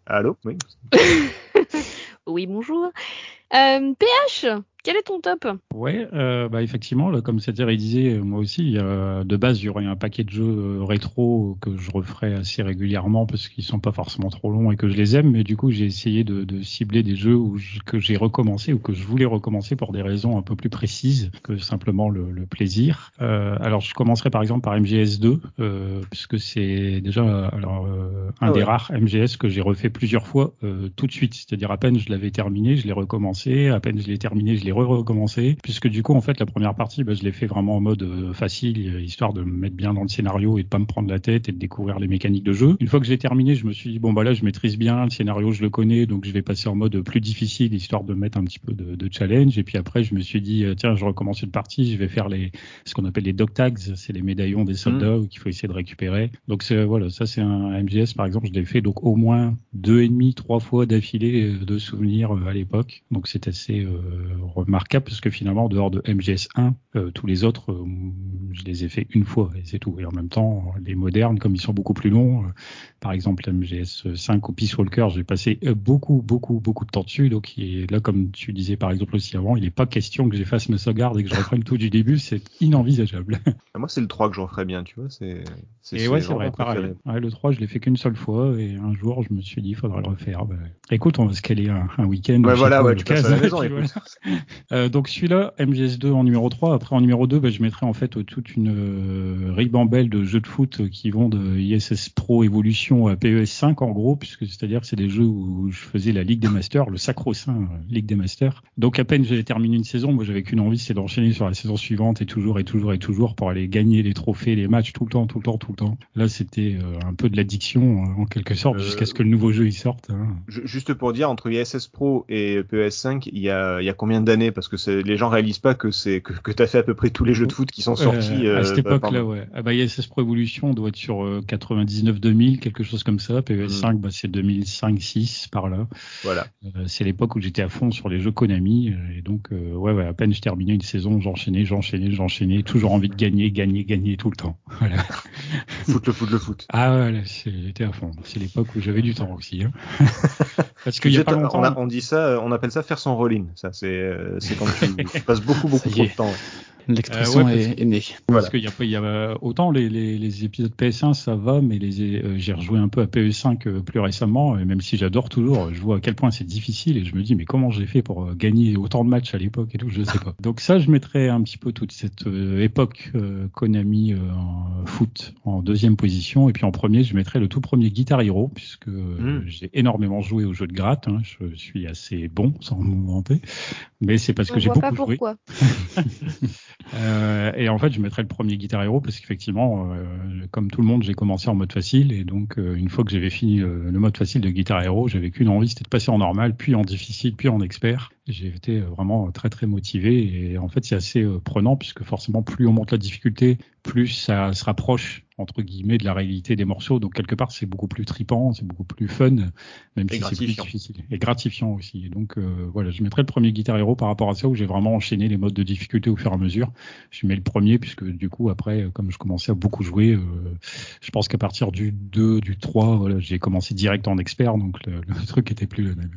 Allô, oui. Oui, bonjour. Euh, PH, quel est ton top? Ouais, euh, bah effectivement, là, comme c'est-à-dire, il disait, euh, moi aussi, de base, il y aurait un paquet de jeux euh, rétro que je referais assez régulièrement parce qu'ils sont pas forcément trop longs et que je les aime, mais du coup, j'ai essayé de, de cibler des jeux où je- que j'ai recommencé ou que je voulais recommencer pour des raisons un peu plus précises que simplement le, le plaisir. Euh, alors, je commencerai par exemple par MGS2, euh, puisque c'est déjà alors euh, un Ah des rares MGS que j'ai refait plusieurs fois euh, tout de suite, c'est-à-dire à peine je l'avais terminé, je l'ai recommencé, à peine je l'ai terminé, je l'ai re-recommencé, puisque du coup en fait la première partie bah, je l'ai fait vraiment en mode euh, facile, histoire de me mettre bien dans le scénario et de pas me prendre la tête et de découvrir les mécaniques de jeu. Une fois que j'ai terminé, je me suis dit bon bah là je maîtrise bien le scénario, je le connais, donc je vais passer en mode plus difficile histoire de mettre un petit peu de, de challenge. Et puis après je me suis dit euh, tiens je recommence une partie, je vais faire les ce qu'on appelle les dog tags, c'est les médaillons des soldats qu'il faut essayer de récupérer. Donc c'est voilà ça c'est un MGS par exemple je l'ai fait donc au moins deux et demi trois fois d'affilée euh, de souvenirs à l'époque. Donc c'est assez euh, remarquable parce que finalement en dehors de MGS 1 euh, tous les autres euh, je les ai fait une fois et c'est tout. Et en même temps les modernes comme ils sont beaucoup plus longs, euh, par exemple MGS 5 ou Peace Walker j'ai passé euh, beaucoup beaucoup beaucoup de temps dessus donc là comme tu disais par exemple aussi avant il n'est pas question que j'efface ma sauvegarde et que je reprenne tout du début c'est inenvisageable. Ah, Moi, c'est le 3 que je referais bien, tu vois. C'est. Et ouais, c'est vrai, pareil. Ouais, le 3, je l'ai fait qu'une seule fois et un jour, je me suis dit, il faudrait le refaire. Bah, écoute, on va se caler un, un week-end. Ouais, voilà, ouais, tu passes à la maison, puis voilà. Euh, donc celui-là, MGS2 en numéro 3. Après, en numéro 2, bah, je mettrai en fait euh, toute une euh, ribambelle de jeux de foot qui vont de ISS Pro Evolution à PES 5 en gros, puisque c'est-à-dire c'est des jeux où je faisais la Ligue des Masters, le sacro-saint euh, Ligue des Masters. Donc à peine j'avais terminé une saison, moi j'avais qu'une envie, c'est d'enchaîner sur la saison suivante et toujours et toujours et toujours pour aller gagner les trophées, les matchs tout le temps, tout le temps, tout le temps. Là, c'était euh, un peu de l'addiction euh, en quelque sorte Euh, jusqu'à ce que le nouveau jeu y sorte. hein. Ju- Juste pour dire, entre ISS Pro et PS5, il y a, il y a combien d'années? Parce que les gens réalisent pas que c'est que, que t'as fait à peu près tous les jeux de foot qui sont sortis. Euh, à euh, cette bah, époque-là, ouais. Ah bah, ISS Pro Evolution doit être sur euh, 99-2000, quelque chose comme ça. PES5, Mm. bah, c'est 2005-6 par là. Voilà. Euh, c'est l'époque où j'étais à fond sur les jeux Konami. euh, et donc, euh, ouais, ouais, à peine je terminais une saison, j'enchaînais, j'enchaînais, j'enchaînais. Toujours envie de gagner, gagner, gagner tout le temps. Voilà. Foot le foot le foot. Ah ouais, j'étais à fond. C'est l'époque où j'avais du temps aussi. Hein. Parce qu'il y a pas longtemps. on, a- on dit ça, euh, on appelle ça faire son roll-in. Ça, c'est euh, quand tu, tu passes beaucoup beaucoup trop de temps. L'expression Euh, ouais, est, est née. Parce qu'il y a pas, il y a autant les, les, les épisodes PS1 ça va, mais les euh, j'ai rejoué un peu à PS5 euh, plus récemment, et même si j'adore toujours, je vois à quel point c'est difficile et je me dis mais comment j'ai fait pour euh, gagner autant de matchs à l'époque et tout, je sais pas. Donc ça, je mettrais un petit peu toute cette euh, époque euh, Konami euh, en foot en deuxième position, et puis en premier, je mettrais le tout premier Guitar Hero puisque euh, Mm. j'ai énormément joué au jeu de gratte, hein, je suis assez bon sans me vanter, mais c'est parce On que j'ai pas beaucoup joué. pourquoi. Euh, et en fait, je mettrais le premier Guitar Hero parce qu'effectivement, euh, comme tout le monde, j'ai commencé en mode facile et donc euh, une fois que j'avais fini euh, le mode facile de Guitar Hero, j'avais qu'une envie, c'était de passer en normal, puis en difficile, puis en expert. J'ai été euh, vraiment très très motivé et en fait c'est assez euh, prenant puisque forcément plus on monte la difficulté, plus ça se rapproche entre guillemets de la réalité des morceaux. Donc quelque part, c'est beaucoup plus tripant, c'est beaucoup plus fun, même Et si c'est plus difficile et gratifiant aussi. Et donc euh, voilà, je mettrais le premier Guitar Hero par rapport à ça où j'ai vraiment enchaîné les modes de difficulté au fur et à mesure. Je mets le premier puisque du coup après, euh, comme je commençais à beaucoup jouer, euh, je pense qu'à partir du 2, du 3, voilà, j'ai commencé direct en expert, donc le, le truc était plus le même.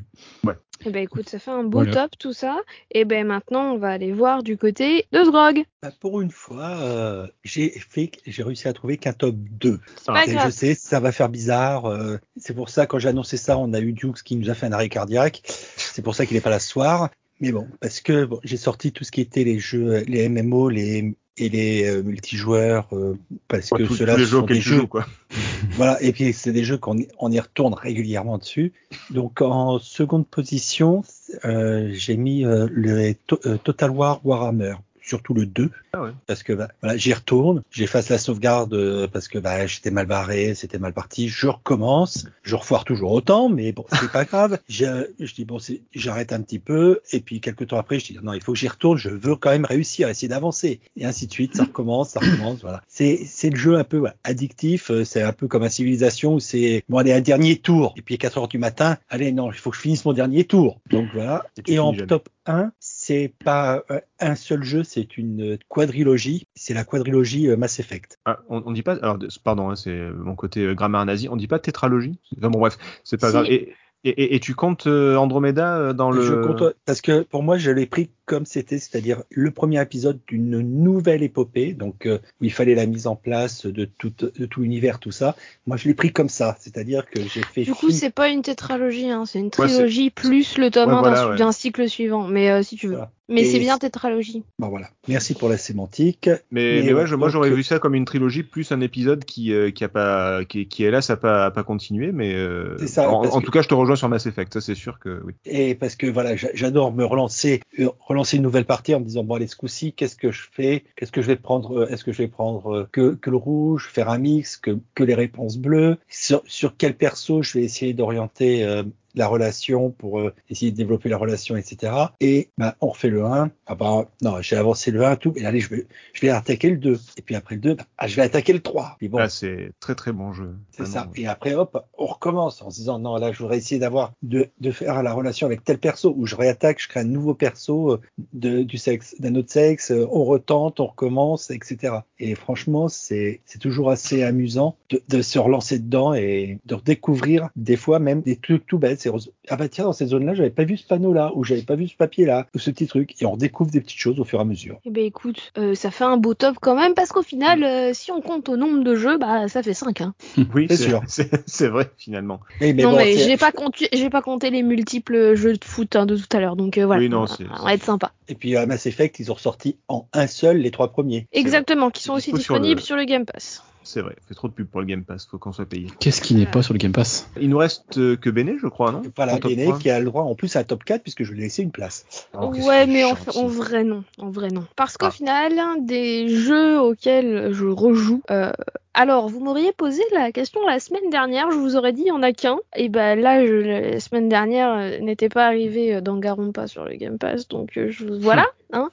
Eh ben écoute, ça fait un beau Voilà. Top tout ça. Et ben maintenant, on va aller voir du côté de Drog. Bah, pour une fois, euh, j'ai fait, j'ai réussi à trouver qu'un top 2. Pas Et grave. je sais, ça va faire bizarre. euh, c'est pour ça, quand j'ai annoncé ça, on a eu Dukes qui nous a fait un arrêt cardiaque. C'est pour ça qu'il n'est pas là ce soir. Mais bon, parce que bon, j'ai sorti tout ce qui était les jeux, les MMO, les et les euh, multijoueurs, euh, parce Ouais, que tous- ceux-là tous les ce jeux sont des tu jeux joues, quoi. Voilà, et puis c'est des jeux qu'on y- on y retourne régulièrement dessus. Donc en seconde position, euh, j'ai mis euh, le To- euh, Total War Warhammer, surtout le 2, Ah ouais. parce que bah, voilà, j'y retourne, j'efface la sauvegarde euh, parce que bah, j'étais mal barré, c'était mal parti, je recommence, je refoire toujours autant, mais bon, c'est pas grave. Je, je dis bon, c'est- j'arrête un petit peu, et puis quelques temps après, je dis non, il faut que j'y retourne, je veux quand même réussir, essayer d'avancer, et ainsi de suite, ça recommence, ça recommence, voilà. C'est c'est le jeu un peu voilà, addictif, euh, c'est un peu comme un civilisation où c'est bon, allez, un dernier tour, et puis à 4 heures du matin, allez, non, il faut que je finisse mon dernier tour. Donc voilà. Et en jamais. top 1, c'est pas euh, un seul jeu, c'est une quadrilogie, c'est la quadrilogie euh, Mass Effect. Ah, on, on dit pas, alors, pardon, hein, c'est mon côté euh, grammaire nazi, on dit pas tétralogie? Enfin, Bon, bref, c'est pas Si. grave. Et, et, et- et tu comptes euh, Andromeda euh, dans le. Je compte, parce que pour moi, je l'ai pris comme c'était, c'est-à-dire le premier épisode d'une nouvelle épopée, donc euh, où il fallait la mise en place de tout, de tout l'univers, tout ça. Moi, je l'ai pris comme ça, c'est-à-dire que j'ai fait. Du coup, fi- c'est pas une tétralogie, hein, c'est une Ouais, trilogie plus le tome Ouais, 1 voilà, d'un ouais. cycle suivant. Mais euh, si tu veux. Voilà. Mais c'est bien tétralogie. Bon, voilà. Merci pour la sémantique. Mais, Mais mais ouais, ouais, je- moi donc, j'aurais vu ça comme une trilogie plus un épisode qui euh, qui a pas qui, qui est là, ça a pas a pas continué, mais euh, C'est ça, en, parce en que- tout cas je te rejoins sur Mass Effect, ça c'est sûr que oui. Et parce que voilà, j'a- j'adore me relancer, euh, relancer une nouvelle partie en me disant bon allez ce coup-ci, qu'est-ce que je fais? Qu'est-ce que je vais prendre euh, Est-ce que je vais prendre euh, que, le rouge, faire un mix, que, les réponses bleues? Sur, quel perso je vais essayer d'orienter la relation pour euh, essayer de développer la relation, etc. Et bah, on refait le 1. Ah bah non, j'ai avancé le 1 tout, et allez je vais je vais attaquer le 2. Et puis après le 2, bah, ah, je vais attaquer le 3. Puis bon, Là c'est très très bon jeu. c'est ça. Et après, hop, on recommence en se disant non, là, je voudrais essayer d'avoir de, de faire la relation avec tel perso où je réattaque, je crée un nouveau perso euh, de, du sexe, d'un autre sexe, euh, on retente, on recommence, etc. Et franchement, c'est c'est toujours assez amusant de, de se relancer dedans et de redécouvrir des fois même des trucs tout bêtes. C'est ah bah tiens, dans cette zone-là, j'avais pas vu ce panneau-là ou j'avais pas vu ce papier-là ou ce petit truc. Et on redécouvre des petites choses au fur et à mesure. Eh ben écoute, euh, ça fait un beau top quand même parce qu'au final, euh, si on compte au nombre de jeux, bah ça fait 5 hein. Oui, C'est sûr. c'est vrai finalement. Mais, mais non bon, mais j'ai pas compté, j'ai pas compté les multiples jeux de foot hein, de tout à l'heure, donc euh, voilà. Oui, non, on, c'est- va- on va être sympa. Et puis à Mass Effect, ils ont ressorti en un seul les trois premiers. Exactement, qui sont aussi sur disponibles le- sur le Game Pass. C'est vrai, fait trop de pub pour le Game Pass, faut qu'on soit payé. Qu'est-ce qui n'est pas sur le Game Pass? Il nous reste euh, que Bene, je crois, non? Voilà, Bene 3. qui a le droit en plus à un top 4 puisque je lui ai laissé une place. Oh, qu'est-ce ouais, mais en vrai non, en vrai non. Parce qu'au Ah. final, des jeux auxquels je rejoue. euh, alors, vous m'auriez posé la question la semaine dernière, je vous aurais dit il y en a qu'un. Et ben là, je, la semaine dernière euh, n'était pas arrivé euh, Danganronpa sur le Game Pass, donc euh, je voilà, hein.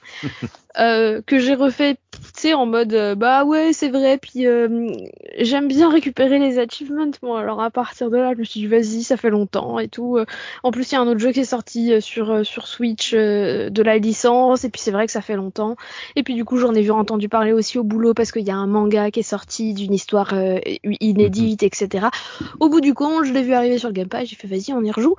Euh, que j'ai refait, tu sais, en mode bah ouais, c'est vrai. Puis j'aime bien récupérer les achievements. Bon, alors à partir de là, je me suis dit vas-y, ça fait longtemps et tout. En plus, il y a un autre jeu qui est sorti sur sur Switch de la licence, et puis c'est vrai que ça fait longtemps. Et puis du coup, j'en ai vu entendu parler aussi au boulot parce qu'il y a un manga qui est sorti d'une histoire euh, inédite, etc. Au bout du compte, je l'ai vu arriver sur le Game Pass, j'ai fait vas-y, on y rejoue.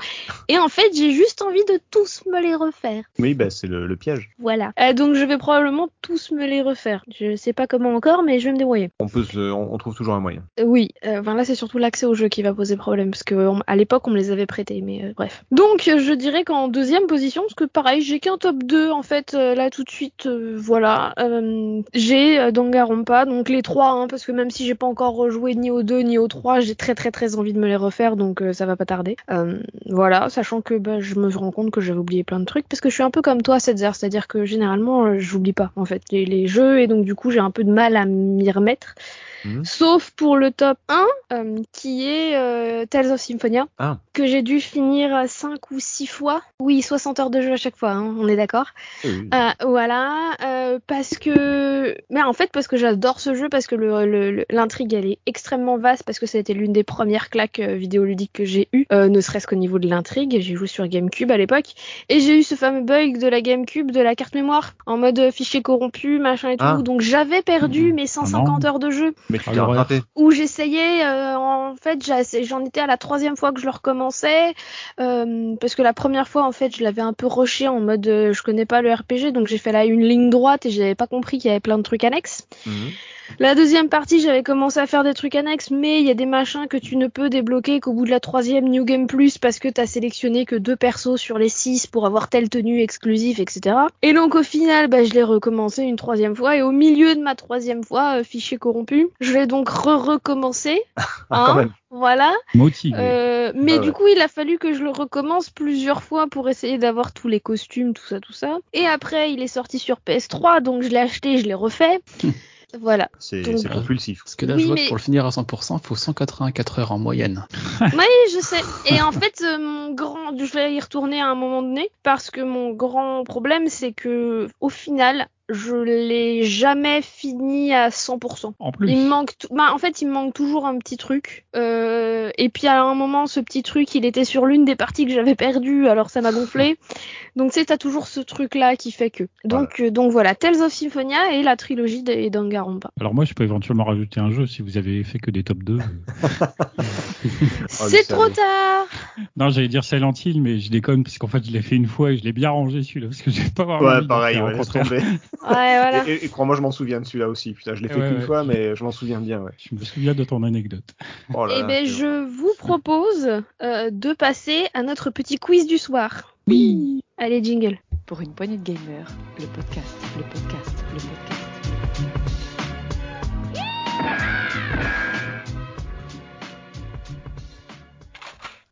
Et en fait, j'ai juste envie de tous me les refaire. Oui, bah c'est le, le piège. Voilà. Euh, donc je vais probablement tous me les refaire. Je sais pas comment encore, mais je vais me débrouiller. On peut se, on, on trouve toujours un moyen. Euh, oui, enfin là c'est surtout l'accès au jeu qui va poser problème parce que on- à l'époque on me les avait prêtés, mais bref. Donc je dirais qu'en deuxième position, parce que pareil j'ai qu'un top 2 en fait là tout de suite, voilà. J'ai Danganronpa, donc les trois, hein, parce que même si j'ai pas encore rejoué ni au 2 ni au 3, j'ai très très très envie de me les refaire, donc euh, ça va pas tarder. Euh, voilà, sachant que bah, je me rends compte que j'avais oublié plein de trucs, parce que je suis un peu comme toi, Setzer, c'est-à-dire que généralement euh, j'oublie pas en fait les, les jeux, et donc du coup j'ai un peu de mal à m'y remettre. Mhm. Sauf pour le top 1, euh, qui est euh, Tales of Symphonia, Ah. que j'ai dû finir 5 ou 6 fois. Oui, 60 heures de jeu à chaque fois, hein, on est d'accord. Oui. Euh, voilà, parce que, mais en fait parce que j'adore ce jeu, parce que le- le- le- l'intrigue elle est extrêmement vaste, parce que ça a été l'une des premières claques vidéoludiques que j'ai eues, ne serait-ce qu'au niveau de l'intrigue. J'ai joué sur GameCube à l'époque, et j'ai eu ce fameux bug de la GameCube, de la carte mémoire, en mode fichier corrompu, machin et tout. Ah. Donc j'avais perdu Mhm. mes Ah 150 non. heures de jeu Mais tu t'es l'horreur. rattrapé. où j'essayais, euh, en fait, j'ai- j'en étais à la troisième fois que je le recommençais, euh, parce que la première fois, en fait, je l'avais un peu rushé en mode, euh, je connais pas le RPG, donc j'ai fait là une ligne droite et j'avais pas compris qu'il y avait plein de trucs annexes. Mhm. La deuxième partie, j'avais commencé à faire des trucs annexes, mais il y a des machins que tu ne peux débloquer qu'au bout de la troisième New Game Plus parce que t'as sélectionné que deux persos sur les six pour avoir telle tenue exclusive, etc. Et donc au final, bah, je l'ai recommencé une troisième fois et au milieu de ma troisième fois, euh, fichier corrompu, je vais donc re-recommencer. Ah, Hein. Voilà. Motivé. Euh, mais Ah du ouais. coup, il a fallu que je le recommence plusieurs fois pour essayer d'avoir tous les costumes, tout ça, tout ça. Et après, il est sorti sur PS3, donc je l'ai acheté, je l'ai refait. voilà. C'est compulsif. Parce que là, Oui, je vois mais- que pour le finir à 100%, il faut 184 heures en moyenne. Oui, je sais. Et en fait, euh, mon grand, je vais y retourner à un moment donné parce que mon grand problème, c'est que au final, je l'ai jamais fini à 100%. En plus. Il me manque, t- bah, en fait, il me manque toujours un petit truc. Euh, et puis à un moment, ce petit truc, il était sur l'une des parties que j'avais perdues, alors ça m'a gonflé. Donc c'est t'as toujours ce truc-là qui fait que. Donc euh, donc voilà, Tales of Symphonia et la trilogie des Danganronpa. Alors moi, je peux éventuellement rajouter un jeu si vous avez fait que des top 2. c'est trop salaud. tard. non, j'allais dire Silent Hill, mais je déconne parce qu'en fait, je l'ai fait une fois et je l'ai bien rangé celui-là parce que j'ai pas vraiment Ouais, pareil, ouais, laisse tomber. Ouais, voilà. Et, et- et crois-moi, je m'en souviens de celui-là aussi. Putain, je l'ai fait Ouais, qu'une ouais. fois, mais je m'en souviens bien, ouais. Je me souviens de ton anecdote. Oh là Eh là, ben, je vous propose euh, de passer à notre petit quiz du soir. Oui. Allez, jingle. Pour une poignée de gamers, le podcast, le podcast.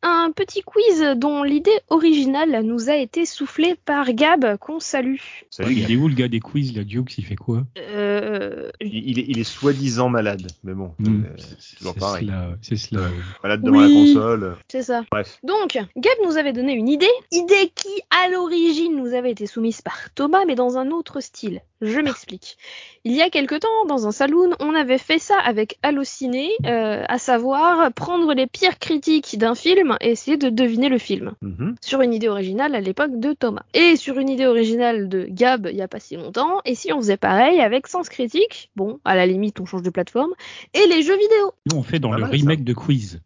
Un petit quiz dont l'idée originale nous a été soufflée par Gab, qu'on salue. Salut, il est où le gars des quiz, la Dukes, il fait quoi? Euh, Il, il est, il est soi-disant malade, mais bon, Hmm, euh, C'est toujours pareil. cela, c'est cela. malade devant Oui. la console. c'est ça. Bref. Donc, Gab nous avait donné une idée, idée qui à l'origine nous avait été soumise par Thomas, mais dans un autre style. Je m'explique. Il y a quelque temps, dans un saloon, on avait fait ça avec Allociné, euh, à savoir prendre les pires critiques d'un film et essayer de deviner le film. Mhm. Sur une idée originale à l'époque de Thomas. Et sur une idée originale de Gab il y a pas si longtemps. Et si on faisait pareil avec Sens Critique, bon, à la limite on change de plateforme, et les jeux vidéo. Nous, on fait dans Pas le mal, remake de quiz.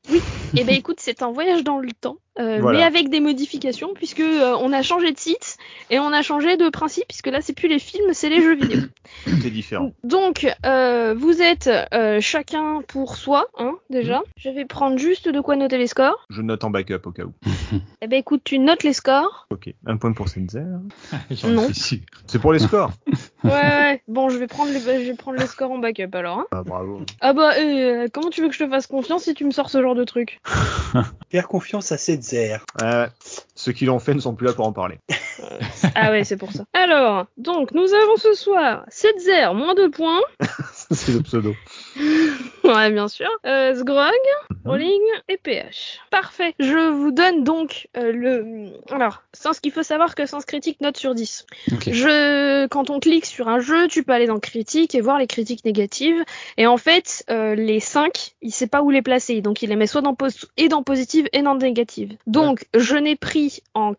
Et ben écoute, c'est un voyage dans le temps, euh, Voilà. mais avec des modifications puisque euh, on a changé de site et on a changé de principe puisque là c'est plus les films, c'est les jeux vidéo. Tout est différent. Donc euh, vous êtes euh, chacun pour soi, hein, déjà. Je vais prendre juste de quoi noter les scores. Je note en backup au cas où. Et ben écoute, tu notes les scores. Ok. Un point pour Senzer. Non. C'est pour les scores. Ouais, ouais. Bon, je vais prendre les, je vais prendre les scores en backup alors. Hein. Ah, bravo. Ah bah, euh, comment tu veux que je te fasse confiance si tu me sors ce genre de truc? Faire confiance à Setzer. Euh, ceux qui l'ont fait ne sont plus là pour en parler. Ah ouais, c'est pour ça. Alors, donc nous avons ce soir 7-0, moins 2 points. C'est le pseudo. Ouais, bien sûr. Euh, Sgrog, Mhm. Rolling et PH. Parfait. Je vous donne donc euh, le... Alors, sans ce qu'il faut savoir que Sens Critique note sur 10. Ok. Je... Quand on clique sur un jeu, tu peux aller dans critique et voir les critiques négatives. Et en fait, euh, les 5, il sait pas où les placer. Donc il les met soit dans pos- et dans positive et dans négative. Donc je n'ai pris en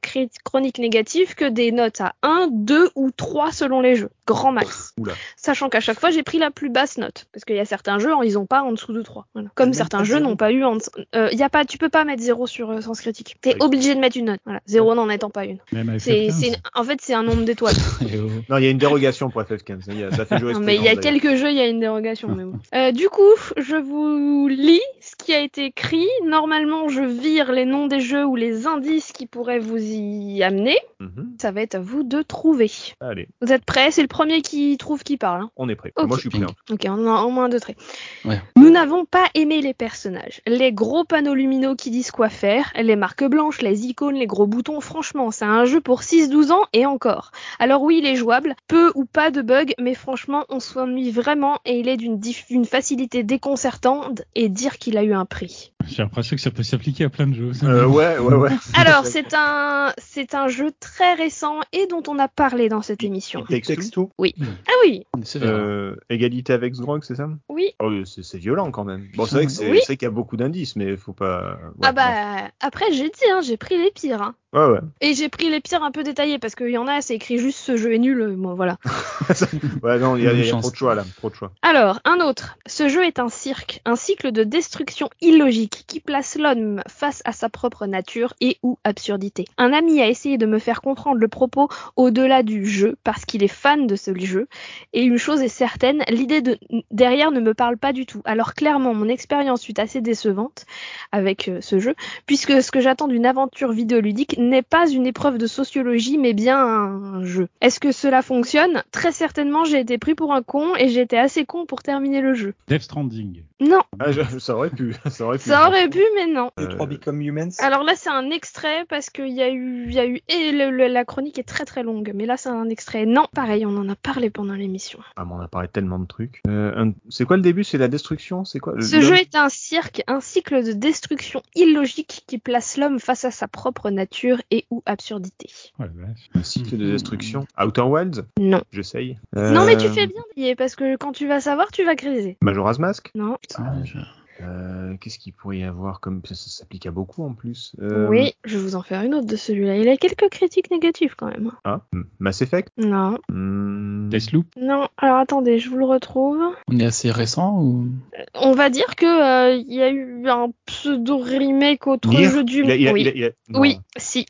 chronique négative que des notes à 1, 2 ou 3 selon les jeux. Grand max. Oula. Sachant qu'à chaque fois, j'ai pris la plus basse note. Parce qu'il y a certains jeux, ils ont pas en dessous de 3. Voilà. Comme Même certains jeux n'ont pas eu en... euh, y a pas, tu peux pas mettre 0 sur euh, Sens Critique. T'es Oui. obligé de mettre une note. Voilà. 0 n'en étant pas une. C'est, F15. c'est, en fait, c'est un nombre d'étoiles. Oh. Non, il y a une dérogation pour FF15. Il y a- Ça fait jouer Non, mais il y a quelques jeux, il y a une dérogation. mais bon. Euh, du coup, je vous lis ce qui a été écrit. Normalement, je vire les noms des jeux ou les indices qui pourraient vous y amener. Mhm. Ça va être à vous de trouver. Allez. Vous êtes prêts? C'est le premier qui trouve qui parle. hein. On est prêt. Moi, je suis prêt. hein. Ok, on a au moins deux traits. Ouais. Nous n'avons pas aimé les personnages. Les gros panneaux lumineux qui disent quoi faire, les marques blanches, les icônes, les gros boutons. Franchement, c'est un jeu pour 6-12 ans et encore. Alors oui, il est jouable, peu ou pas de bugs, mais franchement, on s'ennuie vraiment et il est d'une facilité déconcertante et dire qu'il a eu un prix. J'ai l'impression que ça peut s'appliquer à plein de jeux. Euh, ouais, ouais, ouais. Alors, c'est un, c'est un jeu très récent et dont on a parlé dans cette émission. Takes Two. Takes Two. Ah oui, On est sévère. Euh, égalité avec Zrog, c'est ça? Oui. Oh, c'est violent quand même. Bon, c'est vrai Oui. qu'il y a beaucoup d'indices, mais faut pas. ouais, Ah bah, après, j'ai dit, hein, j'ai pris les pires. hein. Ouais, ouais. Et j'ai pris les pires un peu détaillés parce qu'il y en a, c'est écrit juste ce jeu est nul. euh, Bon, voilà. Ouais, non, il y a, y a trop de choix là, trop de choix. Alors, un autre. Ce jeu est un cirque, un cycle de destruction illogique qui place l'homme face à sa propre nature et ou absurdité. Un ami a essayé de me faire comprendre le propos au-delà du jeu parce qu'il est fan de ce jeu. Et une chose est certaine, l'idée de derrière ne me parle pas du tout. Alors clairement, mon expérience fut assez décevante avec euh, ce jeu, puisque ce que j'attends d'une aventure vidéoludique n'est pas une épreuve de sociologie, mais bien un jeu. Est-ce que cela fonctionne? Très certainement, j'ai été pris pour un con et j'ai été assez con pour terminer le jeu. Death Stranding. Non, Ah, je- ça aurait pu, ça aurait pu. ça aurait pu, mais non. Les Euh, 3 Become Humans. Alors là, c'est un extrait parce qu'il y a eu, il y a eu et le- le- la chronique est très très longue, mais là c'est un extrait. Non, pareil, on en a parlé pendant l'émission. Ah, mais on a parlé tellement de trucs. Euh, un- C'est quoi le début? C'est la destruction? C'est quoi le- Ce jeu est un cirque, un cycle de destruction illogique qui place l'homme face à sa propre nature et ou absurdité. Vache. Un cycle de destruction? Outer Wilds? Non. J'essaye. Non, mais tu Euh, fais bien d'y parce que quand tu vas savoir, tu vas griser. Majora's Mask? Non. Putain, je- Euh, Qu'est-ce qu'il pourrait y avoir comme. Ça, ça s'applique à beaucoup en plus. Euh, Oui, je vais vous en faire une autre de celui-là. Il a quelques critiques négatives quand même. Ah, Mass Effect? Non. Hmm, Deathloop? Non. Alors attendez, je vous le retrouve. On est assez récent ou? On va dire que euh, il y a eu un pseudo remake autre Nier? jeu du il a- il a- oui. il a- il a- non. oui, si.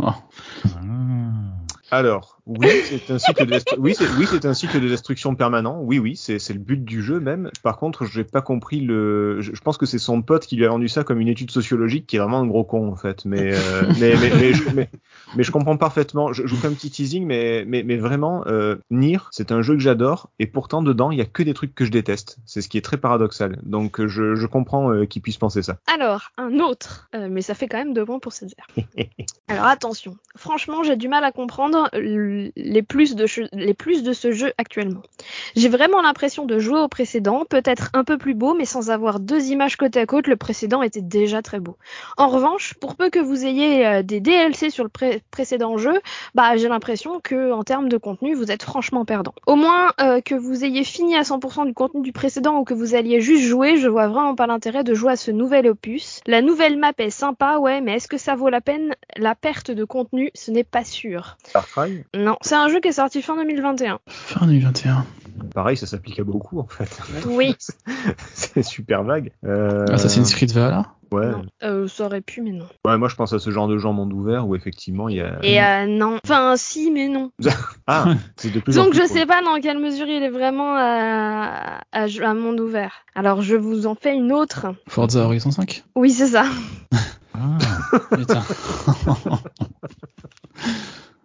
Oh, Ah. Alors, oui, c'est un cycle de destru- oui, c'est oui, c'est un cycle de destruction permanent. Oui, oui, c'est le but du jeu même. Par contre, j'ai pas compris le. Je, je pense que c'est son pote qui lui a vendu ça comme une étude sociologique, qui est vraiment un gros con en fait. Mais euh, mais, mais, mais, je, mais, mais je comprends parfaitement. Je, je vous fais un petit teasing, mais mais, mais vraiment, euh, Nier, c'est un jeu que j'adore, et pourtant dedans, il y a que des trucs que je déteste. C'est ce qui est très paradoxal. Donc je, je comprends euh, qu'il puisse penser ça. Alors, un autre, euh, mais ça fait quand même deux points pour cette. Alors attention, franchement, j'ai du mal à comprendre les plus de, ce jeu actuellement. J'ai vraiment l'impression de jouer au précédent, peut-être un peu plus beau, mais sans avoir deux images côte à côte, le précédent était déjà très beau. En revanche, pour peu que vous ayez euh, des DLC sur le pré- précédent jeu, bah j'ai l'impression que en termes de contenu, vous êtes franchement perdant. Au moins euh, que vous ayez fini à 100% du contenu du précédent ou que vous alliez juste jouer, je vois vraiment pas l'intérêt de jouer à ce nouvel opus. La nouvelle map est sympa, ouais, mais est-ce que ça vaut la peine La perte de contenu, ce n'est pas sûr. Far Cry, Non, c'est un jeu qui est sorti fin 2021. fin 2021. pareil, ça s'applique à beaucoup en fait. Oui. c'est super vague. Euh, Assassin's Creed Valhalla Ouais. Euh, ça aurait pu, mais non. Ouais, moi je pense à ce genre de jeu en monde ouvert où effectivement il y a. Et euh, non. Enfin, si, mais non. Ah, c'est de plus en Donc plus. je cool. sais pas dans quelle mesure il est vraiment à, à, à monde ouvert. Alors je vous en fais une autre. Forza Horizon 5 Oui, c'est ça. Ah. Putain.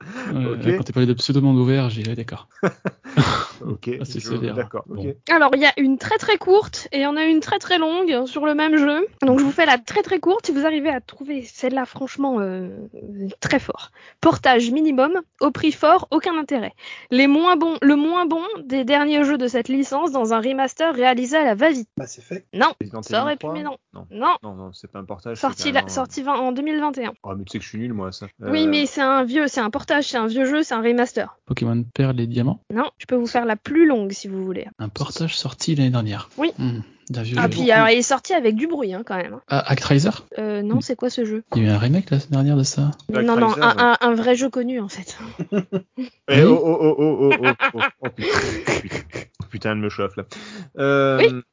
Ok. Quand t'es parlé de pseudo-monde ouvert, j'ai dit d'accord. Ok, Ah, c'est je- sévère. D'accord, ok. Bon. Alors il y a une très très courte et il y en a une très très longue sur le même jeu. Donc je vous fais la très très courte si vous arrivez à trouver celle-là franchement euh, très fort. Portage minimum, au prix fort, aucun intérêt. Les moins bons, le moins bon des derniers jeux de cette licence dans un remaster réalisé à la va-vite. Mass Effect. Non, Resident ça aurait pu 3? mais non. Non, Non, non, non, c'est pas un portage. c'est sorti, la, sorti 20 en 2021. Oh, mais tu sais que je suis nul, moi, ça. Oui, Euh, mais c'est un vieux, c'est un portage, portage, c'est un vieux jeu, c'est un remaster. Pokémon Perle et Diamant Non, je peux vous faire la plus longue si vous voulez. Un portage sorti l'année dernière. Oui. Mmh. Ah, jeu. puis il est sorti avec du bruit quand même. Actraiser euh, Non, c'est quoi ce jeu Il y a eu un remake la dernière de ça Non, non, un, vrai jeu connu en fait. Oh, oh, oh, oh, oh, oh, putain, elle me chauffe là. Oui.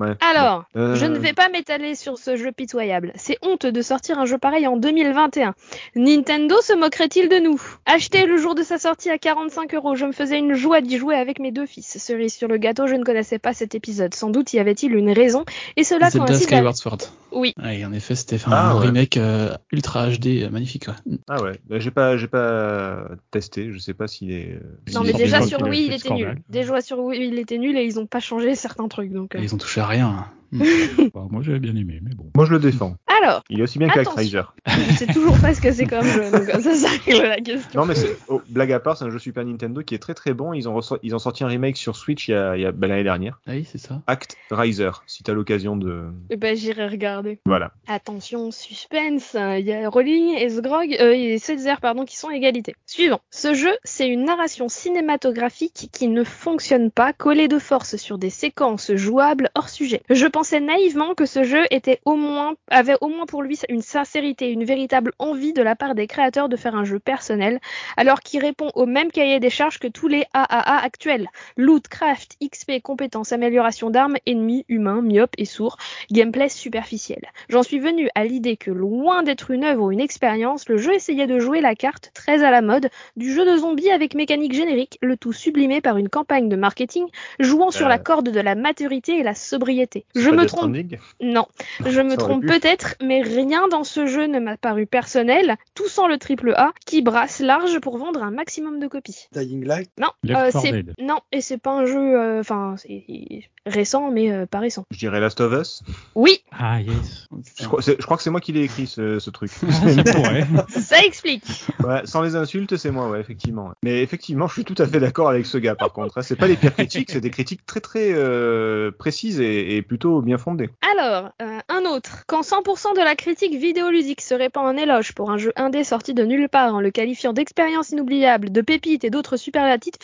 Ouais. Alors. Euh, je ne vais pas m'étaler sur ce jeu pitoyable. C'est honte de sortir un jeu pareil en 2021. Nintendo se moquerait-il de nous? Acheté le jour de sa sortie à 45 euros, je me faisais une joie d'y jouer avec mes deux fils. Cerise sur le gâteau, je ne connaissais pas cet épisode. Sans doute y avait-il une raison, et cela Zelda coïncide. Skyward Sword. Oui. Ouais, en effet, c'était Ah, un ouais. remake euh, ultra HD, euh, magnifique. Ouais. Ah ouais, bah, j'ai pas, j'ai pas testé. Je sais pas s'il est. euh, Non mais déjà sur Wii il était nul. Déjà sur Wii il était nul et ils ont pas changé certains trucs donc. euh. Ils ont touché à rien. Bah, moi, j'avais bien aimé, mais bon. Moi, je le défends. Alors, Il est aussi bien Attention. qu'Actraiser. je sais toujours pas ce que c'est comme jeu donc ça ça règle la question. Non, mais c'est, oh, blague à part, c'est un jeu Super Nintendo qui est très très bon. Ils ont, ils ont sorti un remake sur Switch il y a, bah, l'année dernière. Ah oui, c'est ça. Act Riser, si t'as l'occasion de. Eh ben j'irai regarder. Voilà. Attention, suspense, il y a Rowling et Sgrog euh, et Setzer pardon qui sont à égalité. Suivant. Ce jeu, c'est une narration cinématographique qui ne fonctionne pas, collée de force sur des séquences jouables hors sujet. Je pensais naïvement que ce jeu était au moins avait au moins pour lui une sincérité, une véritable envie de la part des créateurs de faire un jeu personnel, alors qu'il répond au même cahier des charges que tous les AAA actuels. Loot, craft, XP, compétences, amélioration d'armes, ennemis, humains, myopes et sourds, gameplay superficiel. J'en suis venu à l'idée que loin d'être une œuvre ou une expérience, le jeu essayait de jouer la carte très à la mode du jeu de zombies avec mécanique générique, le tout sublimé par une campagne de marketing jouant sur Euh. la corde de la maturité et la sobriété. Je me trompe Stranding non, je me trompe peut-être, mais rien dans ce jeu ne m'a paru personnel, tout sans le triple A, qui brasse large pour vendre un maximum de copies. Dying Light. Non, euh, 4 c'est Dead. non, et c'est pas un jeu, euh, enfin, c'est récent, mais euh, pas récent. Je dirais Last of Us. Oui, Ah, yes. Je crois, c'est- je crois que c'est moi qui l'ai écrit ce, ce truc. Ça explique. Ouais, sans les insultes, c'est moi, ouais, effectivement. Mais effectivement, je suis tout à fait d'accord avec ce gars, par contre. hein. C'est pas les pires critiques, c'est des critiques très très euh, précises et, et plutôt bien fondées. Alors, euh, un autre. Quand 100% de la critique vidéoludique se répand en éloge pour un jeu indé sorti de nulle part en le qualifiant d'expérience inoubliable, de pépite et d'autres superlatifs,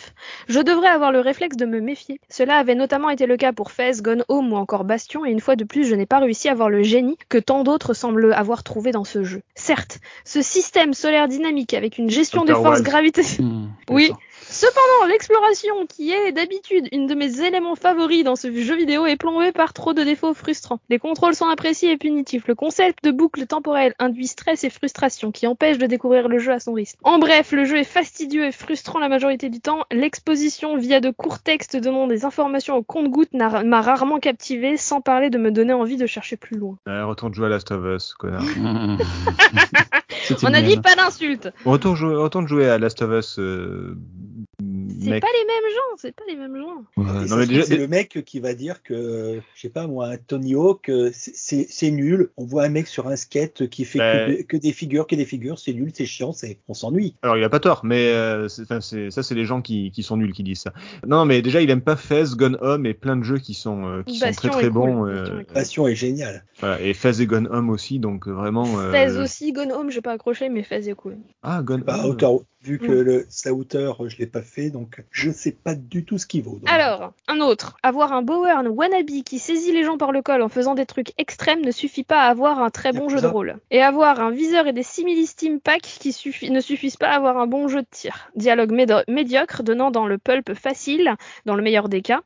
je devrais avoir le réflexe de me méfier. Cela avait notamment été le cas pour Fez, Gone Home ou encore Bastion, et une fois de plus, je n'ai pas réussi à voir le génie que tant d'autres semblent avoir trouvé dans ce jeu. Certes, ce système solaire dynamique avec une gestion des Outer forces gravitationnelles Hmm, Oui. Cependant, l'exploration, qui est d'habitude une de mes éléments favoris dans ce jeu vidéo, est plombée par trop de défauts frustrants. Les contrôles sont imprécis et punitifs. Le concept de boucle temporelle induit stress et frustration qui empêche de découvrir le jeu à son risque. En bref, le jeu est fastidieux et frustrant la majorité du temps. L'exposition via de courts textes donnant des informations au compte-gouttes m'a rarement captivé, sans parler de me donner envie de chercher plus loin. Euh, retourne jouer à Last of Us, connard. On a dit pas d'insultes. Retourne jouer, retourne jouer à Last of Us, euh, C'est mec. pas les mêmes gens, c'est pas les mêmes gens. Ouais, non, mais déjà, c'est le mec qui va dire que, je sais pas moi, un Tony Hawk, euh, c'est- nul. On voit un mec sur un skate qui fait Ben- que, de- que des figures, que des figures, c'est nul, c'est chiant, c'est on s'ennuie. Alors il a pas tort, mais euh, c'est- enfin, c'est- ça c'est les gens qui, qui sont nuls qui disent ça. Non, mais déjà il aime pas Fez, Gone Home et plein de jeux qui sont euh, qui sont très très cool, bons. Euh. Passion est géniale. voilà, et Fez et Gone Home aussi, donc vraiment. euh, Fez aussi, Gone Home, j'ai pas accroché, mais Fez est cool. Ah Gone Bah, Home. Vu que Mm. le, sa hauteur, je l'ai pas fait, donc je sais pas du tout ce qu'il vaut. Alors, un autre. Avoir un Bowen wannabe qui saisit les gens par le col en faisant des trucs extrêmes ne suffit pas à avoir un très bon jeu de rôle. Et avoir un viseur et des simili steam pack qui suffi- ne suffisent pas à avoir un bon jeu de tir. Dialogue médiocre donnant dans le pulp facile, dans le meilleur des cas.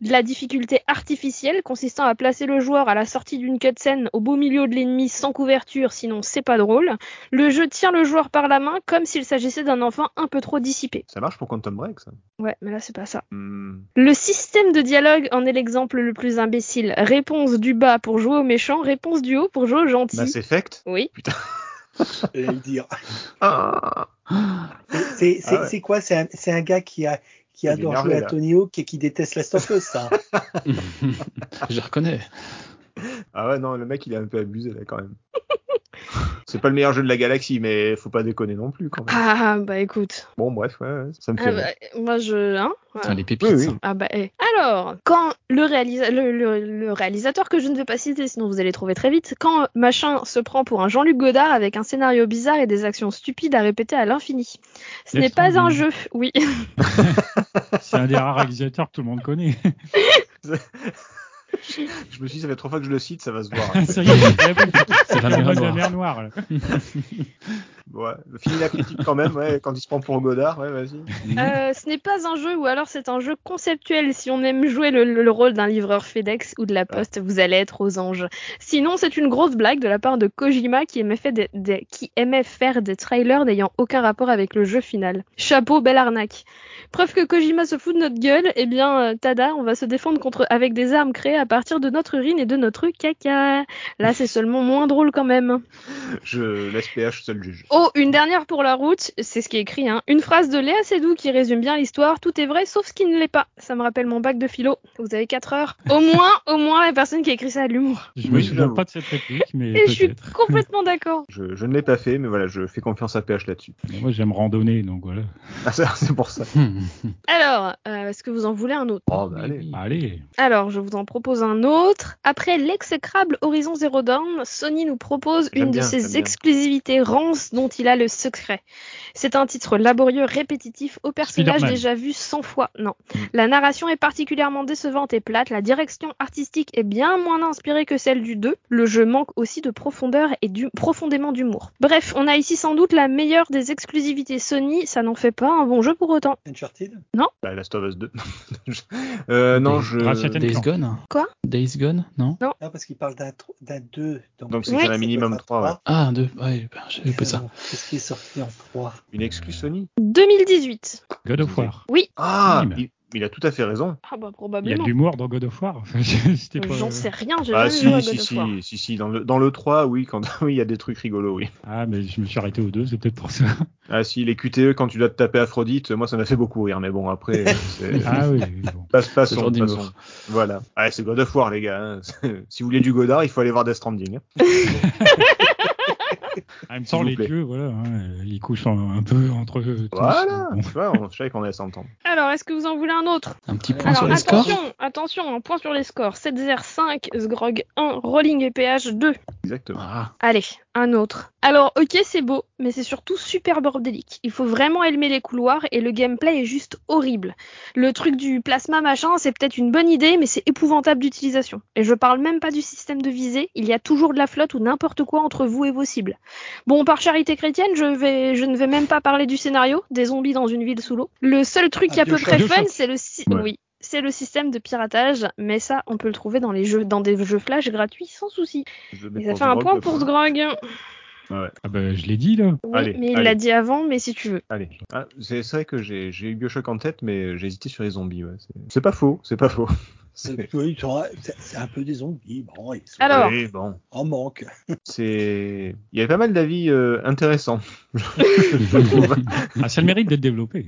De la difficulté artificielle consistant à placer le joueur à la sortie d'une cutscene au beau milieu de l'ennemi sans couverture, sinon c'est pas drôle. Le jeu tient le joueur par la main comme s'il s'agissait d'un enfant un peu trop dissipé. Ça marche pour Quantum Break, ça. Ouais, mais là c'est pas ça. Hmm. Le système de dialogue en est l'exemple le plus imbécile. Réponse du bas pour jouer au méchant, réponse du haut pour jouer au gentil. Mass Effect. Oui. J'allais le dire. Ah. C'est Ah ouais. quoi? C'est un, un gars qui a qui adore jouer à. Tony Hawk et qui déteste Last of Us, ça. Je reconnais. ah ouais, non, le mec il est un peu abusé là quand même. C'est pas le meilleur jeu de la galaxie, mais faut pas déconner non plus quand même. Ah bah écoute. Bon, bref, ouais, ouais, ça me fait. Ah, rire. bah, moi je. Hein voilà. Putain, les pépites. Oui, oui. Ah bah eh. Alors, quand le, réalisa- le, le- le réalisateur que je ne vais pas citer, sinon vous allez trouver très vite, quand machin se prend pour un Jean-Luc Godard avec un scénario bizarre et des actions stupides à répéter à l'infini. Ce n'est pas un jeu, oui. C'est un des rares réalisateurs que tout le monde connaît. Je me suis dit, ça fait trois fois que je le cite, ça va se voir. Ça y est, C'est la Noire. mer noire. là. Ouais, fini la critique quand même, ouais, quand il se prend pour Godard, ouais, vas-y. Euh, ce n'est pas un jeu, ou alors c'est un jeu conceptuel. Si on aime jouer le, le- le rôle d'un livreur FedEx ou de la Poste, vous allez être aux anges. Sinon, c'est une grosse blague de la part de Kojima qui aimait, fait des- des- qui aimait faire des trailers n'ayant aucun rapport avec le jeu final. Chapeau, belle arnaque. Preuve que Kojima se fout de notre gueule, eh bien, euh, tada, on va se défendre contre avec des armes créées à partir de notre urine et de notre caca. Là, c'est seulement moins drôle quand même. Je laisse PH seul juge. Oh, une dernière pour la route, c'est ce qui est écrit, hein. Une phrase de Léa Seydoux qui résume bien l'histoire. Tout est vrai, sauf ce qui ne l'est pas. Ça me rappelle mon bac de philo. Vous avez 4 heures. Au moins, au moins, la personne qui a écrit ça a de l'humour. Je me Oui, souviens pas de cette réplique, mais Et je suis complètement d'accord. Je, je ne l'ai pas fait, mais voilà, je fais confiance à PH là-dessus. Moi, j'aime randonner, donc voilà. Ah, ça, c'est pour ça. Alors, euh, est-ce que vous en voulez un autre? Oh, bah allez. Allez. Alors, je vous en propose un autre. Après l'exécrable Horizon Zero Dawn, Sony nous propose une bien, de ses exclusivités rances dont il a le secret. C'est un titre laborieux, répétitif, au personnage déjà vu 100 fois. Non. Mm. La narration est particulièrement décevante et plate. La direction artistique est bien moins inspirée que celle du 2. Le jeu manque aussi de profondeur et du profondément d'humour. Bref, on a ici sans doute la meilleure des exclusivités Sony. Ça n'en fait pas un bon jeu pour autant. Uncharted? Bah, Last of Us 2. euh, non, je. Days. Gone Quoi Days Gone Non Non, parce qu'il parle d'un tro- d'un 2. Donc, c'est y en a un minimum 3, ouais. Ah, un, deux. Ouais, ben, j'avais pas ça. Qu'est-ce qui est sorti en 3 Une excuse Sony 2018. God of War. Ah, Oui, mais- il, il a tout à fait raison. Ah bah Il y a probablement. de l'humour dans God of War. Pas- J'en sais rien, j'ai Ah, jamais si, si, God of War. si, si, si, dans le, dans le 3, oui, quand, oui, il y a des trucs rigolos, oui. Ah, mais je me suis arrêté aux deux, c'est peut-être pour ça. Ah, si, les QTE, quand tu dois te taper Aphrodite, moi, ça m'a fait beaucoup rire, mais bon, après, euh, c'est. Ah oui, oui, bon. Passe, Ce passons, genre d'humour. passons. Voilà. Ah, c'est God of War, les gars. hein. si vous voulez du Godard, il faut aller voir Death Stranding. Même temps, les plaît. dieux, voilà, hein, ils couchent un, un peu entre eux. tous. Voilà. Bon. Tu vois, on, je savais qu'on allait s'entendre. Alors, est-ce que vous en voulez un autre? Un petit point Alors sur les scores? attention, attention, un point sur les scores. 7-0-5, Sgrog 1, Rolling et PH 2. Exactement. Ah, Allez, un autre. Alors, ok, c'est beau, mais c'est surtout super bordélique. Il faut vraiment aimer les couloirs et le gameplay est juste horrible. Le truc du plasma machin, c'est peut-être une bonne idée, mais c'est épouvantable d'utilisation. Et je parle même pas du système de visée, il y a toujours de la flotte ou n'importe quoi entre vous et vos cibles. Bon, par charité chrétienne, je, vais, je ne vais même pas parler du scénario, des zombies dans une ville sous l'eau. Le seul truc Ah, à peu près fun, c'est le... si- Ouais. Oui. C'est le système de piratage, mais ça, on peut le trouver dans les jeux, dans des jeux flash gratuits sans souci. Et ça fait un point pour. Ouais, Ah bah, je l'ai dit, là. Oui, Allez, mais il l'a dit avant, mais si tu veux. allez. Ah, c'est vrai que j'ai eu Bioshock en tête, mais j'ai hésité sur les zombies. Ouais. C'est pas faux, c'est pas faux. C'est- Oui, un peu des zombies. Bon, ils sont Alors. Oui, bon. en manque. C'est. Il y avait pas mal d'avis euh, intéressants. Ah, ça a le mérite d'être développé.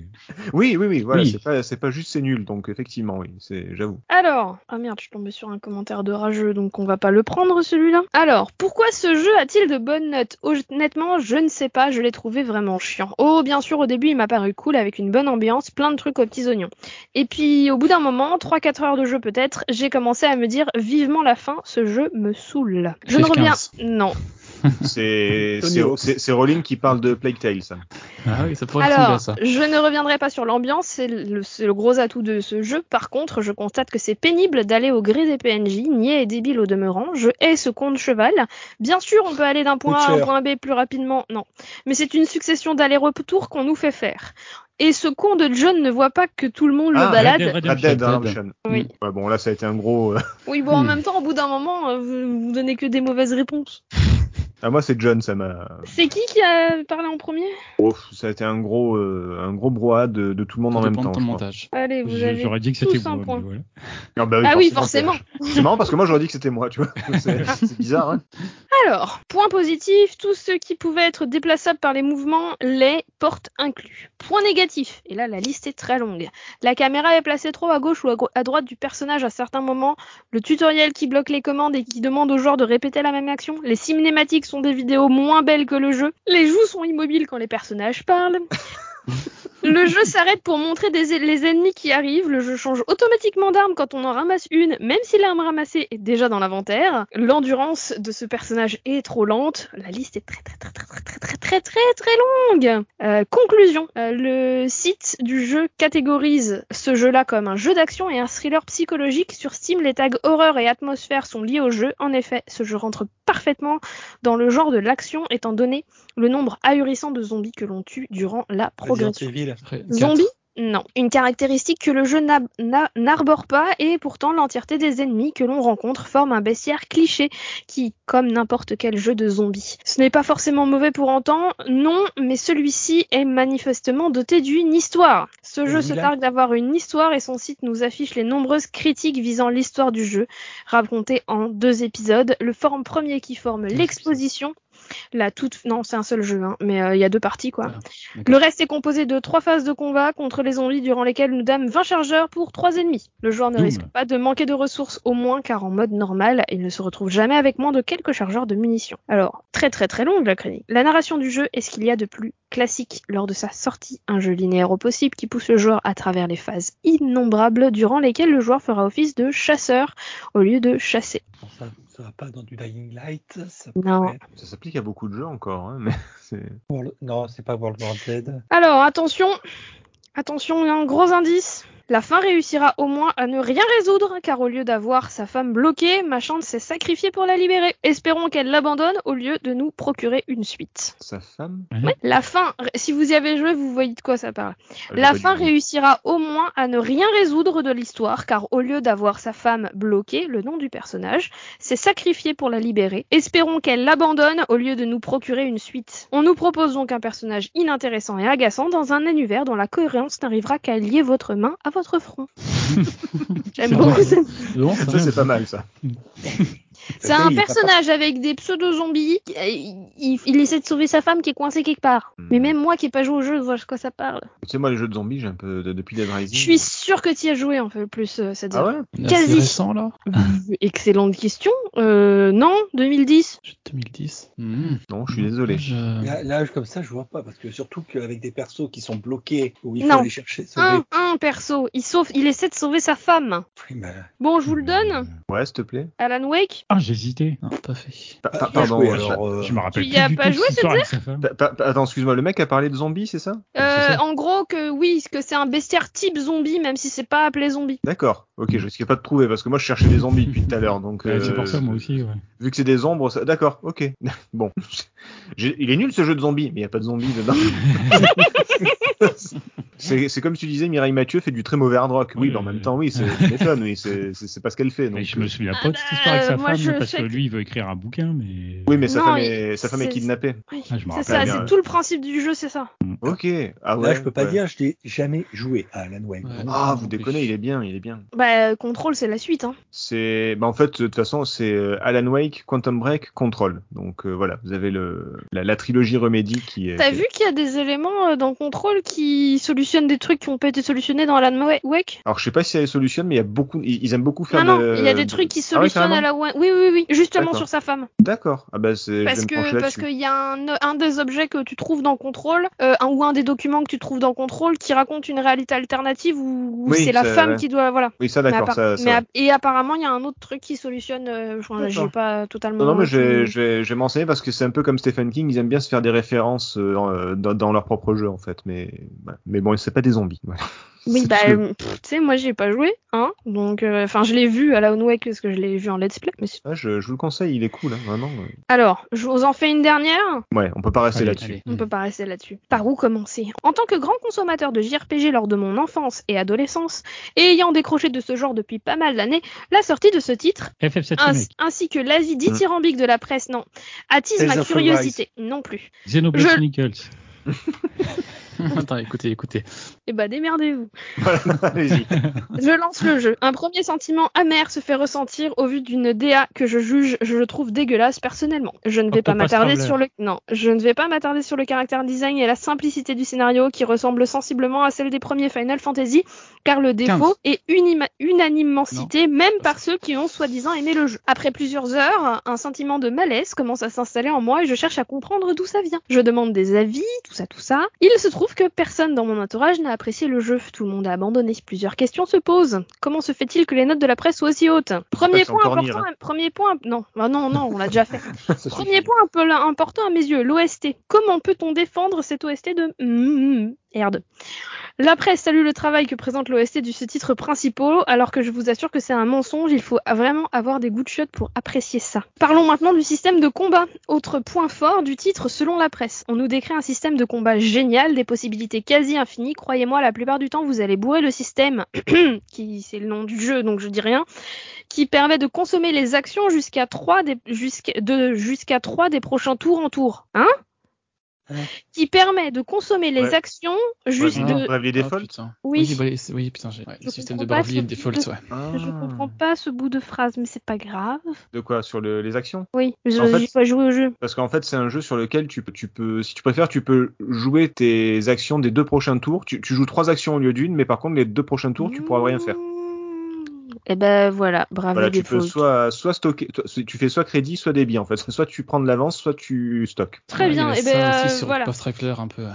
oui, oui, oui. Voilà, Oui. c'est pas, c'est pas juste c'est nul. Donc effectivement, oui, c'est, j'avoue. Alors, ah merde, je suis tombée sur un commentaire de rageux, donc on va pas le prendre celui-là. Alors, pourquoi ce jeu a-t-il de bonnes notes? Honnêtement, je ne sais pas, je l'ai trouvé vraiment chiant. Oh, bien sûr, au début, il m'a paru cool avec une bonne ambiance, plein de trucs aux petits oignons. Et puis, au bout d'un moment, 3-4 heures de jeu peut-être, j'ai commencé à me dire vivement la fin, ce jeu me saoule. Je ne reviens. 15. Non. C'est, Rowling qui parle de Plague Tale, ça. Ah oui, ça pourrait ressembler Alors, ça. je ne reviendrai pas sur l'ambiance, c'est le, gros atout de ce jeu. Par contre, je constate que c'est pénible d'aller au gré des PNJ, niais et débile au demeurant. Je hais ce con de cheval. Bien sûr, on peut aller d'un point A à un point B plus rapidement, non. Mais c'est une succession d'allers-retours qu'on nous fait faire. Et ce con de John ne voit pas que tout le monde Ah, le balade. Red Dead Red Redemption. Dead Red Dead. Redemption. Oui. Ouais, bon, là, ça a été un gros. euh, Oui, bon, en Hmm. même temps, au bout d'un moment, euh, vous, vous donnez que des mauvaises réponses. Ah, moi, c'est John, ça m'a. C'est qui qui a parlé en premier Oh, ça a été un gros, euh, un gros brouhaha de, de tout le monde Ça en même dépend temps. de ton montage. Allez, vous Je- avez J'aurais dit que c'était voilà. Ah, bah Ah oui, forcément. C'est marrant parce que moi, j'aurais dit que c'était moi, tu vois. C'est, c'est bizarre, hein. Alors, point positif, tout ce qui pouvait être déplaçable par les mouvements, les portes inclus. Point négatif, et là la liste est très longue. La caméra est placée trop à gauche ou à, droite du personnage à certains moments, le tutoriel qui bloque les commandes et qui demande aux joueurs de répéter la même action, les cinématiques sont des vidéos moins belles que le jeu, les joues sont immobiles quand les personnages parlent. Le jeu s'arrête pour montrer des, les ennemis qui arrivent. Le jeu change automatiquement d'arme quand on en ramasse une, même si l'arme ramassée est déjà dans l'inventaire. L'endurance de ce personnage est trop lente. La liste est très très très très très très très très très longue. Euh, conclusion. Euh, le site du jeu catégorise ce jeu-là comme un jeu d'action et un thriller psychologique. Sur Steam, les tags horreur et atmosphère sont liés au jeu. En effet, ce jeu rentre parfaitement dans le genre de l'action étant donné le nombre ahurissant de zombies que l'on tue durant la progression. Resident Non. Une caractéristique que le jeu n'arbore pas et pourtant l'entièreté des ennemis que l'on rencontre forme un bestiaire cliché qui, comme n'importe quel jeu de zombies. Ce n'est pas forcément mauvais pour autant, non, mais celui-ci est manifestement doté d'une histoire. Ce jeu se targue d'avoir une histoire et son site nous affiche les nombreuses critiques visant l'histoire du jeu, racontées en deux épisodes. Le forum premier qui forme l'exposition, la toute... Non, c'est un seul jeu, hein, mais euh, il y a deux parties, quoi. D'accord. Le reste est composé de trois phases de combat contre les zombies durant lesquelles nous dame 20 chargeurs pour trois ennemis. Le joueur ne Doom. risque pas de manquer de ressources au moins car en mode normal, il ne se retrouve jamais avec moins de quelques chargeurs de munitions. Alors, très très très longue la chronique. La narration du jeu est ce qu'il y a de plus classique lors de sa sortie, un jeu linéaire au possible qui pousse le joueur à travers les phases innombrables durant lesquelles le joueur fera office de chasseur au lieu de chasser. Ça, va pas dans du Dying Light. Ça Non. pourrait être Ça s'applique à beaucoup de jeux encore, hein, mais c'est. World- Non, c'est pas World War Z. Alors attention, attention, il y a un gros indice. La fin réussira au moins à ne rien résoudre, car au lieu d'avoir sa femme bloquée, ma chante s'est sacrifiée pour la libérer. Espérons qu'elle l'abandonne au lieu de nous procurer une suite. Sa femme Ouais, la fin, si vous y avez joué, vous voyez de quoi ça parle. Ah, La fin réussira au moins à ne rien résoudre de l'histoire, car au lieu d'avoir sa femme bloquée, le nom du personnage, s'est sacrifié pour la libérer. Espérons qu'elle l'abandonne au lieu de nous procurer une suite. On nous propose donc un personnage inintéressant et agaçant dans un univers dont la cohérence n'arrivera qu'à lier votre main à votre front. J'aime beaucoup ça. Non, ça c'est pas mal ça. C'est un personnage avec des pseudo-zombies. Il, il- il essaie de sauver sa femme qui est coincée quelque part. Hmm. Mais même moi qui ai pas joué au jeu, je vois de quoi ça parle. Tu sais, moi, les jeux de zombies, j'ai un peu. de- Depuis Dead Rising. Je suis sûr que tu y as joué en fait plus, euh, c'est-à-dire. Ah ouais Quasi. récent, là Excellente question. Euh, non, 2010. Jeu de 2010. Hmm. Non, je suis désolé. Je- Là, là, comme ça, je vois pas, parce que surtout qu'avec des persos qui sont bloqués, où il faut Non. aller chercher, sauver. Un, un perso. Il sauve, il essaie de sauver sa femme. Oui, mais Bon, je vous le donne. Ouais, s'il te plaît. Alan Wake. Ah, j'hésitais. Non, pas fait. Pa- pa- pardon. joué, euh, alors, euh, Je me rappelle Tu y as pas joué, pa- attends, excuse-moi, le mec a parlé de zombies, c'est ça? Euh, c'est ça. en gros que oui, que c'est un bestiaire type zombie, même si c'est pas appelé zombie. D'accord. Ok, je risquais pas de trouver parce que moi je cherchais des zombies depuis tout à l'heure. Donc, c'est euh, pour ça, moi aussi. Ouais. Vu que c'est des ombres, ça- d'accord, ok. bon. Il est nul ce jeu de zombies, mais il n'y a pas de zombies dedans. c'est c'est comme tu disais Mireille Mathieu fait du très mauvais hard rock. Oui, Oui, mais en même temps, oui, c'est oui, c'est c'est- c'est pas ce qu'elle fait. Mais Donc, je me souviens Ah pas de cette histoire avec bah, sa femme, je parce que que- lui, il veut écrire un bouquin, mais. Oui, mais sa Non, femme il- est, sa femme est kidnappée. Oui. Ah, C'est ça, c'est tout le principe du jeu, c'est ça. Ok. Ah ouais. là, je peux pas ouais. dire, je n'ai jamais joué à Alan Wake. Ouais. Ah, Non, vous non déconnez, il est bien, il est bien. Bah, Control, c'est la suite. Hein. C'est, bah en fait, de toute façon, c'est euh, Alan Wake, Quantum Break, Control. Donc euh, voilà, vous avez le la, la trilogie Remedy qui est. T'as qui vu qu'il y a des éléments euh, dans Control qui solutionnent des trucs qui ont pas été solutionnés dans Alan Wa- Wake? Alors je sais pas si elle solutionne, mais il y a beaucoup, ils, aiment beaucoup faire. Non, non, de- il y a des trucs qui Ah solutionnent à la Oui, oui, oui, justement D'accord. sur sa femme. D'accord. Ah bah c'est. Parce que parce qu'il y a un, un des objets que tu trouves dans Control, euh, un, ou un des documents que tu trouves dans Control qui raconte une réalité alternative où, où Oui, c'est la femme ouais. qui doit voilà. Oui, ça Mais d'accord, et apparemment il y a un autre truc qui solutionne. Euh, j'ai pas totalement. Non, non, mais je vais, je m'enseigner parce que c'est un peu comme Stephen King, ils aiment bien se faire des références euh, euh, dans, dans leur propre jeu en fait, mais mais bon, c'est pas des zombies. Voilà. Oui, C'est bah, euh, pff, moi, j'y ai pas joué, hein. Donc, euh, enfin, je l'ai vu à la Wake parce que je l'ai vu en let's play. Mais... je, je vous le conseille, il est cool, hein, vraiment. Alors, je vous en fais une dernière. Ouais, on peut pas rester là-dessus. On peut pas rester là-dessus. Par où commencer? En tant que grand consommateur de JRPG lors de mon enfance et adolescence, et ayant décroché de ce genre depuis pas mal d'années, la sortie de ce titre, FF7 ainsi, que l'avis dithyrambique de la presse, non, attise ma curiosité, non plus. Xenoblade Je- Chronicles. Attends, écoutez, écoutez. Eh bah, démerdez-vous. Voilà, allez-y. Je lance le jeu. Un premier sentiment amer se fait ressentir au vu d'une DA que je juge, je le trouve dégueulasse personnellement. Je ne vais pas m'attarder sur le non, je ne vais pas m'attarder sur le caractère design et la simplicité du scénario qui ressemble sensiblement à celle des premiers Final Fantasy, car le défaut 15. est unima- unanimement cité même par ceux qui ont soi-disant aimé le jeu. Après plusieurs heures, un sentiment de malaise commence à s'installer en moi et je cherche à comprendre d'où ça vient. Je demande des avis, tout ça, tout ça. Il se trouve que personne dans mon entourage n'a apprécié le jeu. Tout le monde a abandonné. Plusieurs questions se posent. Comment se fait-il que les notes de la presse soient aussi hautes? Premier point important. Nier, Premier point. Non, Ah non, non, on l'a déjà fait. Premier suffit. point un peu là, important à mes yeux, l'OST. Comment peut-on défendre cette OST de merde La presse salue le travail que présente l'OST de ce titre principal, alors que je vous assure que c'est un mensonge, il faut vraiment avoir des goûts de chiottes pour apprécier ça. Parlons maintenant du système de combat. Autre point fort du titre selon la presse. On nous décrit un système de combat génial, des possibilités quasi infinies. Croyez-moi, la plupart du temps, vous allez bourrer le système, qui c'est le nom du jeu, donc je dis rien, qui permet de consommer les actions jusqu'à 3 des, de, jusqu'à 3 des prochains tours en tour. Hein? Ouais. Qui permet de consommer les Ouais. actions juste Ouais, de... Bravely Default putain. Oui. Oui, bah, oui, putain, j'ai ouais, Je le système de comprends pas Bravely ce Default, bout de- ouais. Je Ah. comprends pas ce bout de phrase, mais c'est pas grave. De quoi Sur le- les actions? Oui, je En fait- j'ai pas joué au jeu. Parce qu'en fait, c'est un jeu sur lequel tu peux, tu peux, si tu préfères, tu peux jouer tes actions des deux prochains tours. Tu, tu joues trois actions au lieu d'une, mais par contre, les deux prochains tours, tu pourras rien faire. Et ben voilà, bravo Voilà, tu peux soit, soit stocker, toi, tu fais soit crédit, soit débit en fait. Soit tu prends de l'avance, soit tu stockes. Très Ouais, bien, et ben ça euh, voilà. Post un peu.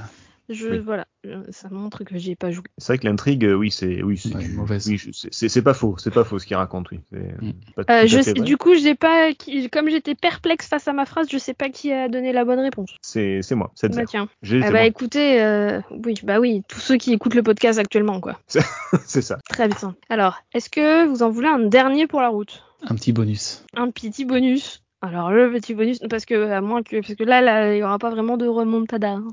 Je, Oui. voilà, ça montre que j'y ai pas joué. C'est vrai que l'intrigue, euh, oui, c'est, oui, c'est, Ouais, oui, pas faux, c'est pas faux ce qu'il raconte, oui. Mm. Euh, je sais, du coup, j'ai pas, comme j'étais perplexe face à ma phrase, je sais pas qui a donné la bonne réponse. C'est, moi, c'est Bah tiens. J'ai, c'est bah moi. écoutez, euh, oui, bah oui, tous ceux qui écoutent le podcast actuellement, quoi. c'est ça. Très bien. Alors, est-ce que vous en voulez un dernier pour la route? Un petit bonus. Un petit bonus. Alors le petit bonus, parce que à moins que, parce que là, là, il y aura pas vraiment de remontada. hein.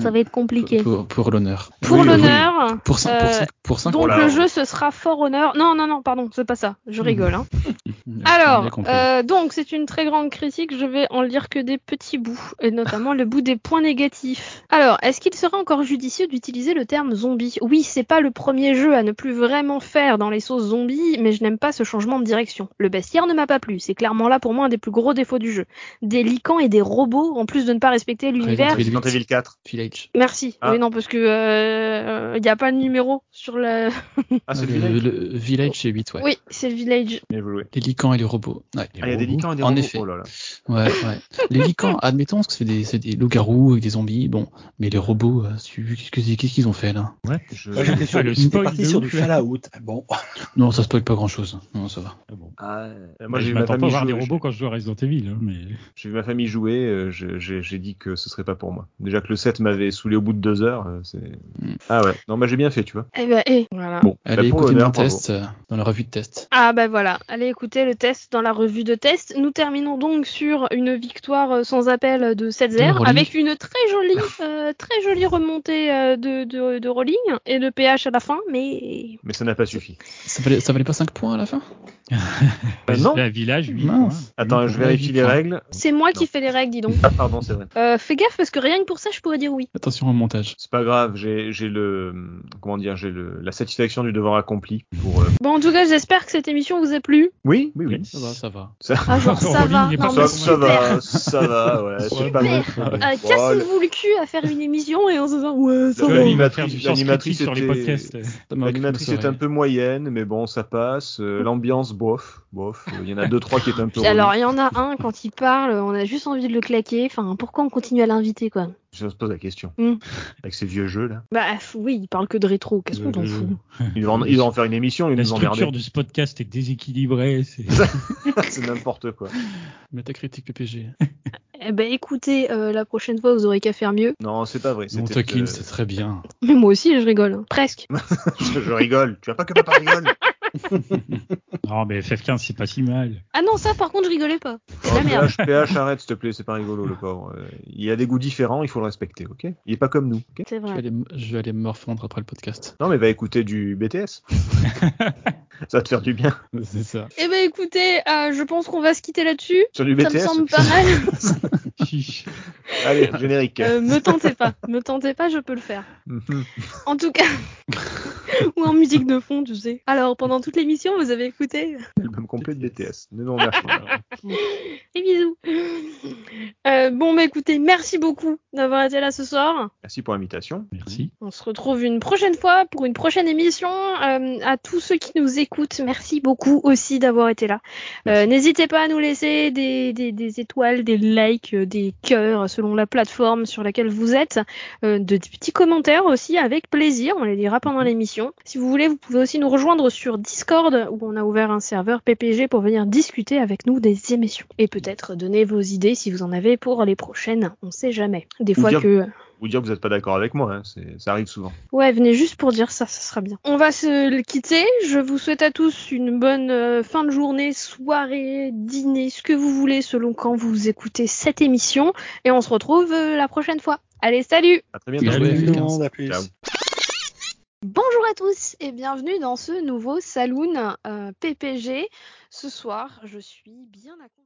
Ça Mm. va être compliqué. Pour, pour l'honneur. Pour Oui, oui, l'honneur. Pour 5 euh, pour cinq- pour cinq- Donc Oh là, le jeu ce sera fort honneur. Non non non pardon c'est pas ça. Je rigole. Hein. Alors euh, donc c'est une très grande critique. Je vais en lire que des petits bouts et notamment le bout des points négatifs. Alors est-ce qu'il serait encore judicieux d'utiliser le terme zombie? Oui c'est pas le premier jeu à ne plus vraiment faire dans les sauces zombies mais je n'aime pas ce changement de direction. Le bestiaire ne m'a pas plu. C'est clairement là pour moi un des plus gros défauts du jeu. Des licans et des robots en plus de ne pas respecter l'univers. Resident Evil 4. Village. Merci. Ah. Oui non parce que il n'y a pas de numéro sur le. Ah, c'est le, le village. le Village, c'est 8, ouais. Oui c'est le village. Les licans et les robots. Ouais. Ah, il y a des licans et des En robots. effet. Oh là là. Ouais, ouais. Les licans, admettons que c'est des, c'est des loups-garous avec des zombies, bon. Mais les robots, euh, tu- qu'est-ce que- qu'est-ce qu'ils ont fait là? Je- Moi, j'étais sur, Ah, le parti sur du Fallout. Bon, Non, ça spoil pas grand-chose. Non, ça va. Ah bon. Ah, euh, Moi, j'ai ma m'attends pas à famille voir des jouer. robots quand je joue à Resident Evil, hein, mais J'ai vu ma famille jouer, euh, j'ai dit que ce serait pas pour moi. Déjà que le 7 m'avait saoulé au bout de deux heures, euh, c'est... Mm. Ah ouais, non bah j'ai bien fait, tu vois. Eh ben, eh, voilà. Bon, bah, Allez pour écouter mon test euh, dans la revue de test. Ah bah voilà, allez écouter le test dans la revue de test. Nous terminons donc sur une victoire euh, sans appel de 7-0 De Rolling. avec une très jolie, euh, très jolie remontée de, de, de Rolling et de PH à la fin, mais Mais ça n'a pas suffi. Ça valait, ça valait pas 5 points à la fin? Bah, non. la village, 8 Mince. Attends, je vérifie les règles. c'est moi qui fais les règles, dis donc. Ah pardon, c'est vrai. Euh, fais gaffe parce que rien que pour ça, je pourrais dire oui. Attention au montage. C'est pas grave, j'ai j'ai le comment dire, j'ai le la satisfaction du devoir accompli pour. euh, Bon, en tout cas, j'espère que cette émission vous a plu. Oui, oui, oui. Ça va, ça va. Ah, genre, ça va. Non, Ça, ça va, ça va, ouais, Super. Euh, Cassez-vous le cul à faire une émission et en se disant ouais, ça va. l'animatrice- sur les podcasts. Ça m'a L'animatrice est un peu moyenne, mais bon, ça passe. Euh, L'ambiance, bof, bof. Euh, Il y en a deux, trois qui est un peu. Alors, il y en a un, quand il parle, on a juste envie de le claquer. Enfin, pourquoi on continue à l'inviter, quoi? Je se pose la question. Hmm. Avec ces vieux jeux là. Bah oui, il parle que de rétro. Qu'est-ce qu'on t'en Euh, fout Ils doivent en, ils en faire une émission, ils La nous structure emmerder. de ce podcast est déséquilibrée. c'est- c'est n'importe quoi. Métacritique PPG. Eh ben écoutez, euh, la prochaine fois, vous aurez qu'à faire mieux. Non, c'est pas vrai. Mon taquine, euh, c'est très bien. Mais moi aussi, je rigole. hein. Presque. je, je rigole. Tu vois pas que papa rigole Non, mais FF15, c'est pas si mal. Ah non, ça, par contre, je rigolais pas. Oh, la merde. PH, PH, arrête, s'il te plaît, c'est pas rigolo, le pauvre. Euh, Il a des goûts différents, il faut le respecter, ok? Il est pas comme nous, ok? C'est Je vais, vrai. aller, je vais aller me morfondre après le podcast. Non, mais va écouter du BTS. Ça va te faire du bien. C'est ça. Eh ben écoutez, euh, je pense qu'on va se quitter là-dessus. Sur du Ça BTS me semble pas mal. Allez, générique. Euh, me tentez pas. Me tentez pas, je peux le faire. Mhm. En tout cas, Ou en musique de fond, tu sais. Alors, pendant toute l'émission, vous avez écouté L'album complet de BTS. Ne nous remercions pas. Et bisous. Euh, bon, bah écoutez, merci beaucoup d'avoir été là ce soir. Merci pour l'invitation. Merci. On se retrouve une prochaine fois pour une prochaine émission. Euh, à tous ceux qui nous écoutent, merci beaucoup aussi d'avoir été là. Euh, N'hésitez pas à nous laisser des, des, des étoiles, des likes, euh, des cœurs selon la plateforme sur laquelle vous êtes, euh, de, des petits commentaires aussi avec plaisir. On les lira pendant l'émission. Si vous voulez, vous pouvez aussi nous rejoindre sur Discord où on a ouvert un serveur PPG pour venir discuter avec nous des émissions et peut-être donner vos idées si vous en avez pour les prochaines. On sait jamais. Des fois dire- que Vous dire que vous n'êtes pas d'accord avec moi, hein, ça arrive souvent. Ouais, venez juste pour dire ça, ça sera bien. On va se le quitter. Je vous souhaite à tous une bonne euh, fin de journée, soirée, dîner, ce que vous voulez selon quand vous écoutez cette émission. Et on se retrouve euh, la prochaine fois. Allez, salut À très bientôt. Salut. Salut tout le F15. monde, à plus. Ciao. Bonjour à tous et bienvenue dans ce nouveau Saloon euh, PPG. Ce soir, je suis bien accompagnée.